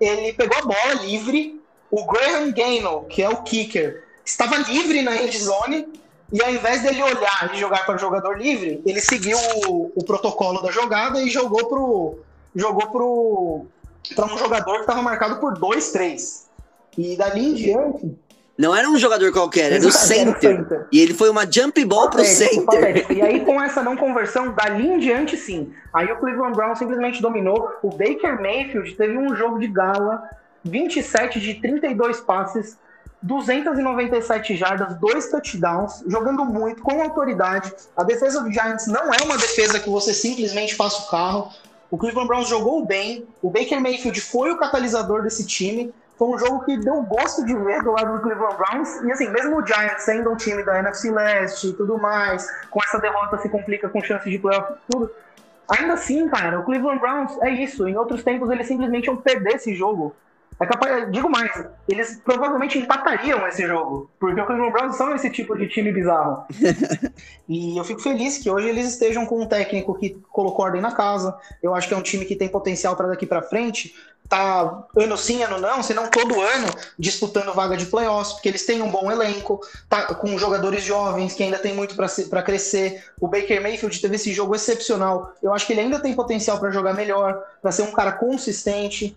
ele pegou a bola livre, o Graham Gainwell, que é o kicker, estava livre na end zone, e ao invés dele olhar e jogar para o jogador livre, ele seguiu o, o protocolo da jogada e jogou pro jogou pro para um jogador que estava marcado por 2-3. E dali em diante, Não era um jogador qualquer, era o center. E ele foi uma jump ball pro Patético, center. patético. E aí, com essa não conversão, dali em diante, sim. Aí o Cleveland Brown simplesmente dominou. O Baker Mayfield teve um jogo de gala, 27 de 32 passes, 297 jardas, dois touchdowns, jogando muito, com autoridade. A defesa do Giants não é uma defesa que você simplesmente passa o carro. O Cleveland Browns jogou bem, o Baker Mayfield foi o catalisador desse time. Foi um jogo que deu gosto de ver do lado do Cleveland Browns. E assim, mesmo o Giants sendo um time da NFC Leste e tudo mais, com essa derrota se complica com chances de playoff e tudo. Ainda assim, cara, o Cleveland Browns é isso. Em outros tempos eles simplesmente iam perder esse jogo. É capaz, digo mais, eles provavelmente empatariam esse jogo, porque o Cleveland Browns são esse tipo de time bizarro. e eu fico feliz que hoje eles estejam com um técnico que colocou ordem na casa. Eu acho que é um time que tem potencial para daqui para frente. Tá ano sim, ano não, se não todo ano disputando vaga de playoffs, porque eles têm um bom elenco, tá com jogadores jovens que ainda tem muito para crescer. O Baker Mayfield teve esse jogo excepcional. Eu acho que ele ainda tem potencial para jogar melhor, para ser um cara consistente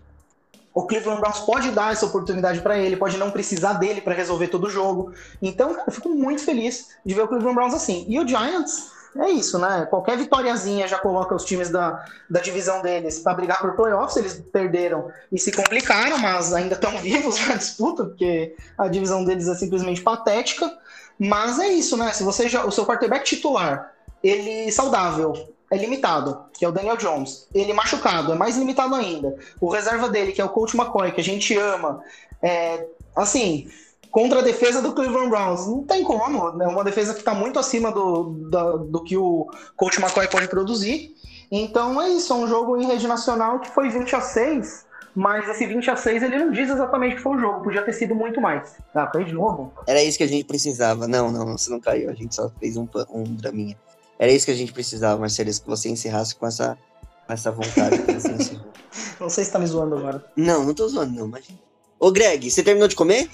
o Cleveland Browns pode dar essa oportunidade para ele, pode não precisar dele para resolver todo o jogo. Então, cara, eu fico muito feliz de ver o Cleveland Browns assim. E o Giants, é isso, né? Qualquer vitóriazinha já coloca os times da, da divisão deles para brigar por playoffs. Eles perderam e se complicaram, mas ainda estão vivos na disputa, porque a divisão deles é simplesmente patética. Mas é isso, né? Se você já, o seu quarterback titular, ele saudável, é limitado, que é o Daniel Jones. Ele machucado, é mais limitado ainda. O reserva dele, que é o Coach McCoy, que a gente ama, é, assim, contra a defesa do Cleveland Browns. Não tem como, né? Uma defesa que está muito acima do, do, do, que o Coach McCoy pode produzir. Então é isso, é um jogo em rede nacional que foi 20 a 6, mas esse 20 a 6 ele não diz exatamente que foi o jogo, podia ter sido muito mais. Ah, caiu de novo? Era isso que a gente precisava. Não, não, você não caiu, a gente só fez um, um draminha. Era isso que a gente precisava, Marcelis, que você encerrasse com essa, com essa vontade que você encerrou. Não sei se tá me zoando agora. Não, não tô zoando, não, imagina. Ô, Greg, você terminou de comer?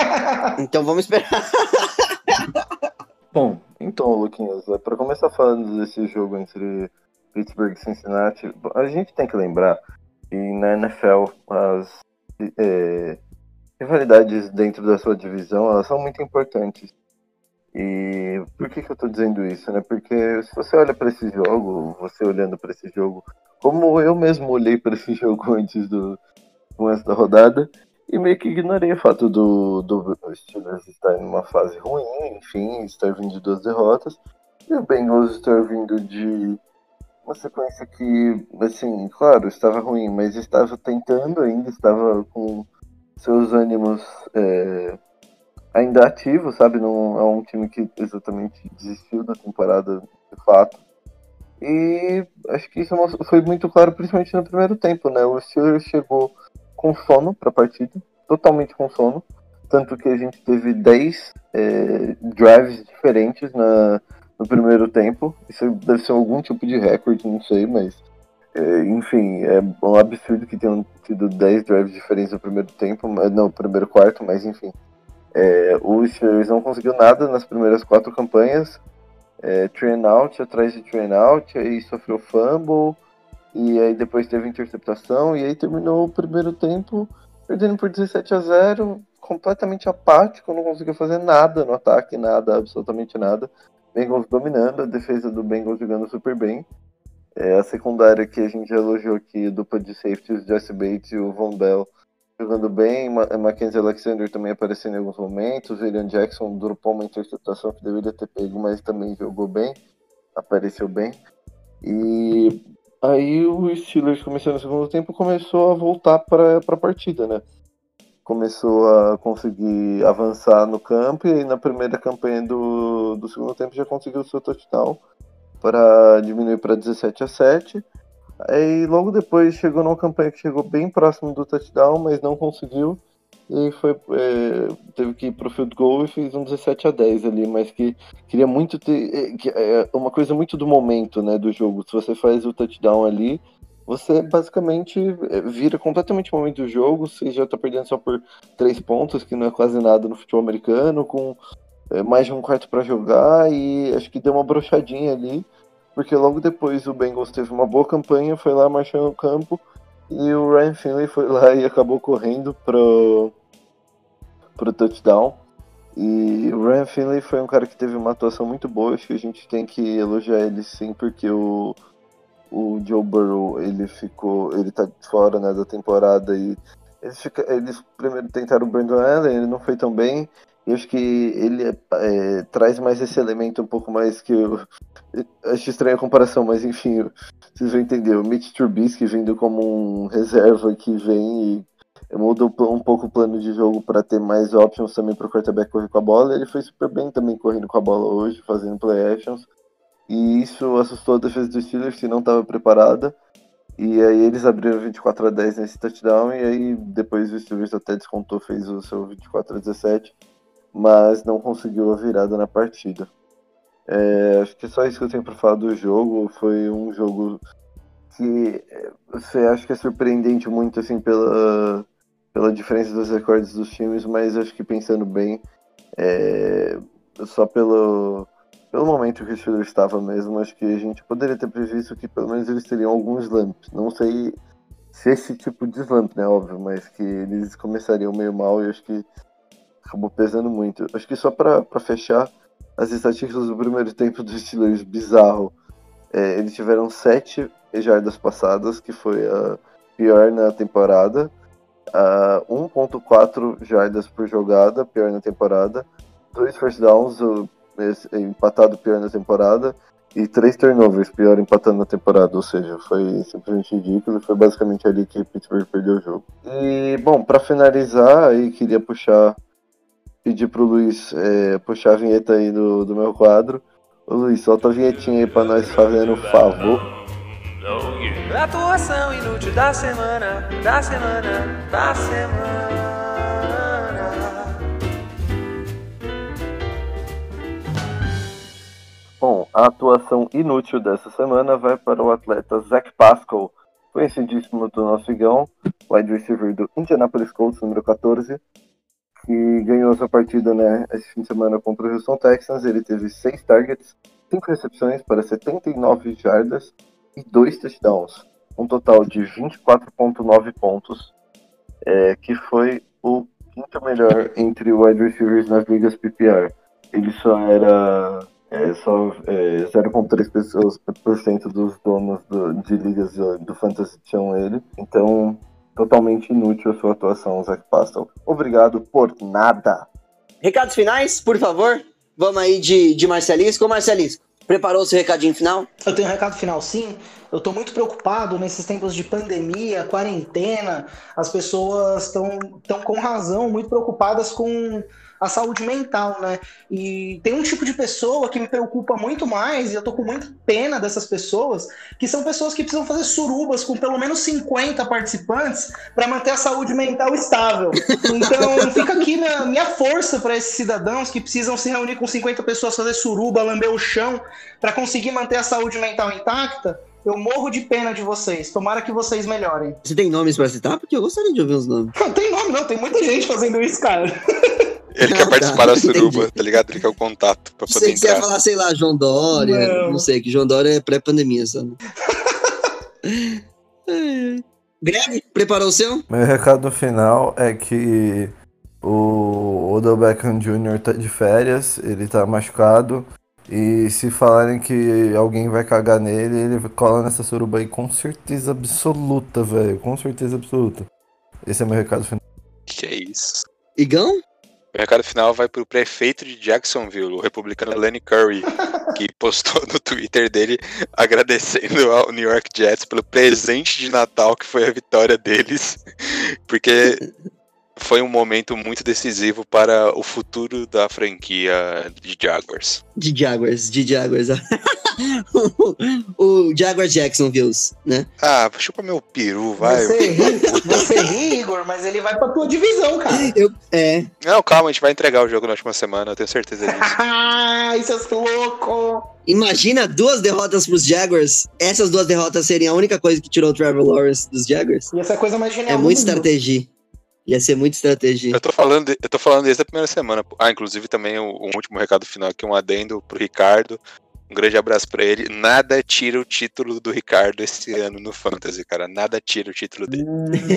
então vamos esperar. Bom, então, Luquinhas, é, para começar falando desse jogo entre Pittsburgh e Cincinnati, a gente tem que lembrar que na NFL as é, rivalidades dentro da sua divisão elas são muito importantes. E por que, que eu tô dizendo isso, né? Porque se você olha para esse jogo, você olhando para esse jogo, como eu mesmo olhei para esse jogo antes do antes da rodada, e meio que ignorei o fato do, do Steelers estar em uma fase ruim, enfim, estar vindo de duas derrotas, e o Bengals estar vindo de uma sequência que, assim, claro, estava ruim, mas estava tentando ainda, estava com seus ânimos é, ainda ativo, sabe? Não é um time que exatamente desistiu da temporada de fato. E acho que isso foi muito claro, principalmente no primeiro tempo, né? O Steelers chegou com sono para a partida, totalmente com sono. Tanto que a gente teve 10 é, drives diferentes na, no primeiro tempo. Isso deve ser algum tipo de recorde, não sei, mas. É, enfim, é um absurdo que tenham tido 10 drives diferentes no primeiro tempo, não, no primeiro quarto, mas enfim. É, o Steelers não conseguiu nada nas primeiras quatro campanhas. É, train out atrás de train out, aí sofreu fumble, e aí depois teve interceptação, e aí terminou o primeiro tempo perdendo por 17 a 0, completamente apático, não conseguiu fazer nada no ataque, nada, absolutamente nada. Bengals dominando, a defesa do Bengals jogando super bem. É, a secundária que a gente elogiou aqui, dupla de safeties, Jesse Bates e o Von Bell, jogando bem, Mackenzie Alexander também aparecendo em alguns momentos, William Jackson dropou uma interceptação que deveria ter pego, mas também jogou bem, apareceu bem. E aí o Steelers começou no segundo tempo começou a voltar para a partida, né? Começou a conseguir avançar no campo e aí na primeira campanha do, do segundo tempo já conseguiu o seu touchdown para diminuir para 17 a 7 Aí logo depois chegou numa campanha que chegou bem próximo do touchdown, mas não conseguiu. E foi, é, teve que ir pro field goal e fez um 17 a 10 ali, mas que queria muito ter. É, que, é uma coisa muito do momento né, do jogo. Se você faz o touchdown ali, você basicamente é, vira completamente o momento do jogo. Você já tá perdendo só por três pontos, que não é quase nada no futebol americano, com é, mais de um quarto para jogar, e acho que deu uma brochadinha ali porque logo depois o Bengals teve uma boa campanha, foi lá marchando no campo e o Ryan Finley foi lá e acabou correndo pro, pro touchdown. E o Ryan Finley foi um cara que teve uma atuação muito boa, acho que a gente tem que elogiar ele sim, porque o, o Joe Burrow, ele ficou, ele tá fora, né, da temporada e eles, fica, eles primeiro tentaram o Brandon Allen, ele não foi tão bem, e acho que ele é, é, traz mais esse elemento um pouco mais que eu, acho estranha a comparação, mas enfim, vocês vão entender, o Mitch Trubisky vindo como um reserva que vem e muda um pouco o plano de jogo para ter mais options também para o quarterback correr com a bola. Ele foi super bem também correndo com a bola hoje, fazendo play actions. E isso assustou a defesa dos Steelers que não estava preparada. E aí eles abriram 24 a 10 nesse touchdown e aí depois o Steelers até descontou, fez o seu 24 a 17, mas não conseguiu a virada na partida. É, acho que é só isso que eu tenho para falar do jogo. Foi um jogo que é, você acha que é surpreendente muito assim pela pela diferença dos recordes dos times, mas acho que pensando bem, é, só pelo, pelo momento que o Steelers estava mesmo, acho que a gente poderia ter previsto que pelo menos eles teriam alguns slumps. Não sei se esse tipo de slump, né, óbvio, mas que eles começariam meio mal e acho que acabou pesando muito. Acho que só para fechar, as estatísticas do primeiro tempo dos Steelers, bizarro. É, eles tiveram sete jardas passadas, que foi a pior na temporada uh, 1.4 jardas por jogada, pior na temporada, dois first downs, empatado pior na temporada, e três turnovers, pior empatando na temporada, ou seja, foi simplesmente ridículo, foi basicamente ali que Pittsburgh perdeu o jogo. E, bom, para finalizar, aí queria puxar, pedir pro Luiz é, puxar a vinheta aí do, do meu quadro. Ô Luiz, solta a vinhetinha aí pra nós fazendo um favor. Atuação inútil da semana, da semana, da semana. Bom, a atuação inútil dessa semana vai para o atleta Zach Pascal, conhecidíssimo do nosso igão, wide receiver do Indianapolis Colts, número 14, que ganhou sua partida né, esse fim de semana contra o Houston Texans. Ele teve 6 targets, 5 recepções para 79 jardas e dois touchdowns, um total de 24,9 pontos, é, que foi o quinto melhor entre wide receivers nas ligas PPR. Ele só era é, só é, 0,3% dos donos do, de ligas do, do Fantasy tinham ele, então totalmente inútil a sua atuação, Zach Pastel. Obrigado por nada. Recados finais, por favor. Vamos aí de, de Marcelisco. Marcelisco, Preparou seu recadinho final? Eu tenho um recado final, sim. Eu estou muito preocupado nesses tempos de pandemia, quarentena. As pessoas estão tão com razão muito preocupadas com a saúde mental, né? E tem um tipo de pessoa que me preocupa muito mais, e eu tô com muita pena dessas pessoas, que são pessoas que precisam fazer surubas com pelo menos 50 participantes para manter a saúde mental estável. Então, fica aqui minha, minha força para esses cidadãos que precisam se reunir com 50 pessoas, fazer suruba, lamber o chão, para conseguir manter a saúde mental intacta. Eu morro de pena de vocês. Tomara que vocês melhorem. Você tem nomes para citar? Porque eu gostaria de ouvir os nomes. Não tem nome, não. Tem muita gente fazendo isso, cara. Ele quer participar da suruba, tá ligado? Ele quer o contato pra poder sei que você ia falar, sei lá, João Dória. Não, não sei, que João Dória é pré-pandemia, sabe? Greg, preparou o seu? Meu recado final é que o Odell Beckham Jr. tá de férias, ele tá machucado. E se falarem que alguém vai cagar nele, ele cola nessa suruba aí com certeza absoluta, velho. Com certeza absoluta. Esse é meu recado final. Que é isso? Igão? O recado final vai para o prefeito de Jacksonville, o republicano Lenny Curry, que postou no Twitter dele agradecendo ao New York Jets pelo presente de Natal que foi a vitória deles, porque foi um momento muito decisivo para o futuro da franquia de Jaguars. De Jaguars, de Jaguars. o, Jaguars Jacksonville, né? Ah, chupa meu peru, vai. Você ri, você ri, Igor, mas ele vai pra tua divisão, cara. Eu, é. Não, calma, a gente vai entregar o jogo na última semana, eu tenho certeza disso. Ah, isso é louco! Imagina duas derrotas pros Jaguars. Essas duas derrotas seriam a única coisa que tirou o Trevor Lawrence dos Jaguars. E essa é coisa mais genial. É muita estratégia. Ia ser muita estratégia. Eu tô falando, eu tô falando desde a primeira semana. Ah, inclusive também o, último recado final aqui, um adendo pro Ricardo. Um grande abraço pra ele. Nada tira o título do Ricardo esse ano no Fantasy, cara. Nada tira o título dele.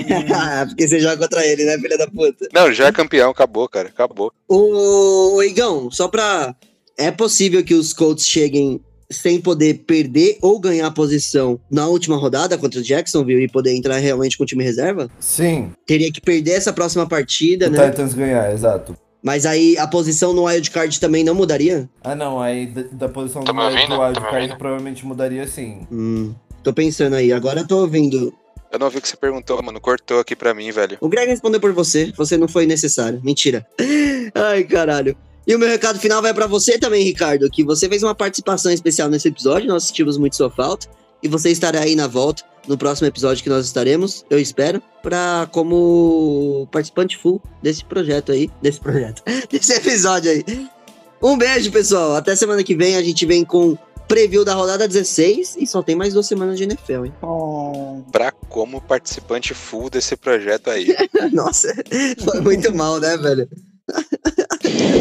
Porque você joga contra ele, né, filha da puta? Não, já é campeão, acabou, cara. Acabou. Ô, Igão, só pra. É possível que os Colts cheguem sem poder perder ou ganhar a posição na última rodada contra o Jacksonville e poder entrar realmente com o time reserva? Sim, Teria que perder essa próxima partida, o né? Titans ganhar, exato. Mas aí a posição no wildcard também não mudaria? Ah não, aí da, da posição Tá do Tá wildcard ouvindo? provavelmente mudaria sim. Hum, tô pensando aí. Agora eu tô ouvindo. Eu não vi o que você perguntou, mano. Cortou aqui pra mim, velho. O Greg respondeu por você. Você não foi necessário. Mentira. Ai, caralho. E o meu recado final vai pra você também, Ricardo, que você fez uma participação especial nesse episódio, nós sentimos muito sua falta, e você estará aí na volta no próximo episódio que nós estaremos, eu espero, pra como participante full desse projeto aí, desse projeto, desse episódio aí. Um beijo, pessoal. Até semana que vem a gente vem com preview da rodada 16 e só tem mais duas semanas de NFL, hein? Oh, Pra como participante full desse projeto aí. Nossa, foi muito mal, né, velho?